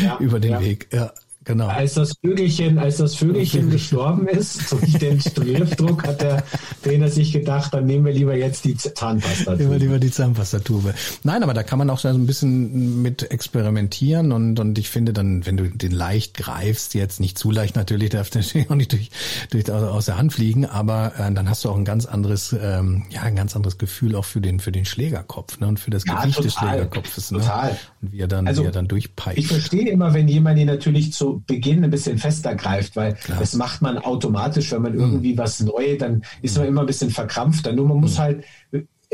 ja, über den ja. Weg. Ja. Genau. Als das Vögelchen, als das Vögelchen gestorben ist, durch den Strifdruck hat der Trainer sich gedacht, dann nehmen wir lieber jetzt die Zahnpasta. Nehmen wir lieber die Zahnpastatube. Nein, aber da kann man auch so ein bisschen mit experimentieren und, und ich finde dann, wenn du den leicht greifst, jetzt nicht zu leicht natürlich, darf der natürlich auch nicht durch, durch aus der Hand fliegen, aber äh, dann hast du auch ein ganz anderes, ähm, ja, ein ganz anderes Gefühl auch für den, für den Schlägerkopf, ne, und für das ja, Gewicht total, des Schlägerkopfes, ne? Total. Und wie er dann, also, wie er dann durchpeitscht. Ich verstehe immer, wenn jemand ihn natürlich zu Beginn ein bisschen fester greift, weil Klar. das macht man automatisch, wenn man mhm. irgendwie was neu, dann ist man immer ein bisschen verkrampfter. Nur man muss mhm. halt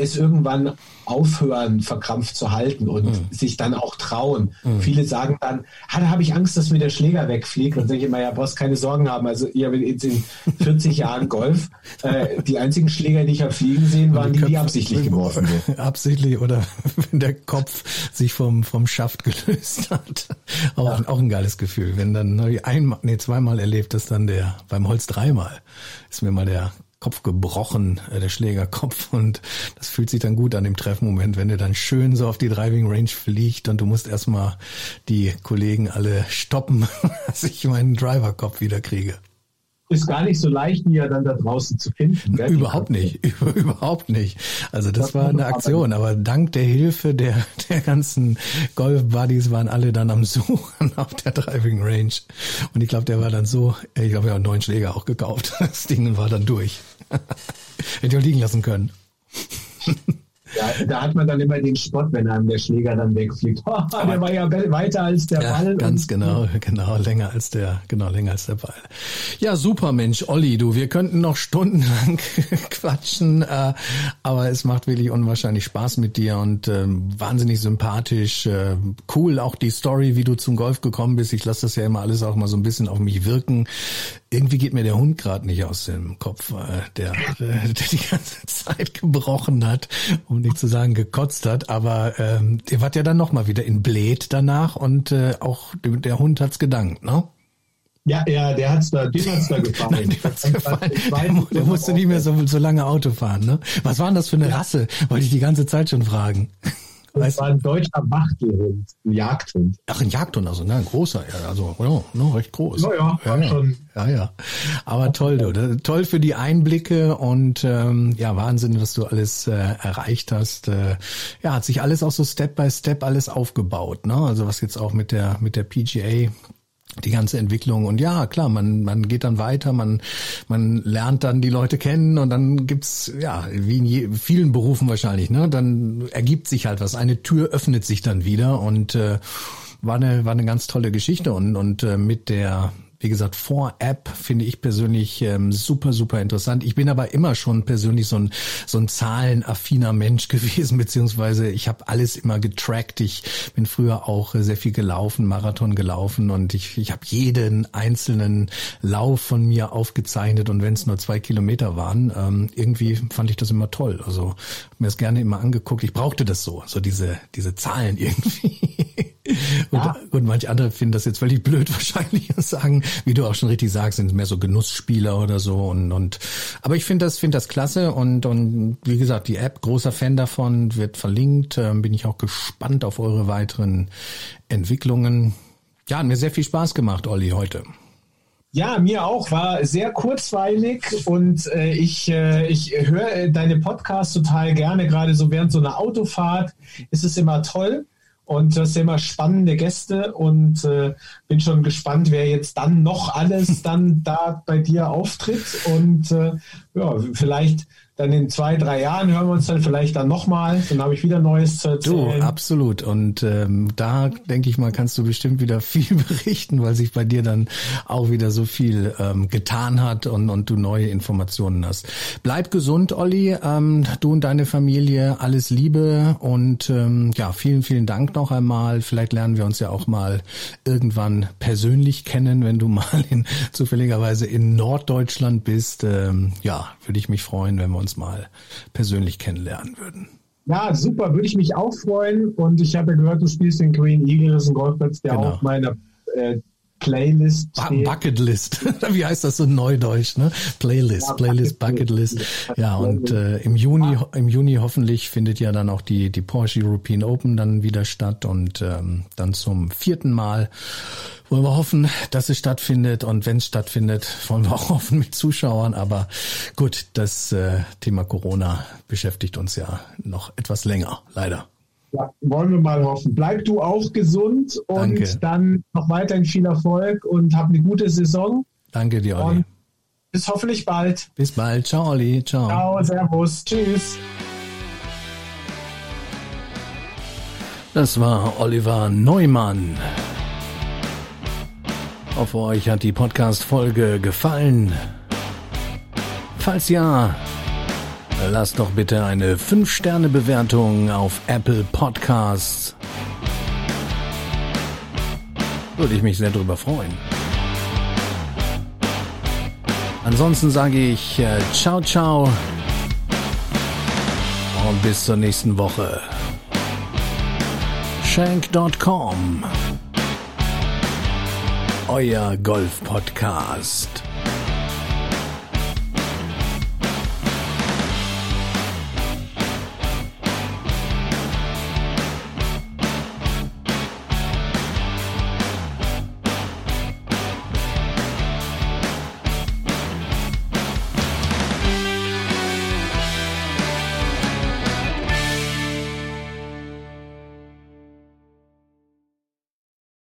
es irgendwann aufhören, verkrampft zu halten und mhm. sich dann auch trauen. Mhm. Viele sagen dann, ah, da habe ich Angst, dass mir der Schläger wegfliegt. Und denke ich immer, ja, brauchst keine Sorgen haben. Also ihr habt jetzt in 40 Jahren Golf, äh, die einzigen Schläger, die ich habe fliegen sehen, waren die, die, die absichtlich geworfen wurden. Absichtlich oder wenn der Kopf sich vom, vom Schaft gelöst hat. Auch, ja. auch ein geiles Gefühl. Wenn dann einmal, nee, zweimal erlebt, dass dann der, beim Holz dreimal ist mir mal der Kopf gebrochen, äh, der Schlägerkopf. Und das fühlt sich dann gut an dem Treffmoment, wenn der dann schön so auf die Driving Range fliegt und du musst erstmal die Kollegen alle stoppen, dass ich meinen Driverkopf wieder kriege ist gar nicht so leicht, die ja dann da draußen zu finden. Gell? Überhaupt nicht, überhaupt nicht. Also das, war eine Aktion, aber dank der Hilfe der, der ganzen Golf-Buddies waren alle dann am Suchen auf der Driving Range. Und ich glaube, der war dann so, ich glaube, er hat neun Schläger auch gekauft. Das Ding war dann durch. Hätte ich auch liegen lassen können. Ja, da hat man dann immer den Spott, wenn einem der Schläger dann wegfliegt. Oh, der war ja weiter als der ja, Ball. Ganz genau, genau, länger als der, genau, länger als der Ball. Ja, super Mensch, Olli, du, wir könnten noch stundenlang quatschen, äh, aber es macht wirklich unwahrscheinlich Spaß mit dir und äh, wahnsinnig sympathisch, äh, cool auch die Story, wie du zum Golf gekommen bist. Ich lasse das ja immer alles auch mal so ein bisschen auf mich wirken irgendwie geht mir der Hund gerade nicht aus dem Kopf, äh, der, der die ganze Zeit gebrochen hat, um nicht zu sagen gekotzt hat. Aber ähm, ihr wart ja dann nochmal wieder in Bled danach und äh, auch der Hund hat's gedankt, ne? Ja, ja, der hat's da, dem hat's da gefallen. Nein, dem hat's gefallen. Der, der musste nicht mehr so, so lange Auto fahren, ne? Was war denn das für eine. Rasse? Wollte ich die ganze Zeit schon fragen. Das war ein deutscher Wachtelhund, ein Jagdhund. Ach, ein Jagdhund, also ne, ein großer, ja, also ja, ne, recht groß. Ja, ja, ja, ja. schon. Ja, ja. Aber toll, du, toll für die Einblicke und ähm, ja, Wahnsinn, was du alles äh, erreicht hast. Äh, ja, hat sich alles auch so Step by Step alles aufgebaut, ne? Also was jetzt auch mit der mit der PGA die ganze Entwicklung. Und ja klar man man geht dann weiter man man lernt dann die Leute kennen und dann gibt's ja wie in je, vielen Berufen wahrscheinlich ne? Dann ergibt sich halt was. Eine Tür öffnet sich dann wieder und äh, war eine war eine ganz tolle Geschichte. Und und äh, mit der wie gesagt, Vor-App finde ich persönlich ähm, super, super interessant. Ich bin aber immer schon persönlich so ein, so ein zahlenaffiner Mensch gewesen, beziehungsweise ich habe alles immer getrackt. Ich bin früher auch sehr viel gelaufen, Marathon gelaufen und ich, ich habe jeden einzelnen Lauf von mir aufgezeichnet und wenn es nur zwei Kilometer waren, ähm, irgendwie fand ich das immer toll. Also mir es gerne immer angeguckt. Ich brauchte das so, so diese, diese Zahlen irgendwie. Und, ja. und manche andere finden das jetzt völlig blöd wahrscheinlich sagen, wie du auch schon richtig sagst, sind mehr so Genussspieler oder so und und aber ich finde das finde das klasse und und wie gesagt die App großer Fan davon wird verlinkt, ähm, bin ich auch gespannt auf eure weiteren Entwicklungen. Ja, hat mir sehr viel Spaß gemacht, Olli, heute. Ja, mir auch. War sehr kurzweilig und äh, ich, äh, ich höre äh, deine Podcasts total gerne. Gerade so während so einer Autofahrt ist es immer toll und das sind immer spannende Gäste und äh, bin schon gespannt, wer jetzt dann noch alles dann da bei dir auftritt. Und äh, ja, vielleicht dann in zwei, drei Jahren hören wir uns dann vielleicht dann nochmal. Dann habe ich wieder Neues zu erzählen. Du, absolut. Und ähm, da denke ich mal, kannst du bestimmt wieder viel berichten, weil sich bei dir dann auch wieder so viel ähm, getan hat und, und du neue Informationen hast. Bleib gesund, Olli. Ähm, du und deine Familie, alles Liebe und ähm, ja, vielen, vielen Dank noch einmal. Vielleicht lernen wir uns ja auch mal irgendwann persönlich kennen, wenn du mal in, zufälligerweise in Norddeutschland bist. Ähm, ja, würde ich mich freuen, wenn wir uns mal persönlich kennenlernen würden. Ja, super, würde ich mich auch freuen. Und ich habe ja gehört, du spielst den Green Eagle, das ist ein Golfplatz, der genau. auf meiner äh, Playlist. Bucketlist. Wie heißt das so neudeutsch, ne? Playlist, ja, Playlist, Bucketlist. Bucket ja, und äh, im Juni, im Juni hoffentlich findet ja dann auch die, die Porsche European Open dann wieder statt und ähm, dann zum vierten Mal wollen wir hoffen, dass es stattfindet und wenn es stattfindet, wollen wir auch hoffen mit Zuschauern. Aber gut, das äh, Thema Corona beschäftigt uns ja noch etwas länger, leider. Ja, wollen wir mal hoffen. Bleib du auch gesund und Danke. dann noch weiterhin viel Erfolg und hab eine gute Saison. Danke dir, Olli. Und bis hoffentlich bald. Bis bald. Ciao, Olli. Ciao. Ciao, Servus. Tschüss. Das war Oliver Neumann. Hoffe, euch hat die Podcast-Folge gefallen. Falls ja, lasst doch bitte eine 5-Sterne-Bewertung auf Apple Podcasts. Würde ich mich sehr darüber freuen. Ansonsten sage ich äh, ciao ciao und bis zur nächsten Woche. Shank.com Euer Golf-Podcast.